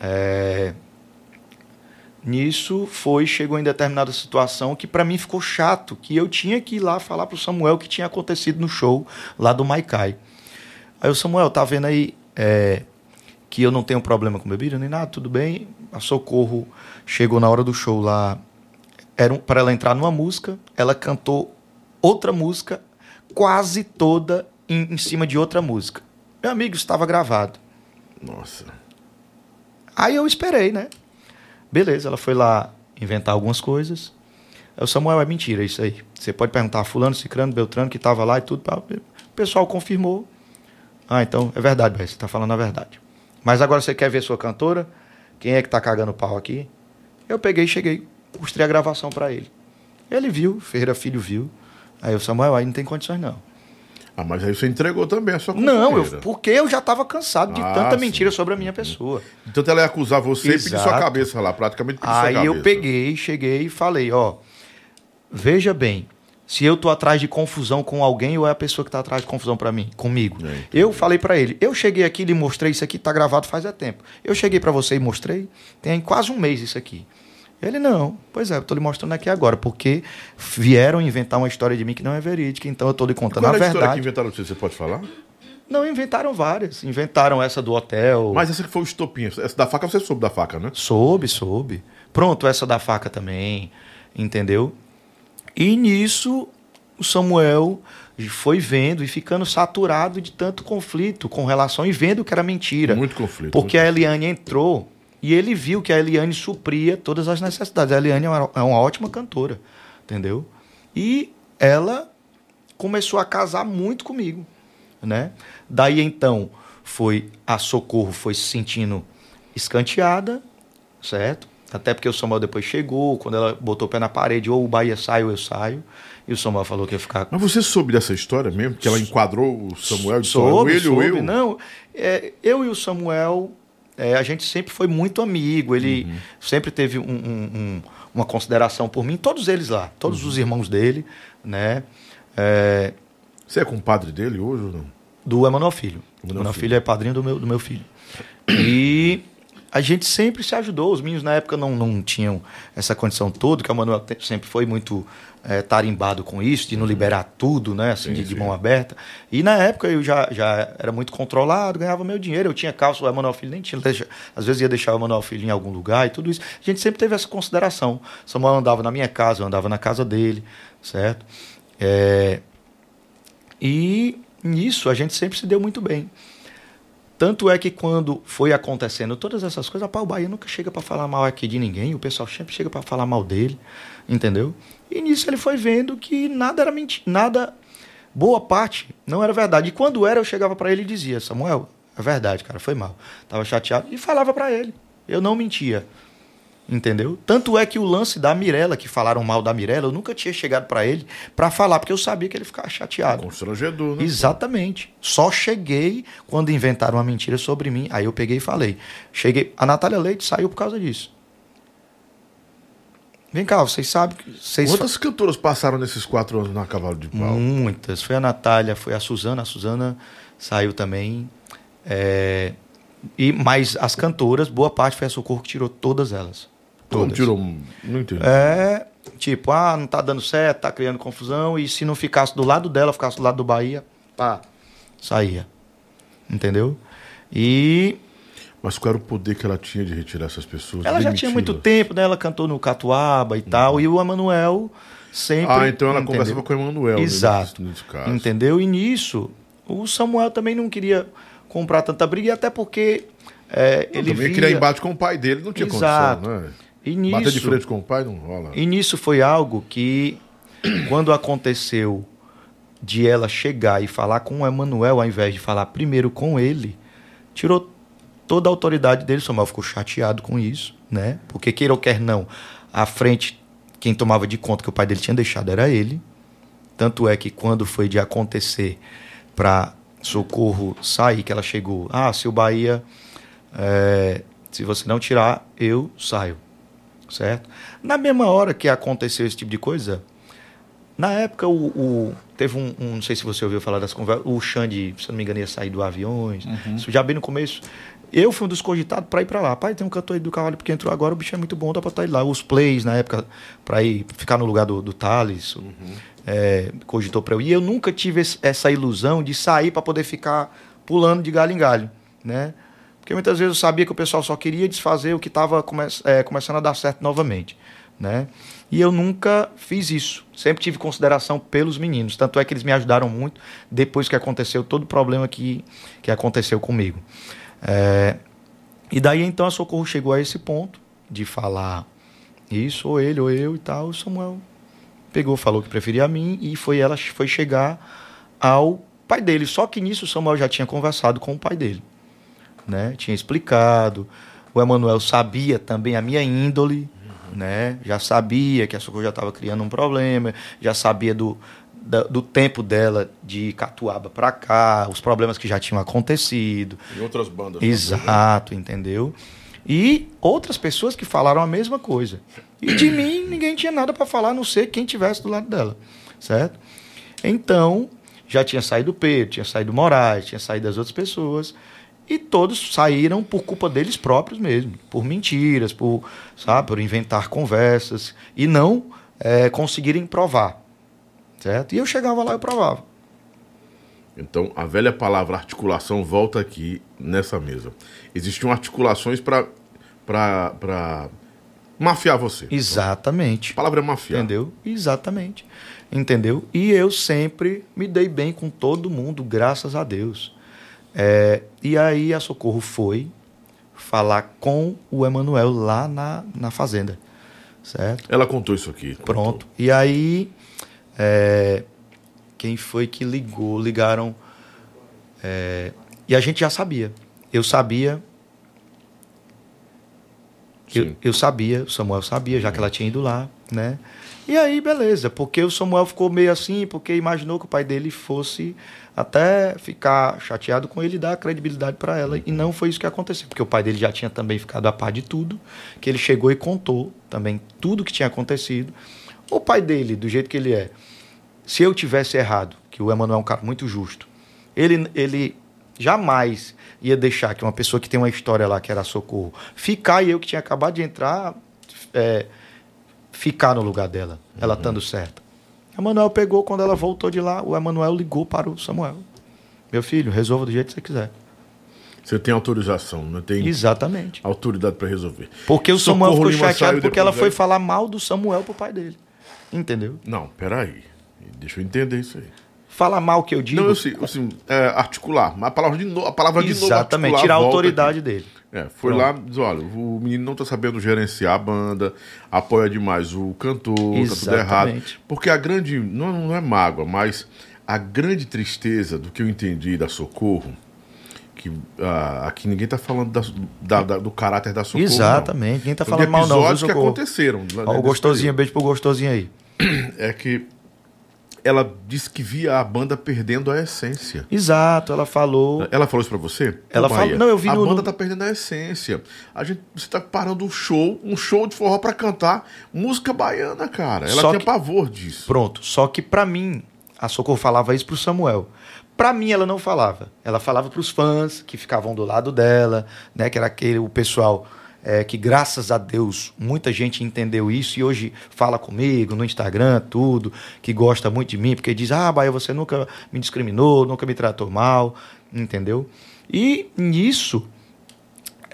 é, nisso foi, chegou em determinada situação que pra mim ficou chato, que eu tinha que ir lá falar pro Samuel o que tinha acontecido no show lá do Maikai. Aí o Samuel, tá vendo aí é, que eu não tenho problema com bebida nem nada, tudo bem. A Socorro chegou na hora do show lá, era um, para ela entrar numa música, ela cantou outra música, quase toda em, em cima de outra música. Meu amigo, estava gravado. Nossa. Aí eu esperei, né? Beleza, ela foi lá inventar algumas coisas. Aí o Samuel, é mentira isso aí. Você pode perguntar a fulano, cicrano, beltrano, que estava lá e tudo. O pessoal confirmou. Ah, então é verdade, você está falando a verdade. Mas agora você quer ver sua cantora? Quem é que tá cagando pau aqui? Eu peguei, cheguei, mostrei a gravação para ele. Ele viu, Ferreira Filho viu. Aí o Samuel, aí não tem condições não. Ah, mas aí você entregou também a sua Não, eu, porque eu já estava cansado de Ah, tanta sim. mentira sobre a minha pessoa. Então ela ia acusar você e pedir sua Exato. cabeça lá, praticamente pedir sua Aí cabeça. eu peguei, cheguei e falei, ó, veja bem, se eu tô atrás de confusão com alguém ou é a pessoa que tá atrás de confusão para mim, comigo. É, eu falei para ele, eu cheguei aqui e lhe mostrei isso aqui, tá gravado faz é tempo. Eu cheguei para você e mostrei, tem quase um mês isso aqui. Ele não, pois é, eu tô lhe mostrando aqui agora, porque vieram inventar uma história de mim que não é verídica, então eu tô lhe contando Qual a é a história que verdade. inventaram você? Você pode falar? Não, inventaram várias. Inventaram essa do hotel. Mas essa que foi o estopim. Essa da faca você soube da faca, né? Soube, soube. Pronto, essa da faca também, entendeu? E nisso o Samuel foi vendo e ficando saturado de tanto conflito com relação e vendo que era mentira. Muito conflito. Porque muito a Eliane entrou e ele viu que a Eliane supria todas as necessidades. A Eliane é uma, é uma ótima cantora, entendeu? E ela começou a casar muito comigo, né? Daí então foi a Socorro foi se sentindo escanteada, certo? Até porque o Samuel depois chegou, quando ela botou o pé na parede, ou o Bahia sai ou eu saio. E o Samuel falou que ia ficar Mas você soube dessa história mesmo? Que ela enquadrou o Samuel de Soube, ou ele ou soube. eu? Não, é, eu e o Samuel, é, a gente sempre foi muito amigo. Ele Uhum. sempre teve um- um- um- uma consideração por mim. Todos eles lá, todos Uhum. os irmãos dele, né? É, Você é compadre dele hoje ou não? do Emanuel Filho. Emanuel Filho. Filho é padrinho do meu, do meu filho. E a gente sempre se ajudou. Os meninos na época não, não tinham essa condição toda, que o Emanuel te- sempre foi muito eh, tarimbado com isso, de não liberar tudo, né? Assim, Sim, de, de mão aberta. E na época eu já, já era muito controlado, ganhava meu dinheiro. Eu tinha calça, o Emanuel Filho nem tinha. deixa- às vezes ia deixar o Emanuel Filho em algum lugar e tudo isso. A gente sempre teve essa consideração. Samuel andava na minha casa, eu andava na casa dele, certo? É, e nisso a gente sempre se deu muito bem. Tanto é que quando foi acontecendo todas essas coisas, o Bahia nunca chega para falar mal aqui de ninguém, o pessoal sempre chega para falar mal dele, entendeu? E nisso ele foi vendo que nada era mentira, nada, boa parte não era verdade. E quando era, eu chegava para ele e dizia: Samuel, é verdade, cara, foi mal. Tava chateado e falava para ele. Eu não mentia. Entendeu? Tanto é que o lance da Mirella, que falaram mal da Mirella, eu nunca tinha chegado pra ele pra falar, porque eu sabia que ele ficava chateado. Constrangedor, né? Exatamente. Só cheguei quando inventaram uma mentira sobre mim. Aí eu peguei e falei. Cheguei. A Natália Leite saiu por causa disso. Vem cá, vocês sabem que. Vocês Quantas cantoras passaram nesses quatro anos na Cavalo de Pau? Muitas. Foi a Natália, foi a Suzana. A Suzana saiu também. É, E, mas as cantoras, boa parte foi a Socorro que tirou todas elas. Como Todas. tirou? Não entendi. É, tipo, ah, não tá dando certo, tá criando confusão. E se não ficasse do lado dela, ficasse do lado do Bahia, pá, saía. Entendeu? E Mas qual era o poder que ela tinha de retirar essas pessoas? ela já tinha muito tempo, né? Ela cantou no Catuaba e tal. E o Emanuel sempre. Ah, então ela entendeu? conversava com o Emanuel. né, Exato. Nesse. Entendeu? E nisso, o Samuel também não queria comprar tanta briga, e até porque é, Não, ele também via... queria embate com o pai dele, não tinha Exato. condição, né? E Bater de nisso, frente com o pai não rola. e nisso foi algo que, quando aconteceu de ela chegar e falar com o Emanuel, ao invés de falar primeiro com ele, tirou toda a autoridade dele. O Samuel ficou chateado com isso, né? Porque, queira ou quer não, à frente, quem tomava de conta que o pai dele tinha deixado era ele. Tanto é que quando foi de acontecer para Socorro sair, que ela chegou, ah, se o Bahia, é, se você não tirar, eu saio, certo? Na mesma hora que aconteceu esse tipo de coisa, na época o, o- teve um, um- não sei se você ouviu falar das conversas, o Xande, se não me engano, ia sair do aviões, isso já bem no começo. Eu fui um dos cogitados para ir para lá. Pai, tem um cantor aí do cavalo porque entrou agora, o bicho é muito bom, dá para estar lá. Os plays na época para ir ficar no lugar do, do Thales, é, cogitou para eu ir. E eu nunca tive essa ilusão de sair para poder ficar pulando de galho em galho, né? Porque muitas vezes eu sabia que o pessoal só queria desfazer o que estava começando a dar certo novamente, né? E eu nunca fiz isso. Sempre tive consideração pelos meninos. Tanto é que eles me ajudaram muito depois que aconteceu todo o problema que, que aconteceu comigo. É, e daí então a Socorro chegou a esse ponto de falar isso, ou ele, ou eu e tal. O Samuel pegou, falou que preferia a mim e foi ela foi chegar ao pai dele. Só que nisso o Samuel já tinha conversado com o pai dele, né? Tinha explicado. O Emanuel sabia também a minha índole, né? Já sabia que a Socorro já estava criando um problema, já sabia do, da- do tempo dela de Catuaba para cá, os problemas que já tinham acontecido. Em outras bandas. né? Exato, entendeu? E outras pessoas que falaram a mesma coisa. E de mim ninguém tinha nada para falar, a não ser quem tivesse do lado dela, certo? Então, já tinha saído o Pedro, tinha saído o Moraes, tinha saído as outras pessoas, e todos saíram por culpa deles próprios mesmo, por mentiras, por, sabe, por inventar conversas e não eh, conseguirem provar, certo? E eu chegava lá e provava. Então, a velha palavra articulação volta aqui nessa mesa. Existiam articulações para para mafiar você. Exatamente. A palavra é mafiar. Entendeu? Exatamente. Entendeu? E eu sempre me dei bem com todo mundo, graças a Deus. É, e aí a Socorro foi falar com o Emanuel lá na, na fazenda. Certo? Ela contou isso aqui. contou. Pronto. E aí, é, quem foi que ligou? Ligaram. é, e a gente já sabia. Eu sabia. Eu, eu sabia, o Samuel sabia, já que ela tinha ido lá, né? E aí, beleza, porque o Samuel ficou meio assim, porque imaginou que o pai dele fosse até ficar chateado com ele e dar credibilidade para ela. E não foi isso que aconteceu, porque o pai dele já tinha também ficado a par de tudo, que ele chegou e contou também tudo que tinha acontecido. O pai dele, do jeito que ele é, se eu tivesse errado, que o Emanuel é um cara muito justo, ele, ele jamais ia deixar que uma pessoa que tem uma história lá, que era Socorro, ficar e eu que tinha acabado de entrar, é, ficar no lugar dela, ela estando certa. O Emanuel pegou, quando ela voltou de lá, o Emanuel ligou para o Samuel. Meu filho, resolva do jeito que você quiser. Você tem autorização, não tem Exatamente. autoridade para resolver. Porque o Socorro Samuel ficou Lima chateado porque ela foi né? falar mal do Samuel pro pai dele. Entendeu? Não, peraí. Deixa eu entender isso aí. Falar mal que eu digo. não, eu sei, assim, é, articular. Mas a palavra de novo, a palavra de novo Exatamente, tirar a autoridade aqui. dele. É, foi lá, diz, olha, o menino não tá sabendo gerenciar a banda, apoia demais o cantor, tá tudo errado. Exatamente. Porque a grande, não, não é mágoa, mas a grande tristeza do que eu entendi da Socorro, que ah, aqui ninguém tá falando da- da- da- do caráter da Socorro. não. Exatamente. Ninguém tá falando mal, não. viu, episódios que aconteceram. né, Ó, o gostosinho, beijo pro gostosinho aí. É que ela disse que via a banda perdendo a essência. Exato, ela falou. Ela falou isso pra você? Ela falou- não, eu vi A no- banda tá perdendo a essência. A gente, você tá parando um show, um show de forró pra cantar música baiana, cara. Ela Só tinha que- pavor disso. Pronto. Só que pra mim, a Socorro falava isso pro Samuel. Pra mim, ela não falava. Ela falava pros fãs que ficavam do lado dela, né? Que era aquele o pessoal é, que, graças a Deus, muita gente entendeu isso e hoje fala comigo no Instagram, tudo, que gosta muito de mim, porque diz: Ah, Bahia, você nunca me discriminou, nunca me tratou mal, entendeu? E nisso,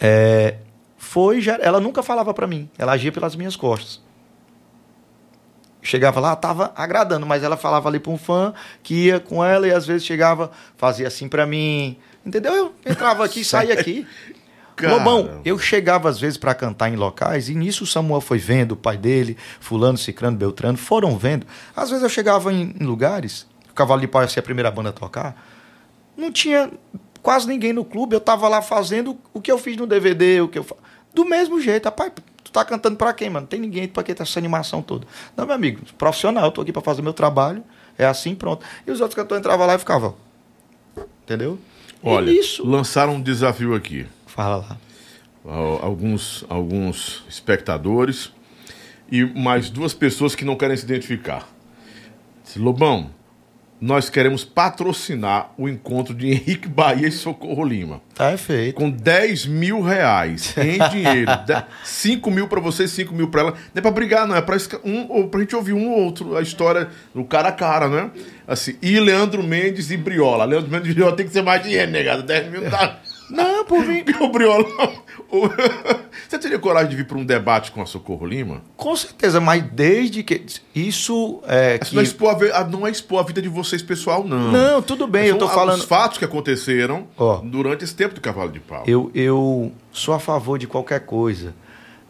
é, foi já, ela nunca falava pra mim, ela agia pelas minhas costas. Chegava lá, tava agradando, mas ela falava ali pra um fã que ia com ela e às vezes chegava, fazia assim pra mim, entendeu? Eu entrava aqui, saía aqui. Cara. Lobão, eu chegava às vezes pra cantar em locais e nisso o Samuel foi vendo, o pai dele, fulano, cicrano, beltrano, foram vendo. Às vezes eu chegava em, em lugares, o Cavalo de Pau ia ser a primeira banda a tocar, não tinha quase ninguém no clube, eu tava lá fazendo o que eu fiz no DVD, o que eu fa... do mesmo jeito, rapaz, tu tá cantando pra quem, mano? Não tem ninguém pra que tá essa animação toda. Não, meu amigo, profissional, eu tô aqui pra fazer meu trabalho, é assim, pronto. E os outros cantores entravam lá e ficavam, entendeu? Olha, isso, lançaram um desafio aqui. Fala lá. Al- Alguns, alguns espectadores e mais duas pessoas que não querem se identificar. Lobão, nós queremos patrocinar o encontro de Henrique Bahia e Socorro Lima. Tá, é feito. Com 10 mil reais em dinheiro. 5 mil pra você, 5 mil pra ela. Não é pra brigar, não. É pra, esca- um, ou pra gente ouvir um ou outro, a história do cara a cara, né? Assim, e Leandro Mendes e Briola. Leandro Mendes e Briola tem que ser mais dinheiro, negado. 10 mil não dá. Não, por vir. O Briola. o- Você teria coragem de vir para um debate com a Socorro Lima? Com certeza, mas desde que. Isso é. Que... Não, é expor a, ve- a- não é expor a vida de vocês pessoal, não. Não, tudo bem, eu tô falando. Os fatos que aconteceram Ó. durante esse tempo do Cavalo de Pau. Eu, eu sou a favor de qualquer coisa,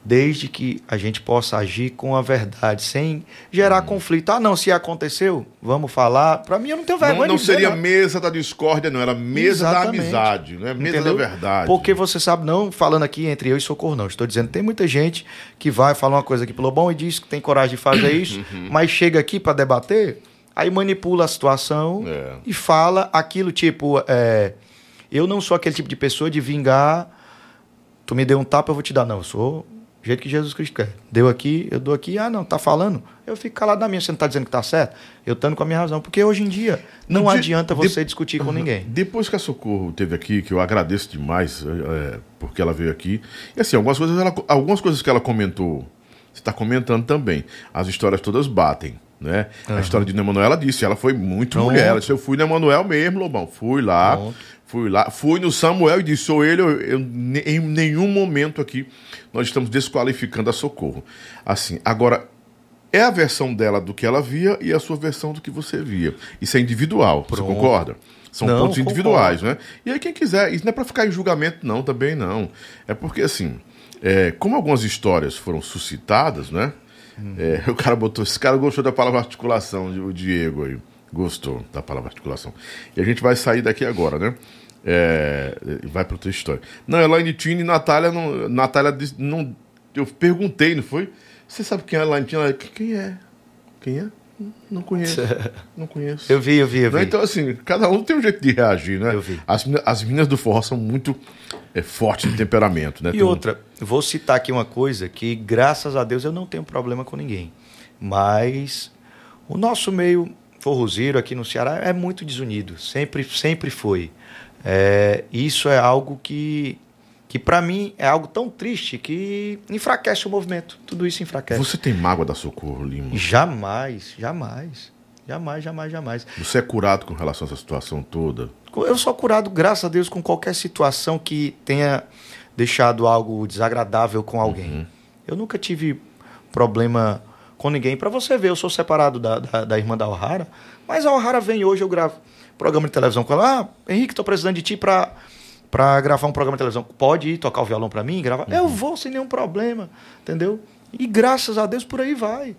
desde que a gente possa agir com a verdade, sem Hum. gerar conflito. Ah, não, se aconteceu, vamos falar. Para mim, eu não tenho Não, vergonha não de dizer, seria não. mesa da discórdia, não. Era mesa Exatamente. da amizade, não é mesa Entendeu? da verdade. Porque você sabe, não falando aqui entre eu e Socorro, não. Estou dizendo, tem muita gente que vai falar uma coisa aqui pro Lobão e diz que tem coragem de fazer isso, mas chega aqui para debater, aí manipula a situação É. e fala aquilo tipo, é, eu não sou aquele tipo de pessoa de vingar, tu me deu um tapa, eu vou te dar. Não, eu sou do jeito que Jesus Cristo quer. Deu aqui, eu dou aqui, ah, não, tá falando, eu fico calado na minha, você não tá dizendo que tá certo? Eu estando com a minha razão. Porque hoje em dia não dia- adianta de- você discutir com ninguém. Depois que a Socorro teve aqui, que eu agradeço demais, é, porque ela veio aqui. E assim, algumas coisas, ela- algumas coisas que ela comentou, você está comentando também. As histórias todas batem. Né? A história de Emanuel, ela disse, ela foi muito Pronto. mulher. Ela disse, eu fui no Emanuel mesmo, Lobão. Fui lá, Pronto. Fui lá, fui no Samuel e disse, sou ele, eu, eu- em nenhum momento aqui nós estamos desqualificando a Socorro. Assim, agora, é a versão dela do que ela via e a sua versão do que você via. Isso é individual, você Pronto. concorda? São Não, pontos concordo. individuais, né? E aí quem quiser, isso não é para ficar em julgamento não, também não. É porque assim, é, como algumas histórias foram suscitadas, né? É, o cara botou, esse cara gostou da palavra articulação, o Diego aí, gostou da palavra articulação. E a gente vai sair daqui agora, né? É, vai para outra história. Não, Elaine Tini e Natália não, Natália disse- não, eu perguntei, não foi? Você sabe quem é a Elaine? Ela, Quem é? Quem é? Não conheço. Não conheço. Eu vi, eu vi, eu vi. Então, assim, cada um tem um jeito de reagir, né? Eu vi. As, as meninas do forró são muito é, fortes de temperamento, né? E Tem um- outra, vou citar aqui uma coisa que, graças a Deus, eu não tenho problema com ninguém. Mas o nosso meio forrozeiro aqui no Ceará é muito desunido. Sempre, sempre foi. É, isso é algo que, que para mim, é algo tão triste que enfraquece o movimento. Tudo isso enfraquece. Você tem mágoa da Socorro Lima? Jamais, jamais. Jamais, jamais, jamais. Você é curado com relação a essa situação toda? Eu sou curado, graças a Deus, com qualquer situação que tenha deixado algo desagradável com alguém. Eu nunca tive problema com ninguém. Para você ver, eu sou separado da, da, da irmã da O'Hara, mas a O'Hara vem hoje, eu gravo programa de televisão com ela. Ah, Henrique, tô precisando de ti pra, pra gravar um programa de televisão. Pode ir tocar o violão pra mim, gravar? Eu vou sem nenhum problema, entendeu? E graças a Deus por aí vai.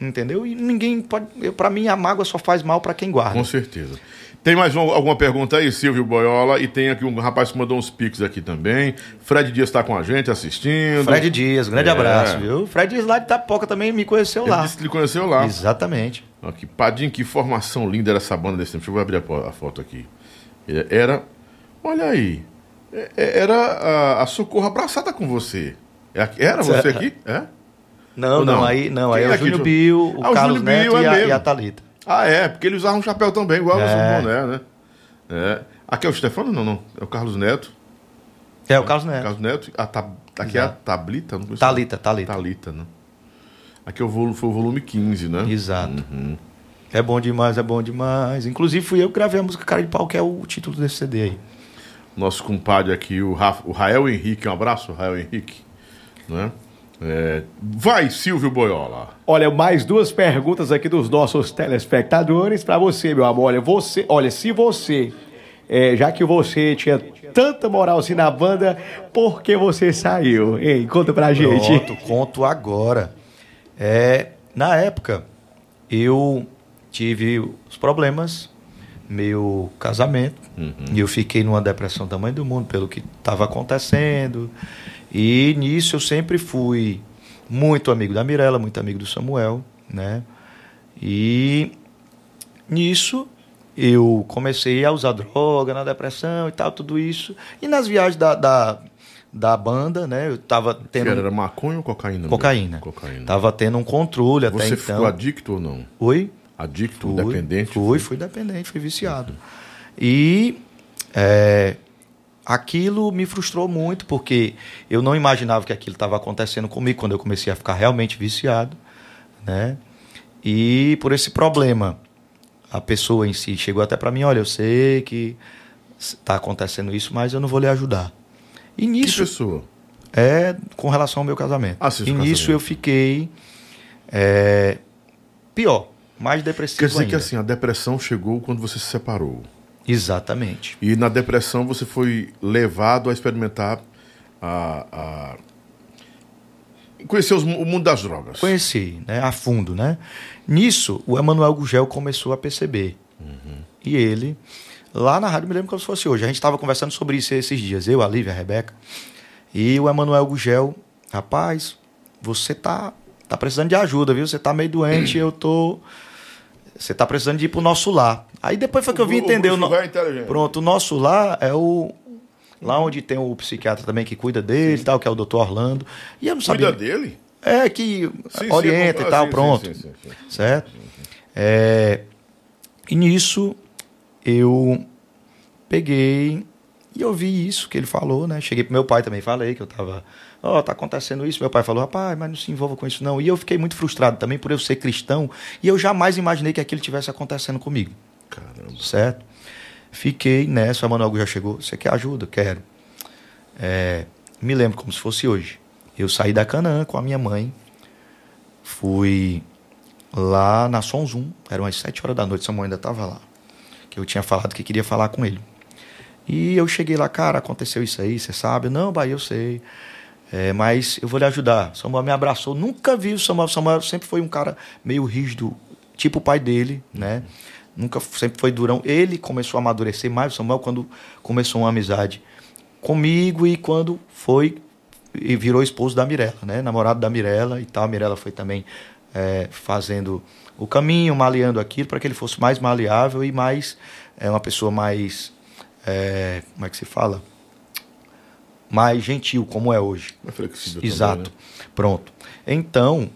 Entendeu? E ninguém pode. Pra mim, a mágoa só faz mal pra quem guarda. Com certeza. Tem mais um- alguma pergunta aí, Silvio Boiola? E tem aqui um rapaz que mandou uns pics aqui também. Fred Dias está com a gente assistindo. Fred Dias, grande É. abraço, viu? Fred Dias lá de Tapoca também me conheceu Ele lá. disse que ele conheceu lá. Exatamente. Ó, que Padinho, que formação linda era essa banda desse tempo. Deixa eu abrir a, a foto aqui. É, Era. Olha aí. É- é- Era a, a Socorro abraçada com você. Aqui- Era você aqui? É? Não, não, não? aí não, Quem aí é o aqui, Júnior Bill, o Ah, o Carlos Júnior Neto Bill, e, é a, mesmo. e a Thalita. Ah, é, porque ele usava um chapéu também, igual É. o boné, né? É. Aqui é o Stefano? Não, não. É o Carlos Neto. É, o Carlos Neto. Carlos Neto. A tab... Aqui é a Exato. Tablita? Não conheço. Thalita, Thalita. Thalita, né? Aqui é o volu- foi o volume 15, né? Exato. Uhum. É bom demais, é bom demais. Inclusive fui eu que gravei a música Cara de Pau, que é o título desse CD aí. Nosso compadre aqui, o, Rafa, o Rael Henrique. Um abraço, Rael Henrique. Né? É, Vai, Silvio Boiola. Olha, mais duas perguntas aqui dos nossos telespectadores para você, meu amor. Olha, você, olha, se você, é, já que você tinha tanta moral assim na banda, por que você saiu? Ei, conta pra gente. Pronto, conto agora. É, na época, eu tive os problemas, meu casamento, e eu fiquei numa depressão tamanho do mundo pelo que estava acontecendo. E nisso eu sempre fui muito amigo da Mirella, muito amigo do Samuel, né? E nisso eu comecei a usar droga na depressão e tal, tudo isso. E nas viagens da, da, da banda, né? Eu tava Que tendo. era, era maconha ou cocaína? Cocaína. Cocaína. Tava tendo um controle até Você então. ficou adicto ou não? Oi? Adicto, Fui, dependente? Fui, fui dependente, fui viciado. E é, aquilo me frustrou muito, porque eu não imaginava que aquilo estava acontecendo comigo quando eu comecei a ficar realmente viciado, né? E por esse problema, a pessoa em si chegou até para mim, olha, eu sei que está acontecendo isso, mas eu não vou lhe ajudar. E Que nisso pessoa? é com relação ao meu casamento. Ah, sim, e nisso casamento. eu fiquei é, pior, mais depressivo Quer dizer ainda. que assim, a depressão chegou quando você se separou. Exatamente. E na depressão você foi levado a experimentar a. a... conhecer os- o mundo das drogas. Conheci, né, a fundo, né? Nisso, o Emanuel Gugel começou a perceber. E ele, lá na rádio, me lembro como se fosse hoje. A gente estava conversando sobre isso esses dias, eu, a Lívia, a Rebeca. E o Emanuel Gugel, rapaz, você tá, tá precisando de ajuda, viu? Você tá meio doente, eu tô. Você tá precisando de ir pro nosso lar. Aí depois foi que eu vim O- o entender. O no... É. Pronto, o nosso lar é o. Lá onde tem o psiquiatra também que cuida dele e tal, que é o doutor Orlando. E eu não sabia. Cuida dele? É, que Sim, sim, orienta ah, e tal, sim, pronto. sim, sim, sim, sim. Certo? É, e nisso eu peguei e ouvi isso que ele falou, né? Cheguei pro meu pai também, falei que eu tava. Ó, tá acontecendo isso. Meu pai falou, rapaz, mas não se envolva com isso, não. E eu fiquei muito frustrado também por eu ser cristão. E eu jamais imaginei que aquilo tivesse acontecendo comigo. Caramba. Certo? Fiquei nessa, o Manuel já chegou. Você quer ajuda? Quero. É, me lembro como se fosse hoje. Eu saí da Canaã com a minha mãe. Fui lá na Som Zoom. Eram umas sete horas da noite, Samuel ainda estava lá. Que eu tinha falado que queria falar com ele. E eu cheguei lá, cara, aconteceu isso aí, você sabe? Não, pai, eu sei. É, mas eu vou lhe ajudar. Samuel me abraçou. Nunca vi o Samuel. Samuel sempre foi um cara meio rígido, tipo o pai dele, né? Nunca sempre foi durão. Ele começou a amadurecer mais o Samuel quando começou uma amizade comigo e quando foi e virou esposo da Mirella, né? Namorado da Mirella e tal. A Mirella foi também é, fazendo o caminho, maleando aquilo para que ele fosse mais maleável e mais é uma pessoa mais é, como é que se fala? Mais gentil, como é hoje. É flexível Exato. também, né? Pronto. Então,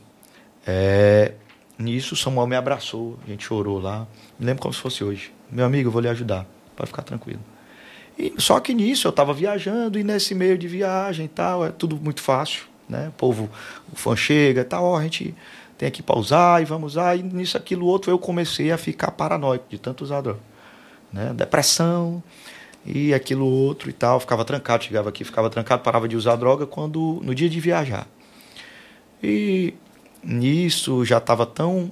é, nisso Samuel me abraçou, a gente chorou lá. Me lembro como se fosse hoje. Meu amigo, eu vou lhe ajudar, para ficar tranquilo. E, só que nisso eu estava viajando e nesse meio de viagem e tal, é tudo muito fácil, né? O povo, o fã chega e tal, ó, a gente tem aqui para usar e vamos usar. E nisso, aquilo outro, eu comecei a ficar paranoico de tanto usar droga. Né? Depressão e aquilo outro e tal. Ficava trancado, chegava aqui, ficava trancado, parava de usar droga quando no dia de viajar. E nisso já estava tão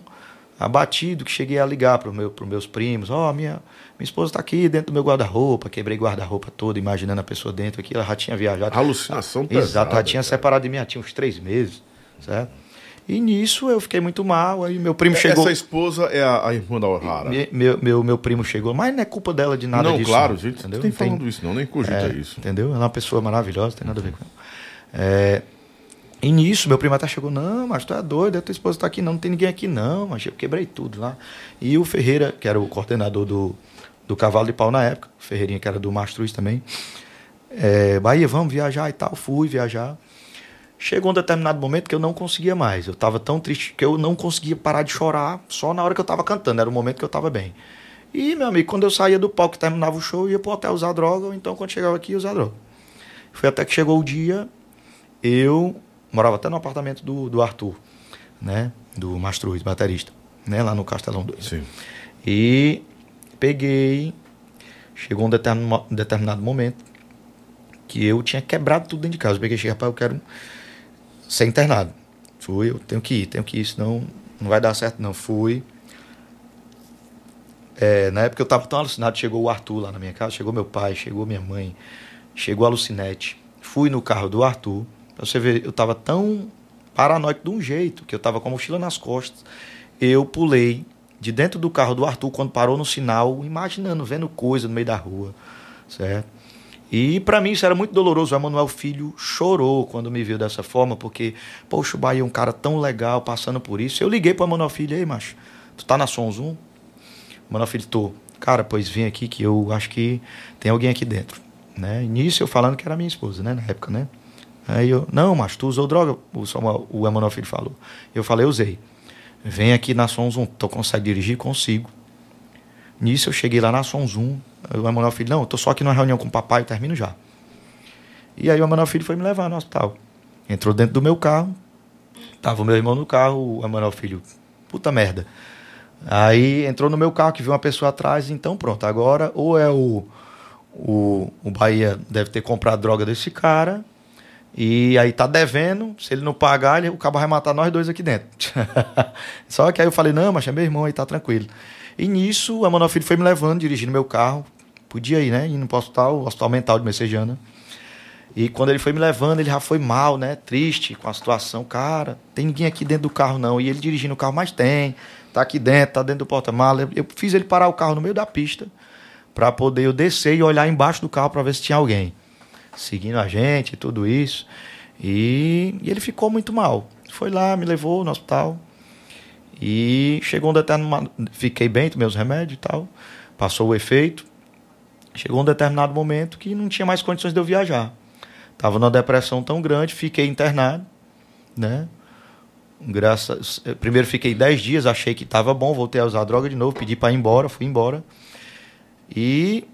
abatido que cheguei a ligar para meu, os meus primos: Ó, oh, minha, minha esposa está aqui dentro do meu guarda-roupa. Quebrei guarda-roupa todo, imaginando a pessoa dentro aqui. Ela já tinha viajado. Alucinação Exato, já pesada, tinha cara. separado de mim, tinha uns três meses, certo? E nisso eu fiquei muito mal. Aí meu primo chegou. Essa esposa é a, a irmã da O'Hara. Me- Meu, meu, meu primo chegou, mas não é culpa dela de nada não, disso. claro, não, gente, entendeu? não tem Não tem- falando isso não, nem cogita é, isso. Entendeu? Ela é uma pessoa maravilhosa, tem nada a ver com ela. É, e nisso, meu primo até chegou, não, mas tu é doido, a tua esposa tá aqui não, não tem ninguém aqui não, mas eu quebrei tudo lá. E o Ferreira, que era o coordenador do, do Cavalo de Pau na época, o Ferreirinha, que era do Mastruz também, é, Bahia, vamos viajar e tal, fui viajar. Chegou um determinado momento que eu não conseguia mais. Eu estava tão triste que eu não conseguia parar de chorar só na hora que eu estava cantando. Era o momento que eu estava bem. E, meu amigo, quando eu saía do palco, terminava o show, eu ia pro hotel usar droga, ou então quando chegava aqui, ia usar droga. Foi até que chegou o dia, eu morava até no apartamento do, do Arthur, né? Do Mastruz, baterista, né? Lá no Castelão 2. Sim. E peguei, chegou um determinado, um determinado momento que eu tinha quebrado tudo dentro de casa. Eu peguei e cheguei, rapaz, eu quero ser internado. Fui, eu tenho que ir, tenho que ir, senão não vai dar certo não. Fui. É, na época eu estava tão alucinado, chegou o Arthur lá na minha casa, chegou meu pai, chegou minha mãe, chegou a Lucinete. Fui no carro do Arthur. Pra você ver, eu estava tão paranoico de um jeito, que eu estava com a mochila nas costas. Eu pulei de dentro do carro do Arthur quando parou no sinal, imaginando, vendo coisa no meio da rua, certo? E para mim isso era muito doloroso. O Emanuel Filho chorou quando me viu dessa forma, porque, poxa, o Bahia é um cara tão legal passando por isso. Eu liguei pro Emanuel Filho, ei, macho, tu tá na 1? O Emanuel Filho, tô. Cara, pois vem aqui que eu acho que tem alguém aqui dentro. Né? Nisso eu falando que era minha esposa, né? Na época, né? Aí eu, não, mas tu usou droga? O, Samuel, o Emanuel Filho falou. Eu falei, usei. Vem aqui na Sons 1. Tu consegue dirigir? Consigo. Nisso eu cheguei lá na Sons 1. O Emanuel Filho, não, eu tô só aqui numa reunião com o papai, termino já. E aí o Emanuel Filho foi me levar no hospital. Entrou dentro do meu carro. Tava o meu irmão no carro, o Emanuel Filho, puta merda. Aí entrou no meu carro que viu uma pessoa atrás, então pronto, agora ou é o, o, o Bahia deve ter comprado droga desse cara, e aí tá devendo, se ele não pagar, ele, o cabo vai matar nós dois aqui dentro. Só que aí eu falei, não, mas é meu irmão aí, tá tranquilo. E nisso, Emanuel Filho foi me levando, dirigindo meu carro, podia ir, né, indo pro hospital, hospital mental de Messejana. E quando ele foi me levando, ele já foi mal, né? Triste com a situação. Cara, tem ninguém aqui dentro do carro, não. E ele dirigindo o carro, mas tem. Tá aqui dentro, tá dentro do porta-mala. Eu fiz ele parar o carro no meio da pista para poder eu descer e olhar embaixo do carro para ver se tinha alguém. Seguindo a gente tudo isso. E, e ele ficou muito mal. Foi lá, me levou no hospital. E chegou um determinado. Fiquei bem, tomei os remédios e tal. Passou o efeito. Chegou um determinado momento que não tinha mais condições de eu viajar. Tava numa depressão tão grande, fiquei internado, né? Graças, primeiro fiquei 10 dias, achei que estava bom, voltei a usar droga de novo, pedi para ir embora, fui embora. E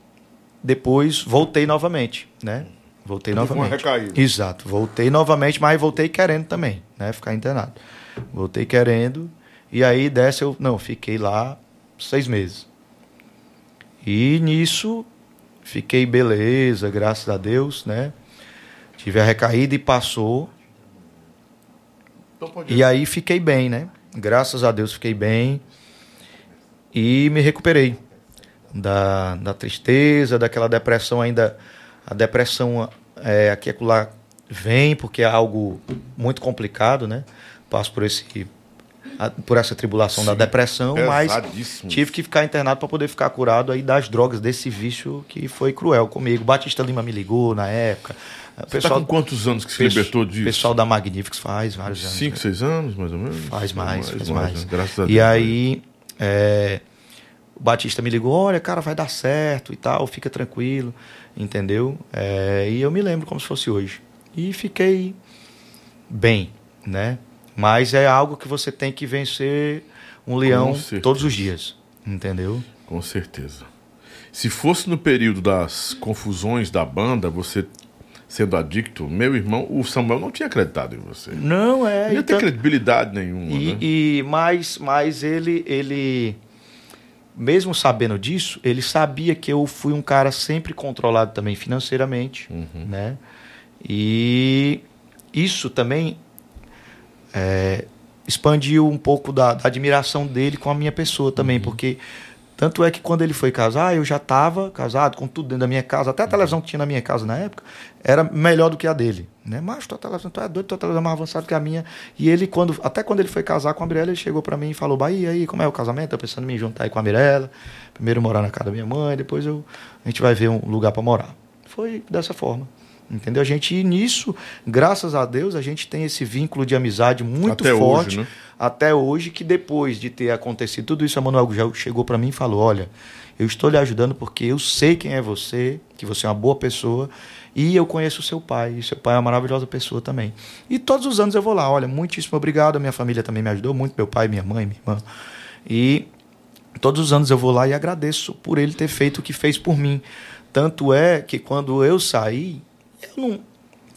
depois voltei novamente, né? Voltei Teve uma novamente. Exato, voltei novamente, mas voltei querendo também, né? Ficar internado. Voltei querendo, e aí dessa eu, não, fiquei lá seis meses. E nisso fiquei beleza, graças a Deus, né? Tive a recaída e passou. Então E aí fiquei bem, né? Graças a Deus fiquei bem. E me recuperei da, da tristeza, daquela depressão ainda. A depressão é, aqui e acolá vem porque é algo muito complicado, né? Passo por esse a- por essa tribulação da Sim, depressão, mas tive que ficar internado para poder ficar curado aí das drogas desse vício que foi cruel comigo. Batista Lima me ligou na época. Você tá com quantos anos que se libertou disso? pessoal da Magnificus faz vários anos. Cinco, né? seis anos, mais ou menos? Faz mais, faz mais. né? Graças a Deus. E aí, é, o Batista me ligou, olha, cara, vai dar certo e tal, fica tranquilo, entendeu? É, e eu me lembro como se fosse hoje. E fiquei bem, né? Mas é algo que você tem que vencer um leão todos os dias, entendeu? Com certeza. Se fosse no período das confusões da banda, você sendo adicto, meu irmão, o Samuel não tinha acreditado em você. Não é. Não ia ter então- credibilidade nenhuma, E, né? e mas, mas ele, ele, mesmo sabendo disso, ele sabia que eu fui um cara sempre controlado também financeiramente, Uhum. né? E isso também é, expandiu um pouco da, da admiração dele com a minha pessoa também, porque Tanto é que quando ele foi casar, eu já estava casado, com tudo dentro da minha casa, até a televisão que tinha na minha casa na época, era melhor do que a dele. Né? Mas tua televisão, tu é doido, tua televisão é mais avançada que a minha. E ele, quando, até quando ele foi casar com a Mirella, ele chegou para mim e falou: Bahia, aí, como é o casamento? Eu pensando em me juntar aí com a Mirella. Primeiro morar na casa da minha mãe, depois eu, a gente vai ver um lugar para morar. Foi dessa forma. Entendeu? A gente, e nisso, graças a Deus, a gente tem esse vínculo de amizade muito Até hoje, forte né? até hoje, que depois de ter acontecido tudo isso, a Manuel já chegou para mim e falou: Olha, eu estou lhe ajudando porque eu sei quem é você, que você é uma boa pessoa, e eu conheço o seu pai, e seu pai é uma maravilhosa pessoa também. E todos os anos eu vou lá, olha, muitíssimo obrigado, a minha família também me ajudou muito, meu pai, minha mãe, minha irmã. E todos os anos eu vou lá e agradeço por ele ter feito o que fez por mim. Tanto é que quando eu saí, não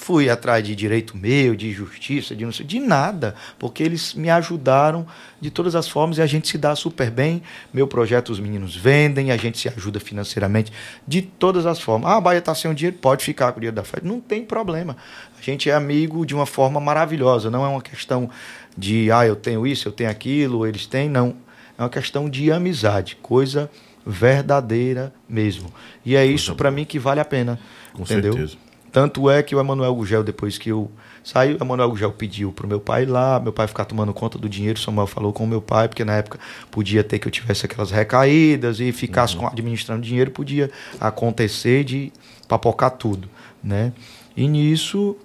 fui atrás de direito meu, de justiça, de não sei, de nada, porque eles me ajudaram de todas as formas e a gente se dá super bem. Meu projeto os meninos vendem, a gente se ajuda financeiramente de todas as formas. Ah, a Bahia está sem o dinheiro, pode ficar com o dinheiro da festa, não tem problema. A gente é amigo de uma forma maravilhosa, não é uma questão de ah, eu tenho isso, eu tenho aquilo, eles têm, não. É uma questão de amizade, coisa verdadeira mesmo. E é isso para mim que vale a pena. Com entendeu? certeza. Tanto é que o Emanuel Gugel, depois que eu saí, o Emanuel Gugel pediu pro meu pai ir lá, meu pai ficar tomando conta do dinheiro, Samuel falou com o meu pai, porque na época podia ter que eu tivesse aquelas recaídas e ficasse com, administrando dinheiro, podia acontecer de papocar tudo, né? E nisso,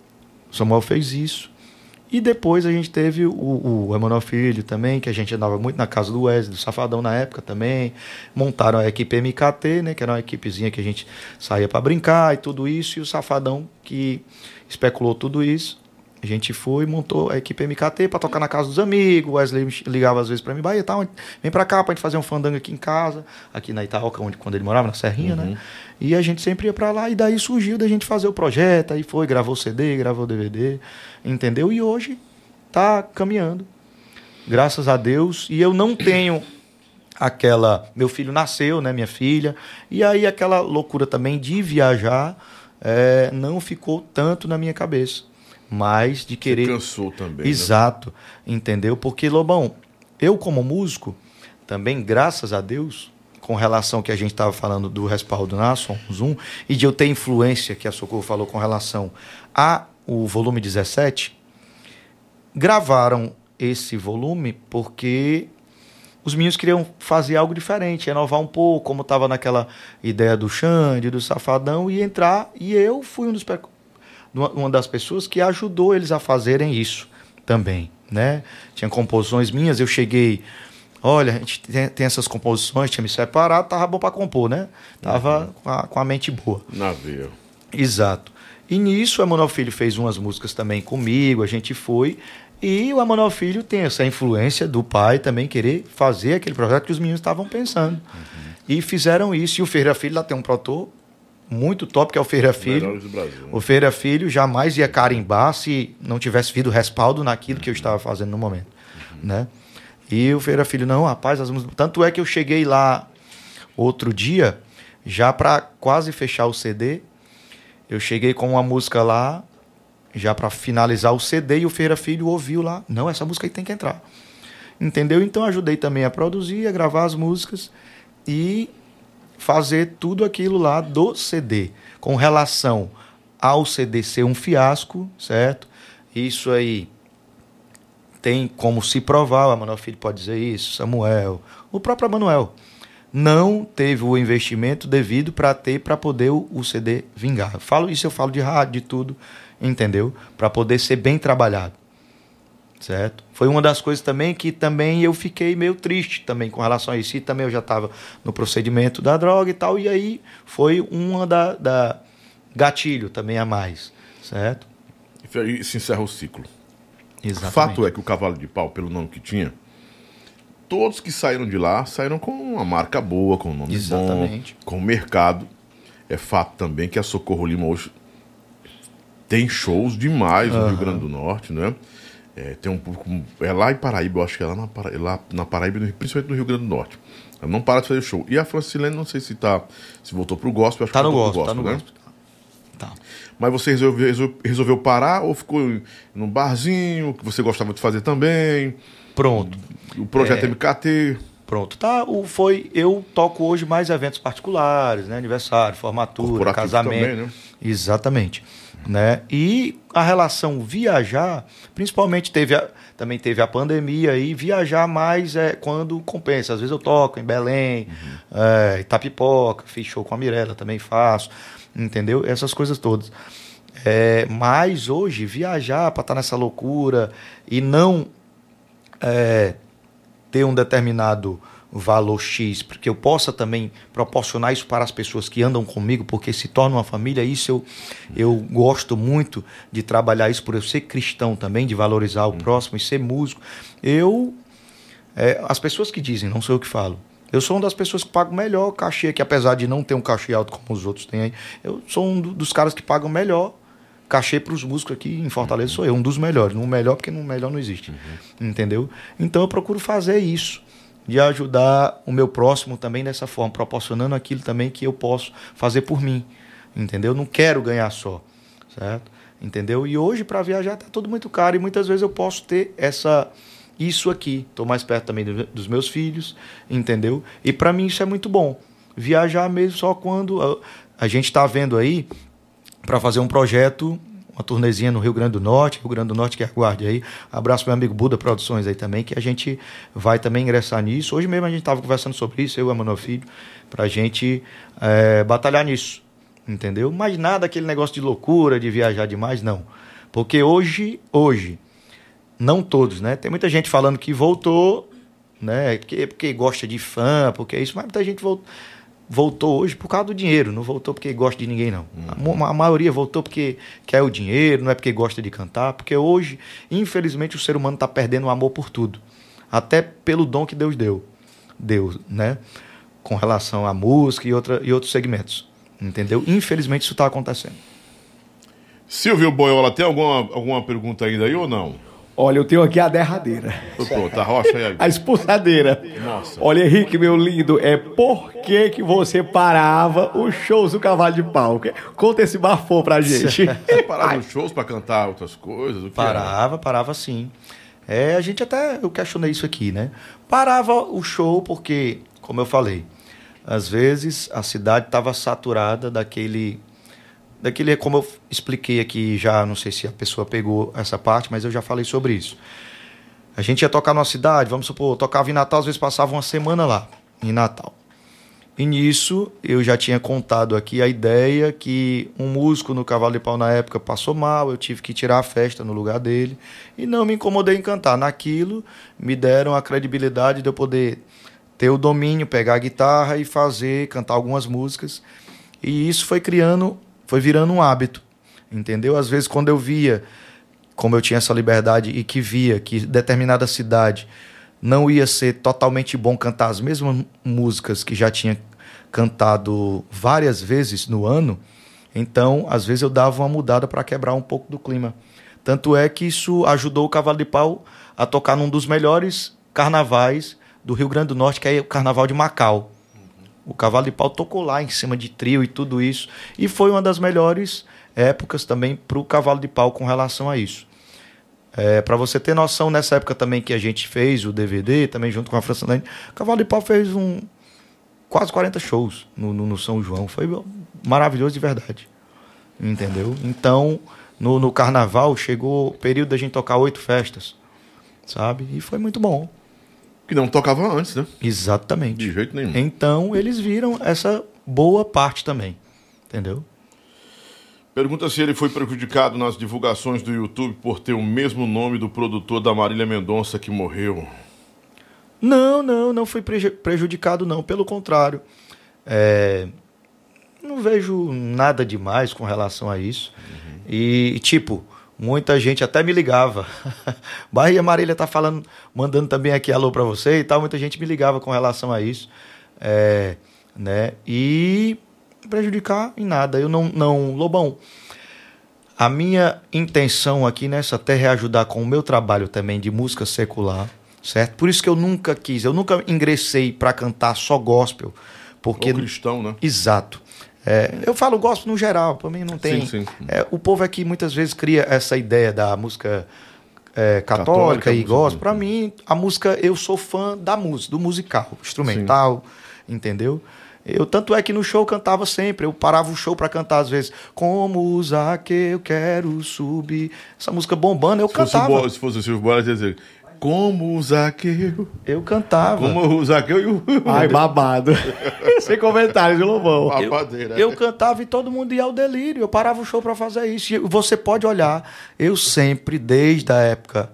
Samuel fez isso. E depois a gente teve o, o Emanuel Filho também, que a gente andava muito na casa do Wesley, do Safadão na época também. Montaram a equipe MKT, né, que era uma equipezinha que a gente saía para brincar e tudo isso. E o Safadão que especulou tudo isso. A gente foi e montou a equipe MKT para tocar na casa dos amigos. O Wesley ligava às vezes para mim, Bahia, tá, vem para cá pra gente fazer um fandango aqui em casa, aqui na Itaoca, onde quando ele morava, na Serrinha, né? E a gente sempre ia para lá e daí surgiu da gente fazer o projeto, aí foi, gravou CD, gravou DVD, entendeu? E hoje tá caminhando. Graças a Deus. E eu não tenho aquela. Meu filho nasceu, né? Minha filha. E aí aquela loucura também de viajar eh, não ficou tanto na minha cabeça. Mas de Você querer. cansou também. né? Exato, entendeu? Porque, Lobão, eu como músico, também, graças a Deus, com relação que a gente estava falando do respaldo na Somos Um, e de eu ter influência, que a Socorro falou com relação a o volume 17, gravaram esse volume porque os meninos queriam fazer algo diferente, renovar um pouco, como estava naquela ideia do Xande, do Safadão, e entrar. E eu fui um dos, uma das pessoas que ajudou eles a fazerem isso também. Né? Tinha composições minhas, eu cheguei. Olha, a gente tem, tem essas composições, tinha me separado, tava bom para compor, né? Tava com, a, com a mente boa. Na veia. Exato. E nisso o Emanuel Filho fez umas músicas também comigo, a gente foi. E o Emanuel Filho tem essa influência do pai também querer fazer aquele projeto que os meninos estavam pensando. E fizeram isso. E o Ferreira Filho lá tem um produtor muito top, que é o Ferreira Filho. Né? O Ferreira Filho jamais ia carimbar se não tivesse vindo respaldo naquilo que eu estava fazendo no momento, né? E o Ferreira Filho, não, rapaz, as músicas... tanto é que eu cheguei lá outro dia, já para quase fechar o CD, eu cheguei com uma música lá, já para finalizar o CD, e o Ferreira Filho ouviu lá, não, essa música aí tem que entrar. Entendeu? Então ajudei também a produzir, a gravar as músicas e fazer tudo aquilo lá do CD, com relação ao CD ser um fiasco, certo? Isso aí tem como se provar, o Emanuel Filho pode dizer isso, Samuel, o próprio Emanuel. Não teve o investimento devido para ter para poder o, o CD vingar. Eu falo isso, eu falo de rádio, de tudo, entendeu? Para poder ser bem trabalhado. Certo? Foi uma das coisas também que também eu fiquei meio triste também com relação a isso. E também eu já estava no procedimento da droga e tal, e aí foi uma da, da gatilho também a mais, certo? E aí se encerra o ciclo. Exatamente. Fato é que o cavalo de pau, pelo nome que tinha, todos que saíram de lá saíram com uma marca boa, com um nome Exatamente. bom, com mercado. É fato também que a Socorro Lima hoje tem shows demais no Rio Grande do Norte, né? É, tem um público. É lá em Paraíba, eu acho que é lá na, Para- lá na Paraíba, principalmente no Rio Grande do Norte. Ela não para de fazer show. E a Francilene, não sei se tá. Se voltou pro gospel, acho Tá que no voltou gosto, pro tá no né? gosto. Tá. Mas você resolveu, resol- resolveu parar ou ficou num barzinho que você gostava de fazer também? Pronto. O projeto É. MKT. Pronto, tá? O, foi, eu toco hoje mais eventos particulares, né? Aniversário, formatura, casamento. também, né? Exatamente. Né? E a relação viajar, principalmente teve a- também teve a pandemia e viajar mais é quando compensa. Às vezes eu toco em Belém, é, Itapipoca, fiz show com a Mirella, também faço, entendeu? Essas coisas todas. É, mas hoje, viajar para estar nessa loucura e não é, ter um determinado valor X, porque eu possa também proporcionar isso para as pessoas que andam comigo, porque se torna uma família, isso eu, eu gosto muito de trabalhar isso por eu ser cristão também, de valorizar o próximo e ser músico. Eu, é, as pessoas que dizem, não sou eu que falo, eu sou uma das pessoas que pagam melhor cachê, que apesar de não ter um cachê alto como os outros têm aí, eu sou um do- dos caras que pagam melhor cachê para os músicos aqui em Fortaleza, sou eu, um dos melhores. Um melhor, porque no melhor não existe. Entendeu? Então eu procuro fazer isso, de ajudar o meu próximo também dessa forma, proporcionando aquilo também que eu posso fazer por mim. Entendeu? Não quero ganhar só, certo? Entendeu? E hoje para viajar tá tudo muito caro e muitas vezes eu posso ter essa isso aqui. Estou mais perto também do- dos meus filhos, entendeu? E para mim isso é muito bom. Viajar mesmo só quando a, a gente está vendo aí para fazer um projeto, uma turnezinha no Rio Grande do Norte, Rio Grande do Norte que aguarde aí. Abraço meu amigo Buda Produções aí também, que a gente vai também ingressar nisso. Hoje mesmo a gente estava conversando sobre isso, eu e o Emanuel Filho, para a gente eh, batalhar nisso, entendeu? Mas nada aquele negócio de loucura, de viajar demais, não. Porque hoje, hoje, não todos, né? Tem muita gente falando que voltou, né? Porque, porque gosta de fã, porque é isso, mas muita gente voltou voltou hoje por causa do dinheiro, não voltou porque gosta de ninguém, não. A mo- A, maioria voltou porque quer o dinheiro, não é porque gosta de cantar, porque hoje, infelizmente, o ser humano está perdendo o amor por tudo. Até pelo dom que Deus deu. Deus, né? Com relação à música e, outra, e outros segmentos. Entendeu? Infelizmente isso está acontecendo. Silvio Boiola, tem alguma, alguma pergunta ainda aí ou não? Olha, eu tenho aqui a derradeira. Pronto, arrocha aí. A expulsadeira. Nossa. Olha, Henrique, meu lindo, é por que, que você parava os shows do Cavalo de Pau? Conta esse bafão pra gente. Você parava nos shows pra cantar outras coisas? O que era? Parava, parava sim. É, a gente até, eu questionei isso aqui, né? Parava o show porque, como eu falei, às vezes a cidade estava saturada daquele, daquele, como eu expliquei aqui já, não sei se a pessoa pegou essa parte, mas eu já falei sobre isso. A gente ia tocar numa cidade, vamos supor, tocava em Natal, às vezes passava uma semana lá, em Natal. E nisso eu já tinha contado aqui a ideia que um músico no Cavalo de Pau na época passou mal, eu tive que tirar a festa no lugar dele e não me incomodei em cantar. Naquilo me deram a credibilidade de eu poder ter o domínio, pegar a guitarra e fazer, cantar algumas músicas. E isso foi criando, foi virando um hábito, entendeu? Às vezes quando eu via como eu tinha essa liberdade e que via que determinada cidade não ia ser totalmente bom cantar as mesmas músicas que já tinha cantado várias vezes no ano, então às vezes eu dava uma mudada para quebrar um pouco do clima. Tanto é que isso ajudou o Cavalo de Pau a tocar num dos melhores carnavais do Rio Grande do Norte, que é o Carnaval de Macau. O Cavalo de Pau tocou lá em cima de trio e tudo isso. E foi uma das melhores épocas também para o Cavalo de Pau com relação a isso. É, para você ter noção, nessa época também que a gente fez o DVD, também junto com a França Lane, o Cavalo de Pau fez um quase 40 shows no, no- no São João. Foi maravilhoso de verdade. Entendeu? Então, no, no carnaval, chegou o período da gente tocar oito festas. Sabe? E foi muito bom. Que não tocava antes, né? Exatamente. De jeito nenhum. Então, eles viram essa boa parte também. Entendeu? Pergunta se ele foi prejudicado nas divulgações do YouTube por ter o mesmo nome do produtor da Marília Mendonça que morreu. Não, não, não preju- prejudicado, não. Pelo contrário. É, não vejo nada demais com relação a isso. E, tipo, muita gente até me ligava. Bahia Marília tá falando, mandando também aqui alô para você e tal. Muita gente me ligava com relação a isso. É, né? E prejudicar em nada. Eu não, não. Lobão, a minha intenção aqui nessa terra é ajudar com o meu trabalho também de música secular, certo? Por isso que eu nunca quis, eu nunca ingressei para cantar só gospel, porque Ou cristão, né? exato. É, eu falo gospel no geral, para mim não tem. Sim, sim. É, o povo aqui muitas vezes cria essa ideia da música é, católica, Católica, e do- Pra mim, a música, eu sou fã da música, do musical, instrumental, entendeu? Eu, tanto é que no show eu cantava sempre, eu parava o show pra cantar às vezes. Como Zaqueu, eu quero subir. Essa música bombando, eu Se fosse, cantava. Bo- se fosse o Silvio Bolas, ia dizer, como o Zaqueu, Eu cantava. como o Zaqueu e o... Ai, babado. Sem comentários, Lobão? Babadeira. Eu cantava e todo mundo ia ao delírio. Eu parava o show pra fazer isso. E você pode olhar, eu sempre, desde a época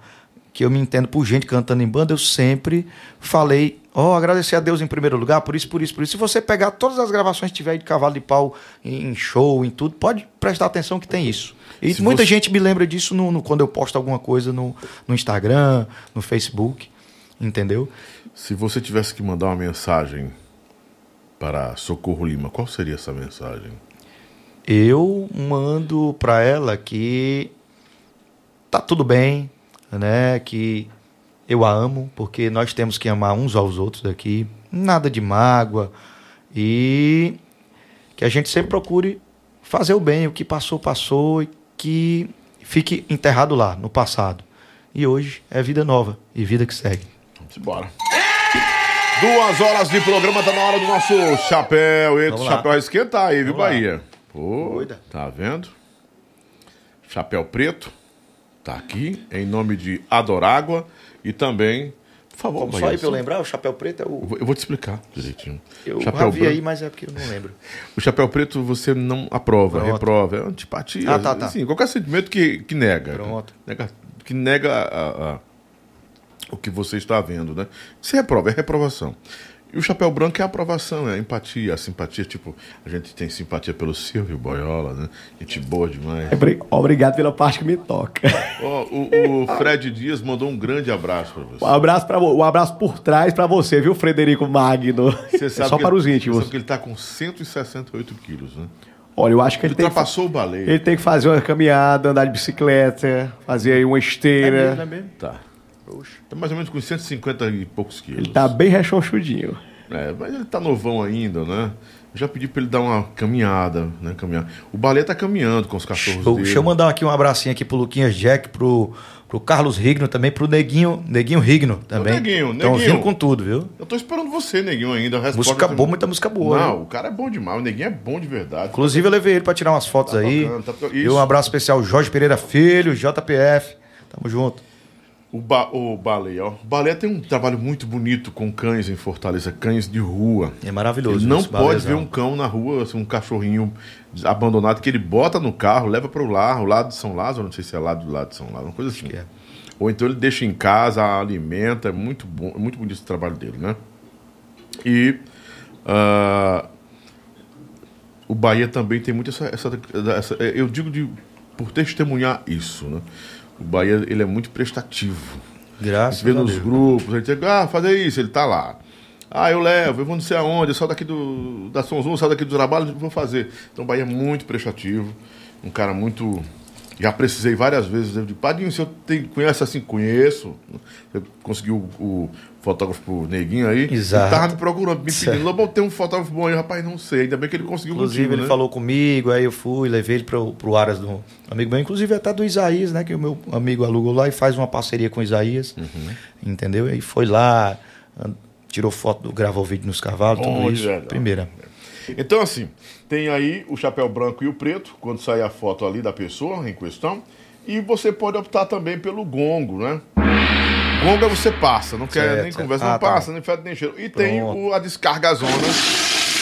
que eu me entendo por gente cantando em banda, eu sempre falei, ó, agradecer a Deus em primeiro lugar, por isso, por isso, por isso. Se você pegar todas as gravações que tiver de cavalo de pau em em show, em tudo, pode prestar atenção que tem isso. E Se muita você- gente me lembra disso no, no- quando eu posto alguma coisa no, no Instagram, no Facebook, entendeu? Se você tivesse que mandar uma mensagem para Socorro Lima, qual seria essa mensagem? eu mando para ela que tá tudo bem, né? Que eu a amo, porque nós temos que amar uns aos outros aqui, nada de mágoa e que a gente sempre procure fazer o bem, o que passou passou e que fique enterrado lá no passado. E hoje é vida nova e vida que segue. Vamos embora. Duas horas de programa, tá na hora do nosso chapéu. Eita, o chapéu vai esquentar aí, viu, lá. Bahia? Pô, Doida. tá vendo? Chapéu preto, tá aqui, em nome de Adorágua e também, por favor, Como só Bahia, aí pra eu lembrar, o chapéu preto é o. vou- eu vou te explicar direitinho. Eu chapéu vi aí, mas é porque eu não lembro. O chapéu preto você não aprova, Pronto. reprova, é antipatia. Ah, tá, tá. Assim, qualquer sentimento que, que nega. Pronto. Nega- que nega a- a- o que você está vendo, né? Se reprova, é reprovação. E o chapéu branco é a aprovação, é a empatia, a simpatia. Tipo, a gente tem simpatia pelo Silvio Boiola, né? Gente boa demais. Obri- Obrigado pela parte que me toca. Ó, o, o Fred Dias mandou um grande abraço para você. Um abraço, pra, um abraço por trás pra você, viu, Frederico Magno? Você É sabe só que- para os Você íntimos. sabe que ele está com 168 quilos, né? Olha, eu acho que Ele ele tem, que, ultrapassou o baleia. ele tem que fazer uma caminhada, andar de bicicleta, fazer aí uma esteira. é mesmo? Tá. Tá mais ou menos com 150 e poucos quilos. Ele tá bem rechonchudinho. É, mas ele tá novão ainda, né? Eu já pedi pra ele dar uma caminhada, né? Caminhar. O balé tá caminhando com os cachorros Show. dele. Deixa eu mandar aqui um abracinho aqui pro Luquinhas Jack, pro, pro Carlos Rigno também, pro Neguinho, Neguinho Rigno também. Neguinho, Estão Neguinho. vindo com tudo, viu? Eu tô esperando você, neguinho, ainda. A Música boa, muita música boa. Não, né? o cara é bom demais. O neguinho é bom de verdade. Inclusive eu levei ele pra tirar umas fotos Tá aí. tocando, tá to- E um abraço especial Jorge Pereira Filho, JPF. Tamo junto. O, ba o balé, ó. O balé tem um trabalho muito bonito com cães em Fortaleza, cães de rua. É maravilhoso. Ele não pode Balezão. ver um cão na rua, assim, um cachorrinho abandonado que ele bota no carro, leva para o lar, o lado de São Lázaro, não sei se é lá do lado de São Lázaro, uma coisa assim. que é. Ou então ele deixa em casa, alimenta, é muito bom, é muito bonito esse trabalho dele, né? E ah, o Bahia também tem muito essa, essa, essa- eu digo de por testemunhar isso, né? O Bahia ele é muito prestativo. A Graças gente vê a nos Deus. grupos, a gente diz, ah, fazer isso, ele tá lá. Ah, eu levo, eu vou não sei aonde, eu saio daqui do, da São João, saio daqui do trabalho, vou fazer. Então, o Bahia é muito prestativo, um cara muito. Já precisei várias vezes. Eu digo, Padinho, você tem, conhece assim? Conheço. Você conseguiu o, o fotógrafo Neguinho aí. Exato. Tava me procurando, me pedindo. Lobão, tem um fotógrafo bom aí, rapaz, não sei. Ainda bem que ele conseguiu Inclusive, contigo, ele né? falou comigo, aí eu fui, levei ele pro, pro Aras do amigo meu, inclusive até do Isaías, né? Que o meu amigo alugou lá e faz uma parceria com o Isaías. Uhum. Entendeu? E aí foi lá, tirou foto, gravou vídeo nos cavalos, tudo isso. legal. Primeira. Então, assim, tem aí o chapéu branco e o preto, quando sair a foto ali da pessoa em questão. E você pode optar também pelo gongo, né? Gongo é você passa, não quer Certo, nem certo. conversa, Ah, não tá. passa, nem fede nem cheiro. E tem o, a descarga zona,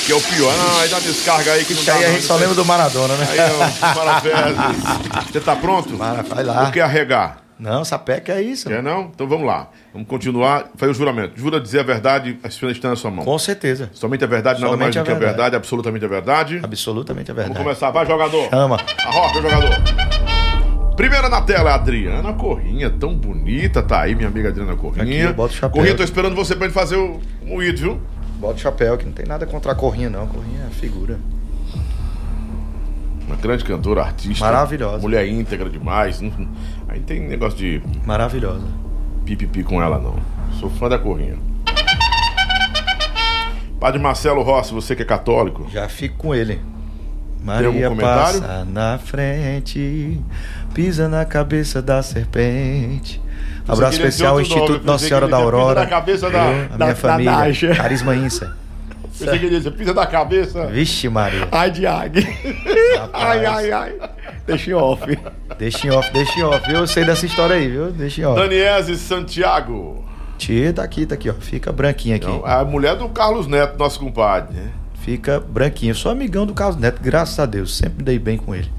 que é o pior. Ah, aí dá descarga aí que não Isso dá aí a gente só isso lembra do Maradona, né? Aí, ó, parabéns. Você tá pronto? Mara, vai lá. Ou quer arregar? Não, sapeca é isso. Quer não? Então vamos lá. Vamos continuar. Faz o juramento. Jura dizer a verdade, a esfera está na sua mão. Com certeza. Somente a verdade, nada Somente mais do a que a verdade. verdade, absolutamente a verdade. Absolutamente é Vamos verdade. começar. Vai, jogador. Chama. Arrocha, jogador. Primeira na tela, Adriana Corrinha, tão bonita, tá aí, minha amiga Adriana Corrinha. Aqui, bota o chapéu. Corrinha, tô esperando você pra gente fazer o moído, viu? Bota o chapéu, que não tem nada contra a Corrinha, não. Corrinha é figura. Uma grande cantora, artista. Maravilhosa. Mulher íntegra demais. Aí tem negócio de Maravilhosa. pipipi com ela, não. Sou fã da Corrinha. Padre Marcelo Rossi, você que é católico. Já fico com ele. algum Maria comentário? passa na frente, pisa na cabeça da serpente. Abraço especial ao nome, Instituto Nossa Senhora da Aurora. na cabeça da- viu? a da- minha da família. Nádia. Carisma Insa. Pensei que dizer, pisa da cabeça. Vixe, Maria. Ai, águia. ai, ai, ai. Deixa em off. Deixa em off, deixa em off. Eu sei dessa história aí, viu? Deixa em off. Daniese Santiago. Tia, tá aqui, tá aqui, ó. Fica branquinha aqui. Não, a mulher do Carlos Neto, nosso compadre. né? Fica branquinho. Eu sou amigão do Carlos Neto, graças a Deus. Sempre me dei bem com ele.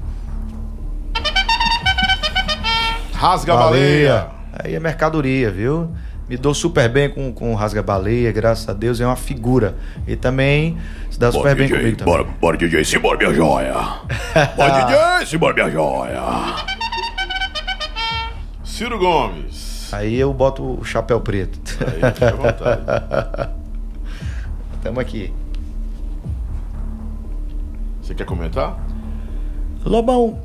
Rasga a baleia. Aí é mercadoria, viu? Me dou super bem com, com o Rasga Baleia, graças a Deus, é uma figura. E também se dá super bem comigo também. bora, bora, DJ, simbora, minha joia. Bora, DJ, simbora, minha joia. Ciro Gomes. Aí eu boto o chapéu preto. Aí, fica à vontade. Tamo aqui. Você quer comentar? Lobão,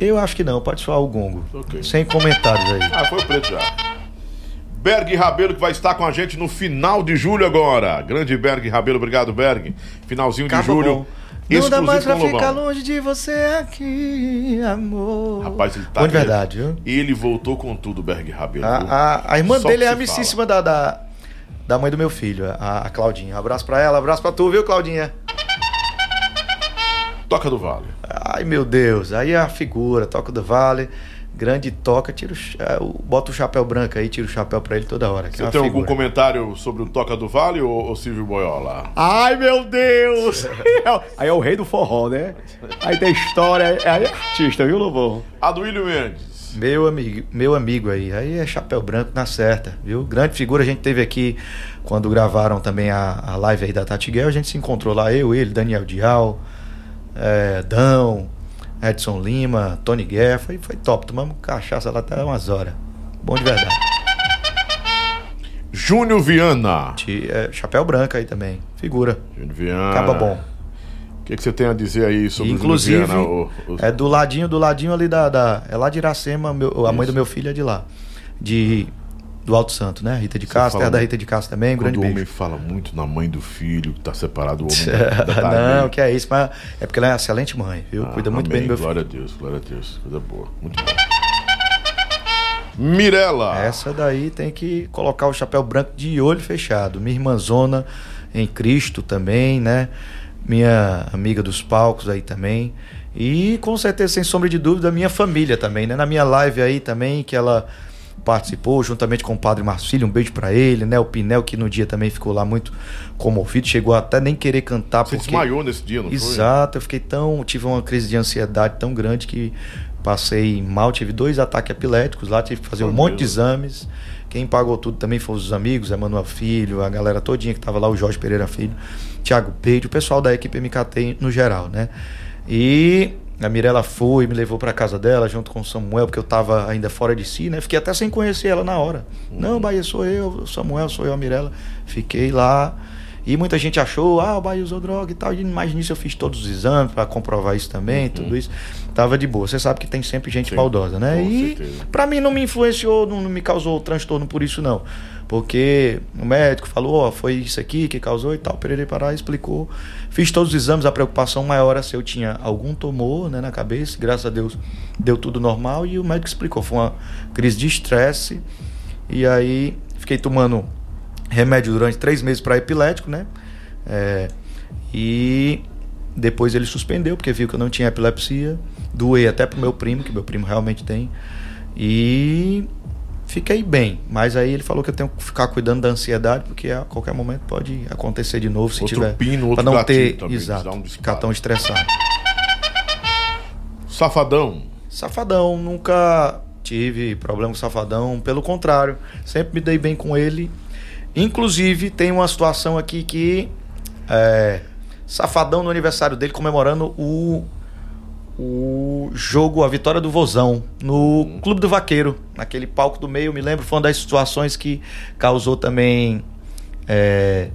eu acho que não, pode soar o gongo. Ok. Sem comentários aí. Ah, foi o preto já. Berg Rabelo que vai estar com a gente no final de julho agora. Grande Berg Rabelo, obrigado Berg. Finalzinho de Acabou julho. bom. Não dá mais pra ficar longe de você aqui, amor. Rapaz, ele tá Bom de verdade, viu? Ele voltou com tudo, Berg Rabelo. A, a, a irmã Só dele é amicíssima da, da, da mãe do meu filho, a, a Claudinha. Abraço pra ela, abraço pra tu, viu, Claudinha? Toca do Vale. Ai, meu Deus. Aí a figura, toca do vale, grande toca, tira o, o- bota o chapéu branco aí, tira o chapéu pra ele toda hora. é Você uma tem algum comentário sobre o Toca do Vale ou, ou Silvio Boiola? Ai, meu Deus. Aí é o rei do forró, né? Aí tem história, aí é artista, viu, Lobão? Aduílio Mendes. Meu amigo, meu amigo aí, aí é chapéu branco na certa, viu? Grande figura, a gente teve aqui quando gravaram também a, a live aí da Tati Guel, a gente se encontrou lá, eu, ele, Daniel Dial, é, Dão, Edson Lima, Tony Guerra, foi, foi top, tomamos cachaça lá até umas horas. Bom de verdade. Júnior Viana. Ti- é, chapéu branco aí também, figura. Júnior Viana. Acaba bom. O que, que você tem a dizer aí sobre Inclusive, o Júnior Viana? O- é do ladinho, do ladinho ali da. da- é lá de Iracema, meu- a mãe do meu filho é de lá. De, do Alto Santo, né? Rita de Castro, terra da muito- Rita de Castro também, um grande o beijo. homem fala muito na mãe do filho, que tá separado do homem. da- da- da- Não, que é isso, mas é porque ela é uma excelente mãe, viu? Ah, Cuida muito amém. bem do meu filho. Glória a Deus, glória a Deus. Coisa boa. Muito bom. Mirella. Essa daí tem que colocar o chapéu branco de olho fechado. Minha irmãzona em Cristo também, né? Minha amiga dos palcos aí também. E com certeza, sem sombra de dúvida, minha família também, né? Na minha live aí também, que ela participou juntamente com o padre Marcílio, um beijo pra ele, né? O Pinel, que no dia também ficou lá muito comovido, chegou até nem querer cantar Você porque desmaiou nesse dia, não foi? Exato, eu fiquei tão. Tive uma crise de ansiedade tão grande que passei mal, tive dois ataques epiléticos lá, tive que fazer Foi um monte de exames. Quem pagou tudo também foram os amigos, Emanuel Filho, a galera todinha que tava lá, o Jorge Pereira Filho, Thiago Peide, o pessoal da equipe MKT no geral, né? E a Mirella foi, me levou para casa dela junto com o Samuel, porque eu tava ainda fora de si, né? Fiquei até sem conhecer ela na hora. Não, Bahia sou eu, Samuel sou eu, a Mirella. Fiquei lá. E muita gente achou, ah, o Bahia usou droga e tal. Mais nisso eu fiz todos os exames para comprovar isso também, tudo isso. Tava de boa. Você sabe que tem sempre gente Sim, maldosa, né? com e para mim não me influenciou, não, não me causou transtorno por isso, não. Porque o médico falou, ó, foi isso aqui que causou e tal. Pereira Pará explicou. Fiz todos os exames, a preocupação maior era se eu tinha algum tumor né, na cabeça. Graças a Deus deu tudo normal e o médico explicou. Foi uma crise de estresse. E aí fiquei tomando remédio durante três meses para epilético, né? É, e depois ele suspendeu, porque viu que eu não tinha epilepsia. Doei até pro meu primo, que meu primo realmente tem. E fiquei bem. Mas aí ele falou que eu tenho que ficar cuidando da ansiedade, porque a qualquer momento pode acontecer de novo se Outro tiver. pino, outro pra não ter, também, exato, um ficar tão estressado. Safadão. Safadão, nunca tive problema com Safadão, pelo contrário, sempre me dei bem com ele. Inclusive, tem uma situação aqui que é, Safadão no aniversário dele comemorando o o jogo, a vitória do Vozão no Clube do Vaqueiro, naquele palco do meio, me lembro, foi uma das situações que causou também é,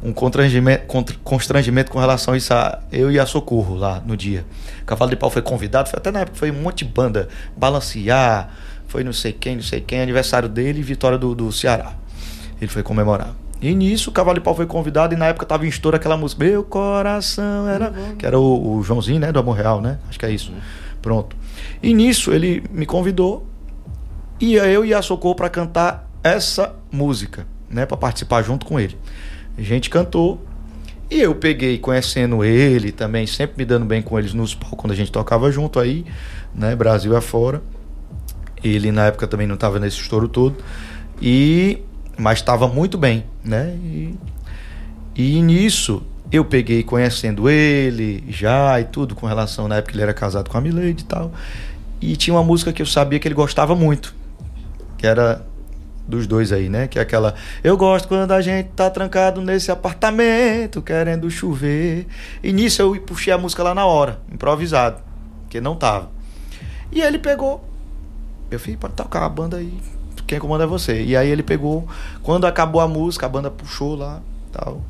um constrangimento, constrangimento com relação a isso, a eu e a Socorro lá no dia. Cavalo de Pau foi convidado, foi até na época, foi um monte de banda, balancear, foi não sei quem, não sei quem, aniversário dele e vitória do, do Ceará. Ele foi comemorar. E nisso o Cavalo de Pau foi convidado e na época tava em estouro aquela música Meu coração era. Que era o, o Joãozinho, né? Do Amor Real, né? Acho que é isso. Pronto. E nisso ele me convidou ia eu e a Socorro para cantar essa música, né, para participar junto com ele. A gente cantou e eu peguei conhecendo ele também, sempre me dando bem com eles nos palcos quando a gente tocava junto aí, né, Brasil afora. Ele na época também não estava nesse estouro todo e mas estava muito bem, né? E, e nisso eu peguei conhecendo ele já e tudo com relação na época ele era casado com a Milady e tal. E tinha uma música que eu sabia que ele gostava muito, que era dos dois aí, né? Que é aquela Eu gosto quando a gente tá trancado nesse apartamento, querendo chover. E nisso eu puxei a música lá na hora, improvisado, que não tava. E ele pegou. Eu falei, pode tocar a banda aí, quem comanda é você. E aí ele pegou, quando acabou a música, a banda puxou lá, tal.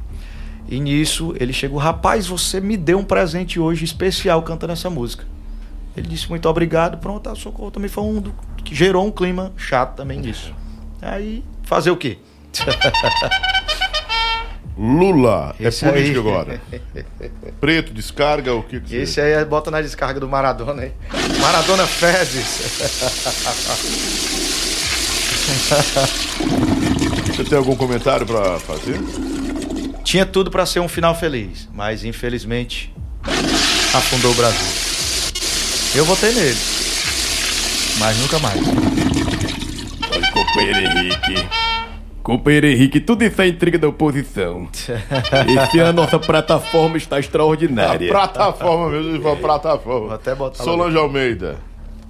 E nisso ele chegou, rapaz, você me deu um presente hoje especial cantando essa música. Ele disse muito obrigado, pronto, a socorro também foi um do, que gerou um clima chato também disso. Aí, fazer o quê? Lula Esse é político aí. agora. Preto, descarga, o que que você... Esse aí bota na descarga do Maradona aí. Maradona Fezes. Você tem algum comentário pra fazer? Tinha tudo pra ser um final feliz, mas infelizmente afundou o Brasil. Eu votei nele, mas nunca mais. Olha, companheiro Henrique. Companheiro Henrique, tudo isso é intriga da oposição. Esse ano nossa plataforma está A extraordinária. plataforma mesmo, ele fala Vou plataforma. até botar lá Solange Almeida.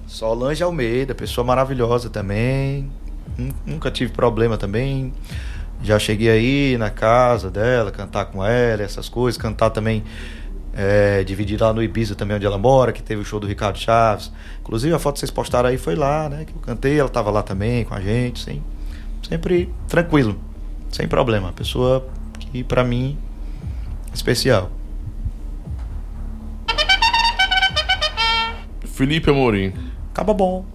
Solange Almeida, pessoa maravilhosa também. Nun- Nunca tive problema também. Já cheguei aí na casa dela, cantar com ela, essas coisas. Cantar também, é, dividir lá no Ibiza também, onde ela mora, que teve o show do Ricardo Chaves. Inclusive, a foto que vocês postaram aí foi lá, né? Que eu cantei, ela tava lá também com a gente, sim. Sempre tranquilo, sem problema. Pessoa que, pra mim, é especial. Felipe Amorim. Acaba bom.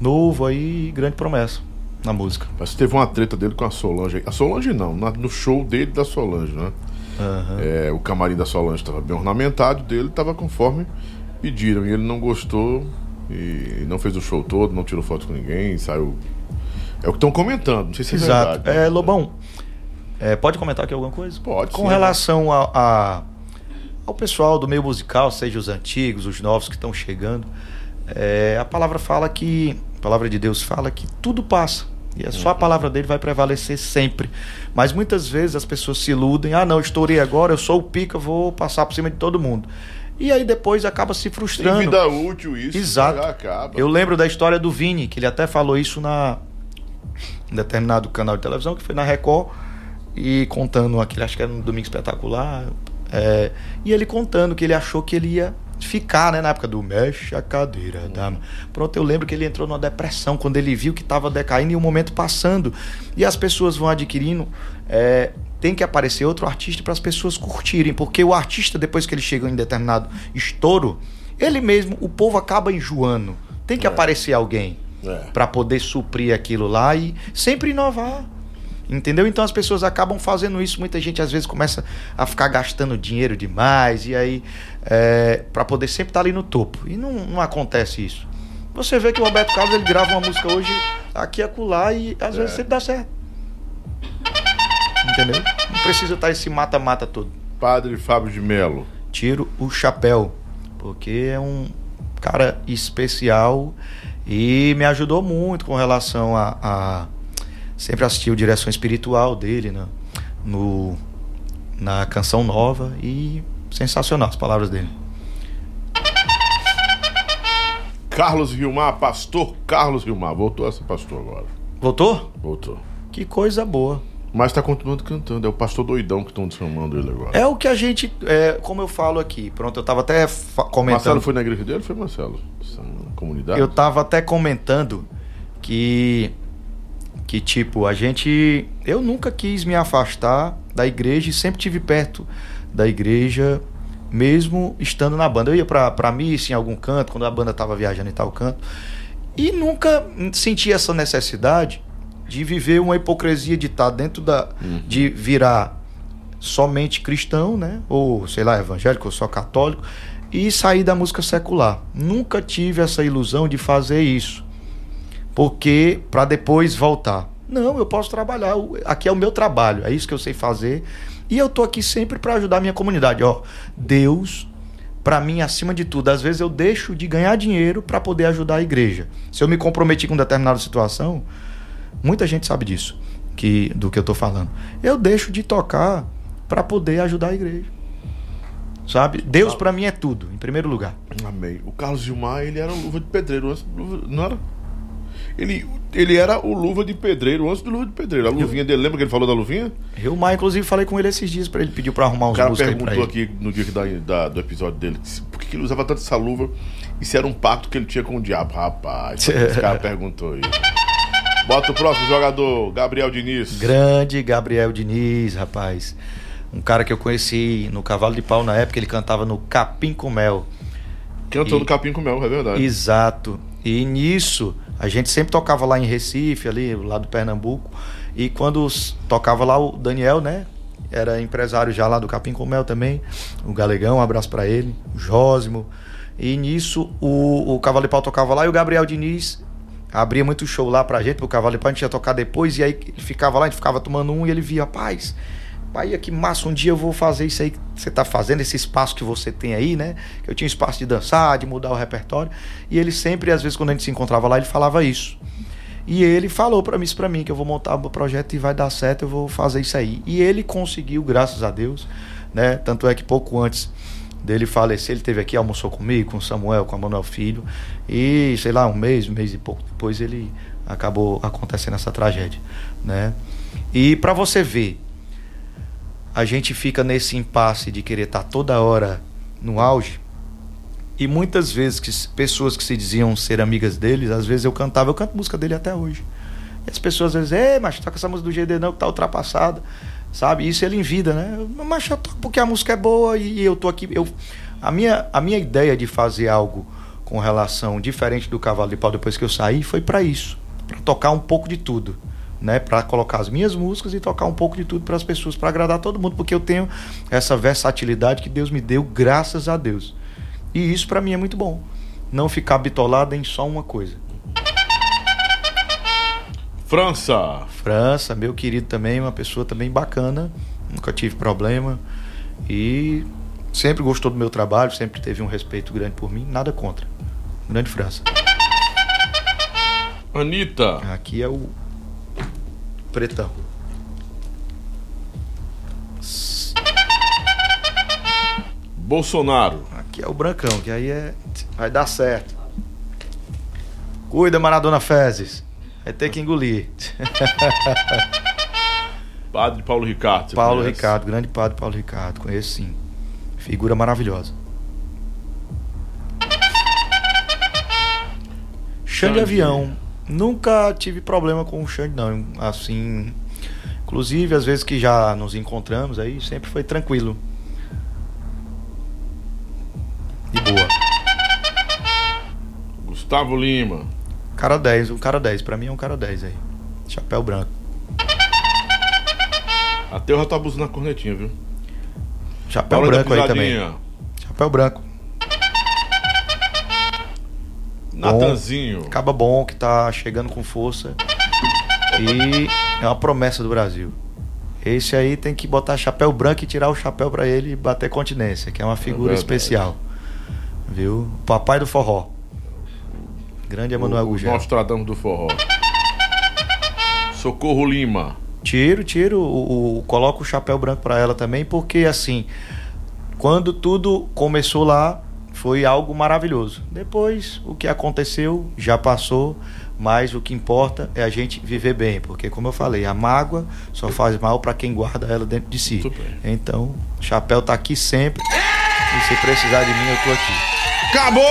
Novo aí, grande promessa na música. Mas teve uma treta dele com a Solange. A Solange não, no show dele da Solange, né? Aham. É, o camarim da Solange estava bem ornamentado, dele estava conforme pediram. E ele não gostou e não fez o show todo, não tirou foto com ninguém, saiu. É o que estão comentando, não sei se é Exato. verdade. É, Lobão, é, pode comentar aqui alguma coisa? Pode, Com sim. relação a, a- ao pessoal do meio musical, seja os antigos, os novos que estão chegando, é, a palavra fala que, a palavra de Deus fala que tudo passa. E é só a palavra dele vai prevalecer sempre. Mas muitas vezes as pessoas se iludem, ah não, estourei agora, eu sou o pica, vou passar por cima de todo mundo. E aí depois acaba se Tem frustrando. vida útil isso, Exato. já acaba. Eu lembro da história do Vini, que ele até falou isso na em determinado canal de televisão, que foi na Record, e contando aquele, acho que era no Domingo Espetacular, é, e ele contando que ele achou que ele ia ficar, né, na época do mexe a cadeira, dama. Pronto, eu lembro que ele entrou numa depressão quando ele viu que estava decaindo e o momento passando. E as pessoas vão adquirindo, é, tem que aparecer outro artista para as pessoas curtirem, porque o artista, depois que ele chega em determinado estouro, ele mesmo, o povo acaba enjoando. Tem que aparecer alguém É. para poder suprir aquilo lá e sempre inovar. Entendeu? Então as pessoas acabam fazendo isso. Muita gente às vezes começa a ficar gastando dinheiro demais e aí é, para poder sempre estar ali no topo. E não, não acontece isso. Você vê que o Roberto Carlos ele grava uma música hoje aqui e acolá e às vezes sempre dá certo. Entendeu? Não precisa estar esse mata-mata todo. Padre Fábio de Melo. Tiro o chapéu, porque é um cara especial e me ajudou muito com relação a, a sempre assistir o direção espiritual dele né? no, na canção nova e sensacional as palavras dele. Carlos Vilmar, pastor Carlos Vilmar. Voltou a ser pastor agora. Voltou? Voltou. Que coisa boa. Mas tá continuando cantando. É o pastor doidão que estão chamando ele agora. É o que a gente, é, como eu falo aqui, pronto, eu tava até comentando. Marcelo foi na igreja dele? Foi Marcelo? Essa comunidade? Eu tava até comentando que que tipo, a gente eu nunca quis me afastar da igreja e sempre tive perto da igreja mesmo estando na banda. Eu ia pra, pra missa em algum canto, quando a banda tava viajando em tal canto, e nunca senti essa necessidade de viver uma hipocrisia de estar dentro da de virar somente cristão, né? Ou sei lá, evangélico, ou só católico e sair da música secular. Nunca tive essa ilusão de fazer isso. porque para depois voltar. Não, eu posso trabalhar. Aqui é o meu trabalho, é isso que eu sei fazer. E eu tô aqui sempre para ajudar a minha comunidade. Ó, Deus, para mim, acima de tudo, às vezes eu deixo de ganhar dinheiro para poder ajudar a igreja. Se eu me comprometi com determinada situação, muita gente sabe disso, que do que eu tô falando. Eu deixo de tocar para poder ajudar a igreja. Sabe? Deus para mim é tudo, em primeiro lugar. Amei. O Carlos Gilmar, ele era o luva de pedreiro não era? Ele, ele era o luva de pedreiro antes do luva de pedreiro. A luvinha dele, lembra que ele falou da luvinha? Eu, Mar, inclusive, falei com ele esses dias para ele pediu para arrumar O uns cara aí pra perguntou aqui no dia que da, da- do episódio dele por que, ele usava tanto essa luva e se era um pacto que ele tinha com o diabo. Rapaz, esse cara perguntou aí. Bota o próximo jogador, Gabriel Diniz. Grande Gabriel Diniz, rapaz. Um cara que eu conheci no Cavalo de Pau na época, ele cantava no Capim com Mel. Cantou E- no Capim com Mel, é verdade. Exato. E nisso, a gente sempre tocava lá em Recife, ali, lá do Pernambuco. E quando tocava lá o Daniel, né? Era empresário já lá do Capim com Mel também. O Galegão, um abraço pra ele. O Jósimo. E nisso, o, o Cavalo Pau tocava lá e o Gabriel Diniz abria muito show lá pra gente, pro Cavalo Pau. A gente ia tocar depois. E aí ele ficava lá, a gente ficava tomando um e ele via, rapaz. Bahia, que massa, um dia eu vou fazer isso aí que você tá fazendo, esse espaço que você tem aí, né? Eu tinha espaço de dançar, de mudar o repertório. E ele sempre, às vezes, quando a gente se encontrava lá, ele falava isso. E ele falou para mim isso para mim, que eu vou montar o projeto e vai dar certo, eu vou fazer isso aí. E ele conseguiu, graças a Deus, né? Tanto é que pouco antes dele falecer, ele teve aqui, almoçou comigo, com o Samuel, com o Manuel Filho. E, sei lá, um mês, um mês e pouco depois, ele acabou acontecendo essa tragédia, né? E para você ver, a gente fica nesse impasse de querer estar toda hora no auge. E muitas vezes que pessoas que se diziam ser amigas deles, às vezes eu cantava, eu canto música dele até hoje. E as pessoas às vezes, é, mas toca essa música do GD não, que tá ultrapassada. Sabe? Isso ele em vida, né? Mas eu toco porque a música é boa e eu tô aqui. Eu, a, minha, a minha ideia de fazer algo com relação diferente do Cavalo de Pau depois que eu saí foi para isso. para tocar um pouco de tudo. Né, para colocar as minhas músicas e tocar um pouco de tudo para as pessoas, para agradar todo mundo, porque eu tenho essa versatilidade que Deus me deu, graças a Deus. E isso para mim é muito bom. Não ficar bitolado em só uma coisa. França. França, meu querido também, uma pessoa também bacana, nunca tive problema e sempre gostou do meu trabalho, sempre teve um respeito grande por mim, nada contra. Grande França. Anitta. Aqui é o pretão. Bolsonaro. Aqui é o brancão, que aí é vai dar certo. Cuida, Maradona Fezes. Vai ter que engolir. Padre Paulo Ricardo. Paulo conhece? Ricardo, grande padre Paulo Ricardo, conheço sim. Figura maravilhosa. Xande. avião. Nunca tive problema com o Xande, não. Assim. Inclusive, às vezes que já nos encontramos aí, sempre foi tranquilo. De boa. Gustavo Lima. Cara 10, um cara 10. Pra mim é um cara 10 aí. Chapéu branco. Até eu já tô abusando na cornetinha, viu? Chapéu Hora da branco aí também. Chapéu branco. Natanzinho. Acaba bom que tá chegando com força. E é uma promessa do Brasil. Esse aí tem que botar chapéu branco e tirar o chapéu pra ele e bater continência, que é uma figura verdade. especial. Viu? Papai do forró. Grande Emanuel Gugel. Nostradamus do forró. Socorro Lima. Tiro, tiro, o, o- coloco o chapéu branco pra ela também, porque assim, quando tudo começou lá, foi algo maravilhoso. Depois, o que aconteceu já passou, mas o que importa é a gente viver bem, porque como eu falei, a mágoa só faz mal pra quem guarda ela dentro de si. Então, o chapéu tá aqui sempre. E se precisar de mim, eu tô aqui. Acabou!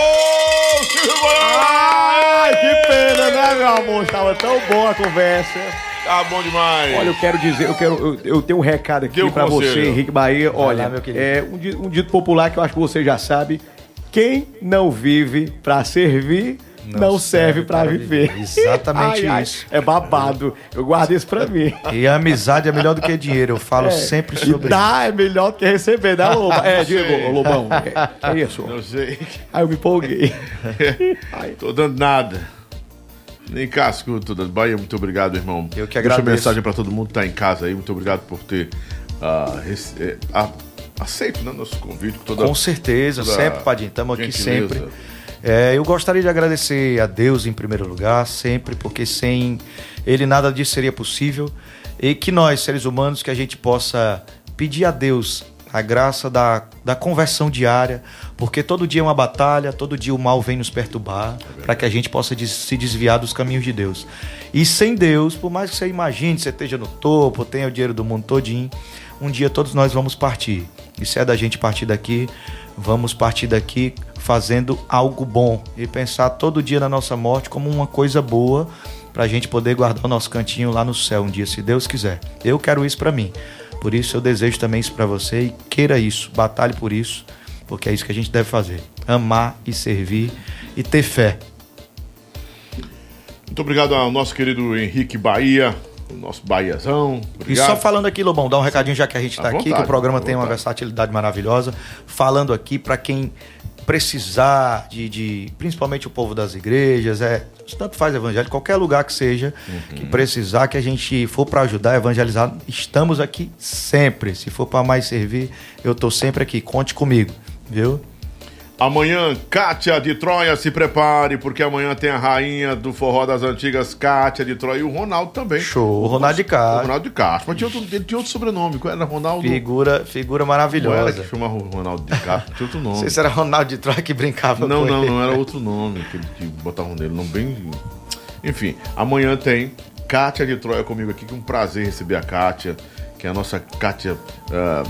Ai, que pena, né, meu amor? Tava tão boa a conversa. Tá bom demais. Olha, eu quero dizer, eu quero, eu, eu tenho um recado aqui conselho. você, Henrique Bahia. Olha, lá, é um, um dito popular que eu acho que você já sabe. Quem não vive pra servir, não, serve pra viver. Exatamente Ai, ai, isso. É babado. Eu guardo isso pra mim. E a amizade é melhor do que dinheiro. Eu falo sempre E sobre isso. dar é melhor do que receber, né, Loba? É. Diego, Lobão. É, é isso. Não sei. Aí eu me empolguei. Tô dando nada. Nem casco, toda Bahia, muito obrigado, irmão. Eu que Deixa agradeço. mensagem para todo mundo que tá em casa aí. Muito obrigado por ter ah, rece- ah, aceito né, nosso convite. Com, toda, Com certeza, sempre, Padinho, estamos aqui sempre. É, eu gostaria de agradecer a Deus em primeiro lugar, sempre, porque sem Ele nada disso seria possível. E que nós, seres humanos, que a gente possa pedir a Deus a graça da, da conversão diária, porque todo dia é uma batalha, todo dia o mal vem nos perturbar, para que a gente possa des- se desviar dos caminhos de Deus. E sem Deus, por mais que você imagine, você esteja no topo, tenha o dinheiro do mundo todinho, um dia todos nós vamos partir. E se é da gente partir daqui, vamos partir daqui fazendo algo bom e pensar todo dia na nossa morte como uma coisa boa para a gente poder guardar o nosso cantinho lá no céu um dia, se Deus quiser. Eu quero isso para mim. Por isso eu desejo também isso para você e queira isso, batalhe por isso, porque é isso que a gente deve fazer: amar e servir e ter fé. Muito obrigado ao nosso querido Henrique Bahia, o nosso Bahiazão. E Obrigado. só falando aqui, Lobão, dá um recadinho já que a gente está aqui, que o programa tem uma versatilidade maravilhosa. Falando aqui para quem precisar de, de- principalmente o povo das igrejas, é tanto faz evangelho, qualquer lugar que seja, Uhum. que precisar, que a gente for para ajudar a evangelizar, estamos aqui sempre. Se for para mais servir, eu tô sempre aqui. Conte comigo, viu? Amanhã, Kátia de Troia, se prepare, porque amanhã tem a rainha do forró das antigas, Kátia de Troia, e o Ronaldo também. Show. O Ronaldo de O Castro. Ronaldo de Castro. Mas tinha outro, ele tinha outro sobrenome, qual era? Ronaldo. Figura, figura Não era maravilhosa. que chamava o Ronaldo de Castro, tinha outro Não nome. sei se era Ronaldo de Troia que brincava Não, com não, ele. não era outro nome que ele que botavam nele, não bem. Enfim, amanhã tem Kátia de Troia comigo aqui, que é um prazer receber a Kátia, que é a nossa Kátia ah,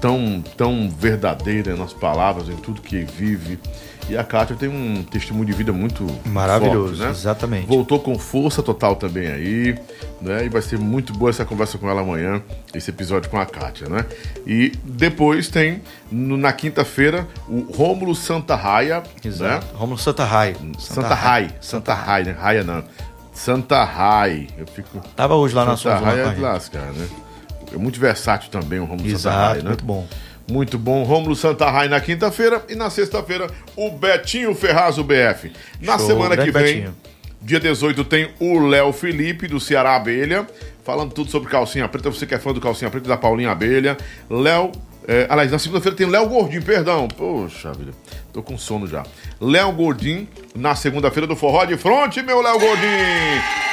tão, tão verdadeira nas palavras, em tudo que vive. E a Kátia tem um testemunho de vida muito Maravilhoso, forte, né? exatamente. Voltou com força total também aí, né? E vai ser muito boa essa conversa com ela amanhã, esse episódio com a Kátia, né? E depois tem, no- na quinta-feira, o Rômulo Santa Raia, Exato. né? Rômulo Santa Rai. Santa Rai. Santa Rai, né? Raia não. Santa Rai. Eu fico. Tava hoje lá na sua Santa Rai zona é de lascar, né? É muito versátil também o Santa Exato, Rai, né? muito bom. Muito bom. Rômulo Santa Rai na quinta-feira e na sexta-feira o Betinho Ferraz, o BF. Na Show, semana que vem, Betinho. dia 18, tem o Léo Felipe, do Ceará Abelha, falando tudo sobre calcinha preta. Você que é fã do calcinha preta da Paulinha Abelha. Léo. É, aliás, na segunda-feira tem Léo Gordinho, perdão. Poxa vida, tô com sono já. Léo Gordinho, na segunda-feira do Forró de Fronte, meu Léo Gordinho.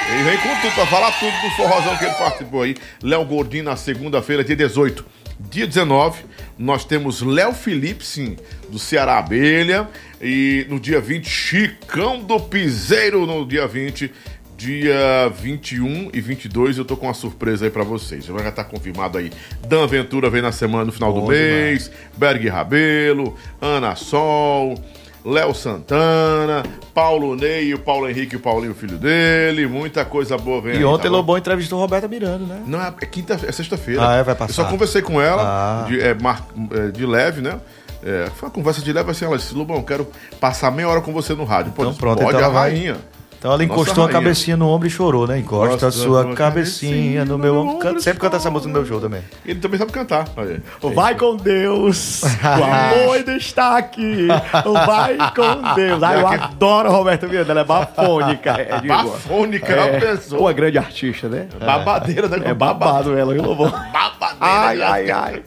Ele vem com tudo pra falar tudo do forrozão que ele participou aí. Léo Gordinho na segunda-feira, dia 18. Dia 19, nós temos Léo Felipe, sim, do Ceará Abelha. E no dia 20, Chicão do Piseiro no dia 20. Dia 21 e 22 eu tô com uma surpresa aí pra vocês. Já vai estar confirmado aí. Dan Ventura vem na semana, no final do Bom mês. Berg Rabelo, Ana Sol, Léo Santana, Paulo Ney, o Paulo Henrique e o Paulinho, filho dele. Muita coisa boa vem aí, E ontem tá? Lobão entrevistou Roberta Miranda, né? Não, é quinta, é sexta-feira. Ah, é? Vai passar. Eu só conversei com ela, Ah. de, é, mar- é, de leve, né? É, foi uma conversa de leve assim, ela disse, Lobão, quero passar meia hora com você no rádio. Pô, Então disse, pronto, pode, então a ela vai- rainha. Então ela Nossa encostou a cabecinha no ombro e chorou, né? Encosta Encosta a sua cabecinha no meu ombro. Canta- Sempre canta essa música no meu show também. Ele também sabe cantar. Vai com Deus, o amor ainda está aqui. Vai com Deus. Ai, eu adoro a Roberta Miranda, ela é bafônica. É. Bafônica é uma é pessoa. uma grande artista, né? Babadeira, né? É babado ela, viu, Lobão? Babadeira. Ai, né? ai, ai.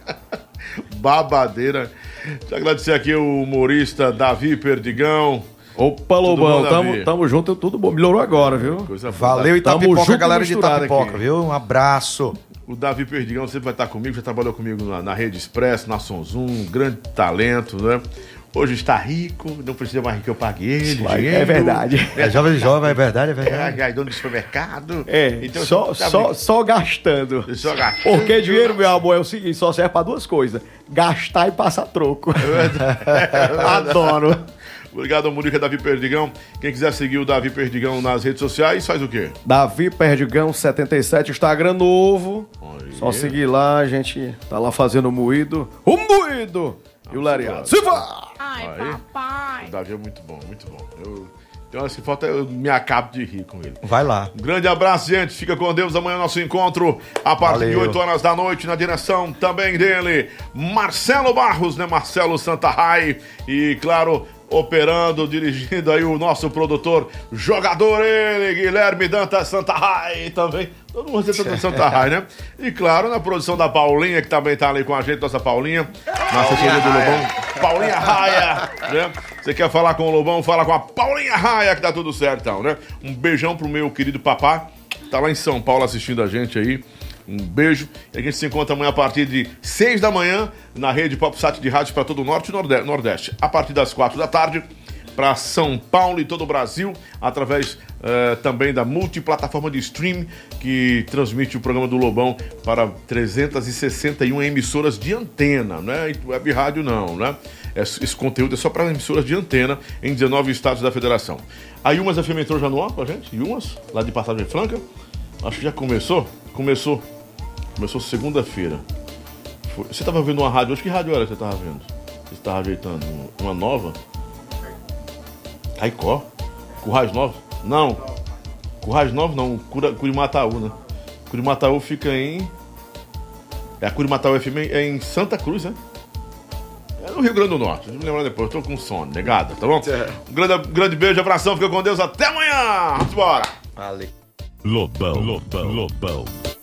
Babadeira. Deixa eu agradecer aqui o humorista Davi Perdigão. Opa, Lobão, tamo, tamo junto, tudo bom. Melhorou agora, viu? Coisa boa. Valeu Tamo Itapipoca, junto e galera de Itapipoca, aqui. viu? Um abraço. O Davi Perdigão sempre vai estar comigo, já trabalhou comigo na, na Rede Expresso, na Sonzum, um grande talento, né? Hoje está rico, não precisa mais que eu pague ele. Vai, dinheiro. é verdade. É jovem, jovem, é verdade, é verdade. É, é dono do supermercado. É, Então, só, tá só, só gastando. Só gastando. Porque dinheiro, meu amor, é o seguinte, só serve pra duas coisas. Gastar e passar troco. Adoro. Obrigado ao Murica Davi Perdigão. Quem quiser seguir o Davi Perdigão nas redes sociais, faz o quê? Davi Perdigão 77, Instagram novo. Só seguir lá, a gente tá lá fazendo o moído. O moído! E o Lariado. Se vá! Ai, Aí. papai. O Davi é muito bom, muito bom. Eu, então, se falta, eu me acabo de rir com ele. Vai lá. Um grande abraço, gente. Fica com Deus. Amanhã nosso encontro a partir de Valeu. 8 horas da noite, na direção também dele, Marcelo Barros, né? Marcelo Santa Rai. E, claro, operando, dirigindo aí o nosso produtor, jogador ele, Guilherme Dantas Santa Rai também. Todo mundo Santa Santa Rai, né? E claro, na produção da Paulinha, que também tá ali com a gente, nossa Paulinha, nossa querida do Lobão, Paulinha Raia, né? Você quer falar com o Lobão, fala com a Paulinha Raia, que tá tudo certo, então, né? Um beijão pro meu querido papá, tá lá em São Paulo assistindo a gente aí. Um beijo. E a gente se encontra amanhã a partir de 6 da manhã na rede PopSat de rádio para todo o Norte e Nordeste. A partir das 4 da tarde para São Paulo e todo o Brasil, através uh, também da multiplataforma de stream que transmite o programa do Lobão para 361 emissoras de antena, não é web rádio não, né? Esse conteúdo é só para emissoras de antena em 19 estados da federação. A Yumas FM entrou já no ar com a gente? Yumas, lá de Passagem Franca. Acho que já começou. Começou. Começou segunda-feira. Você estava vendo uma rádio hoje? Que rádio era que você estava vendo? Você estava ajeitando? Uma nova? Caicó? Currais Novos? Não. Currais Novos não. Cura, Curimataú, né? Curimataú fica em. É a Curimataú FM é em Santa Cruz, né? É no Rio Grande do Norte. Deixa eu me lembrar depois. Eu tô com sono, negada, tá bom? Um grande, grande beijo, abração, fica com Deus. Até amanhã! Vamos embora! Valeu. Lobão, Lobão, Lobão.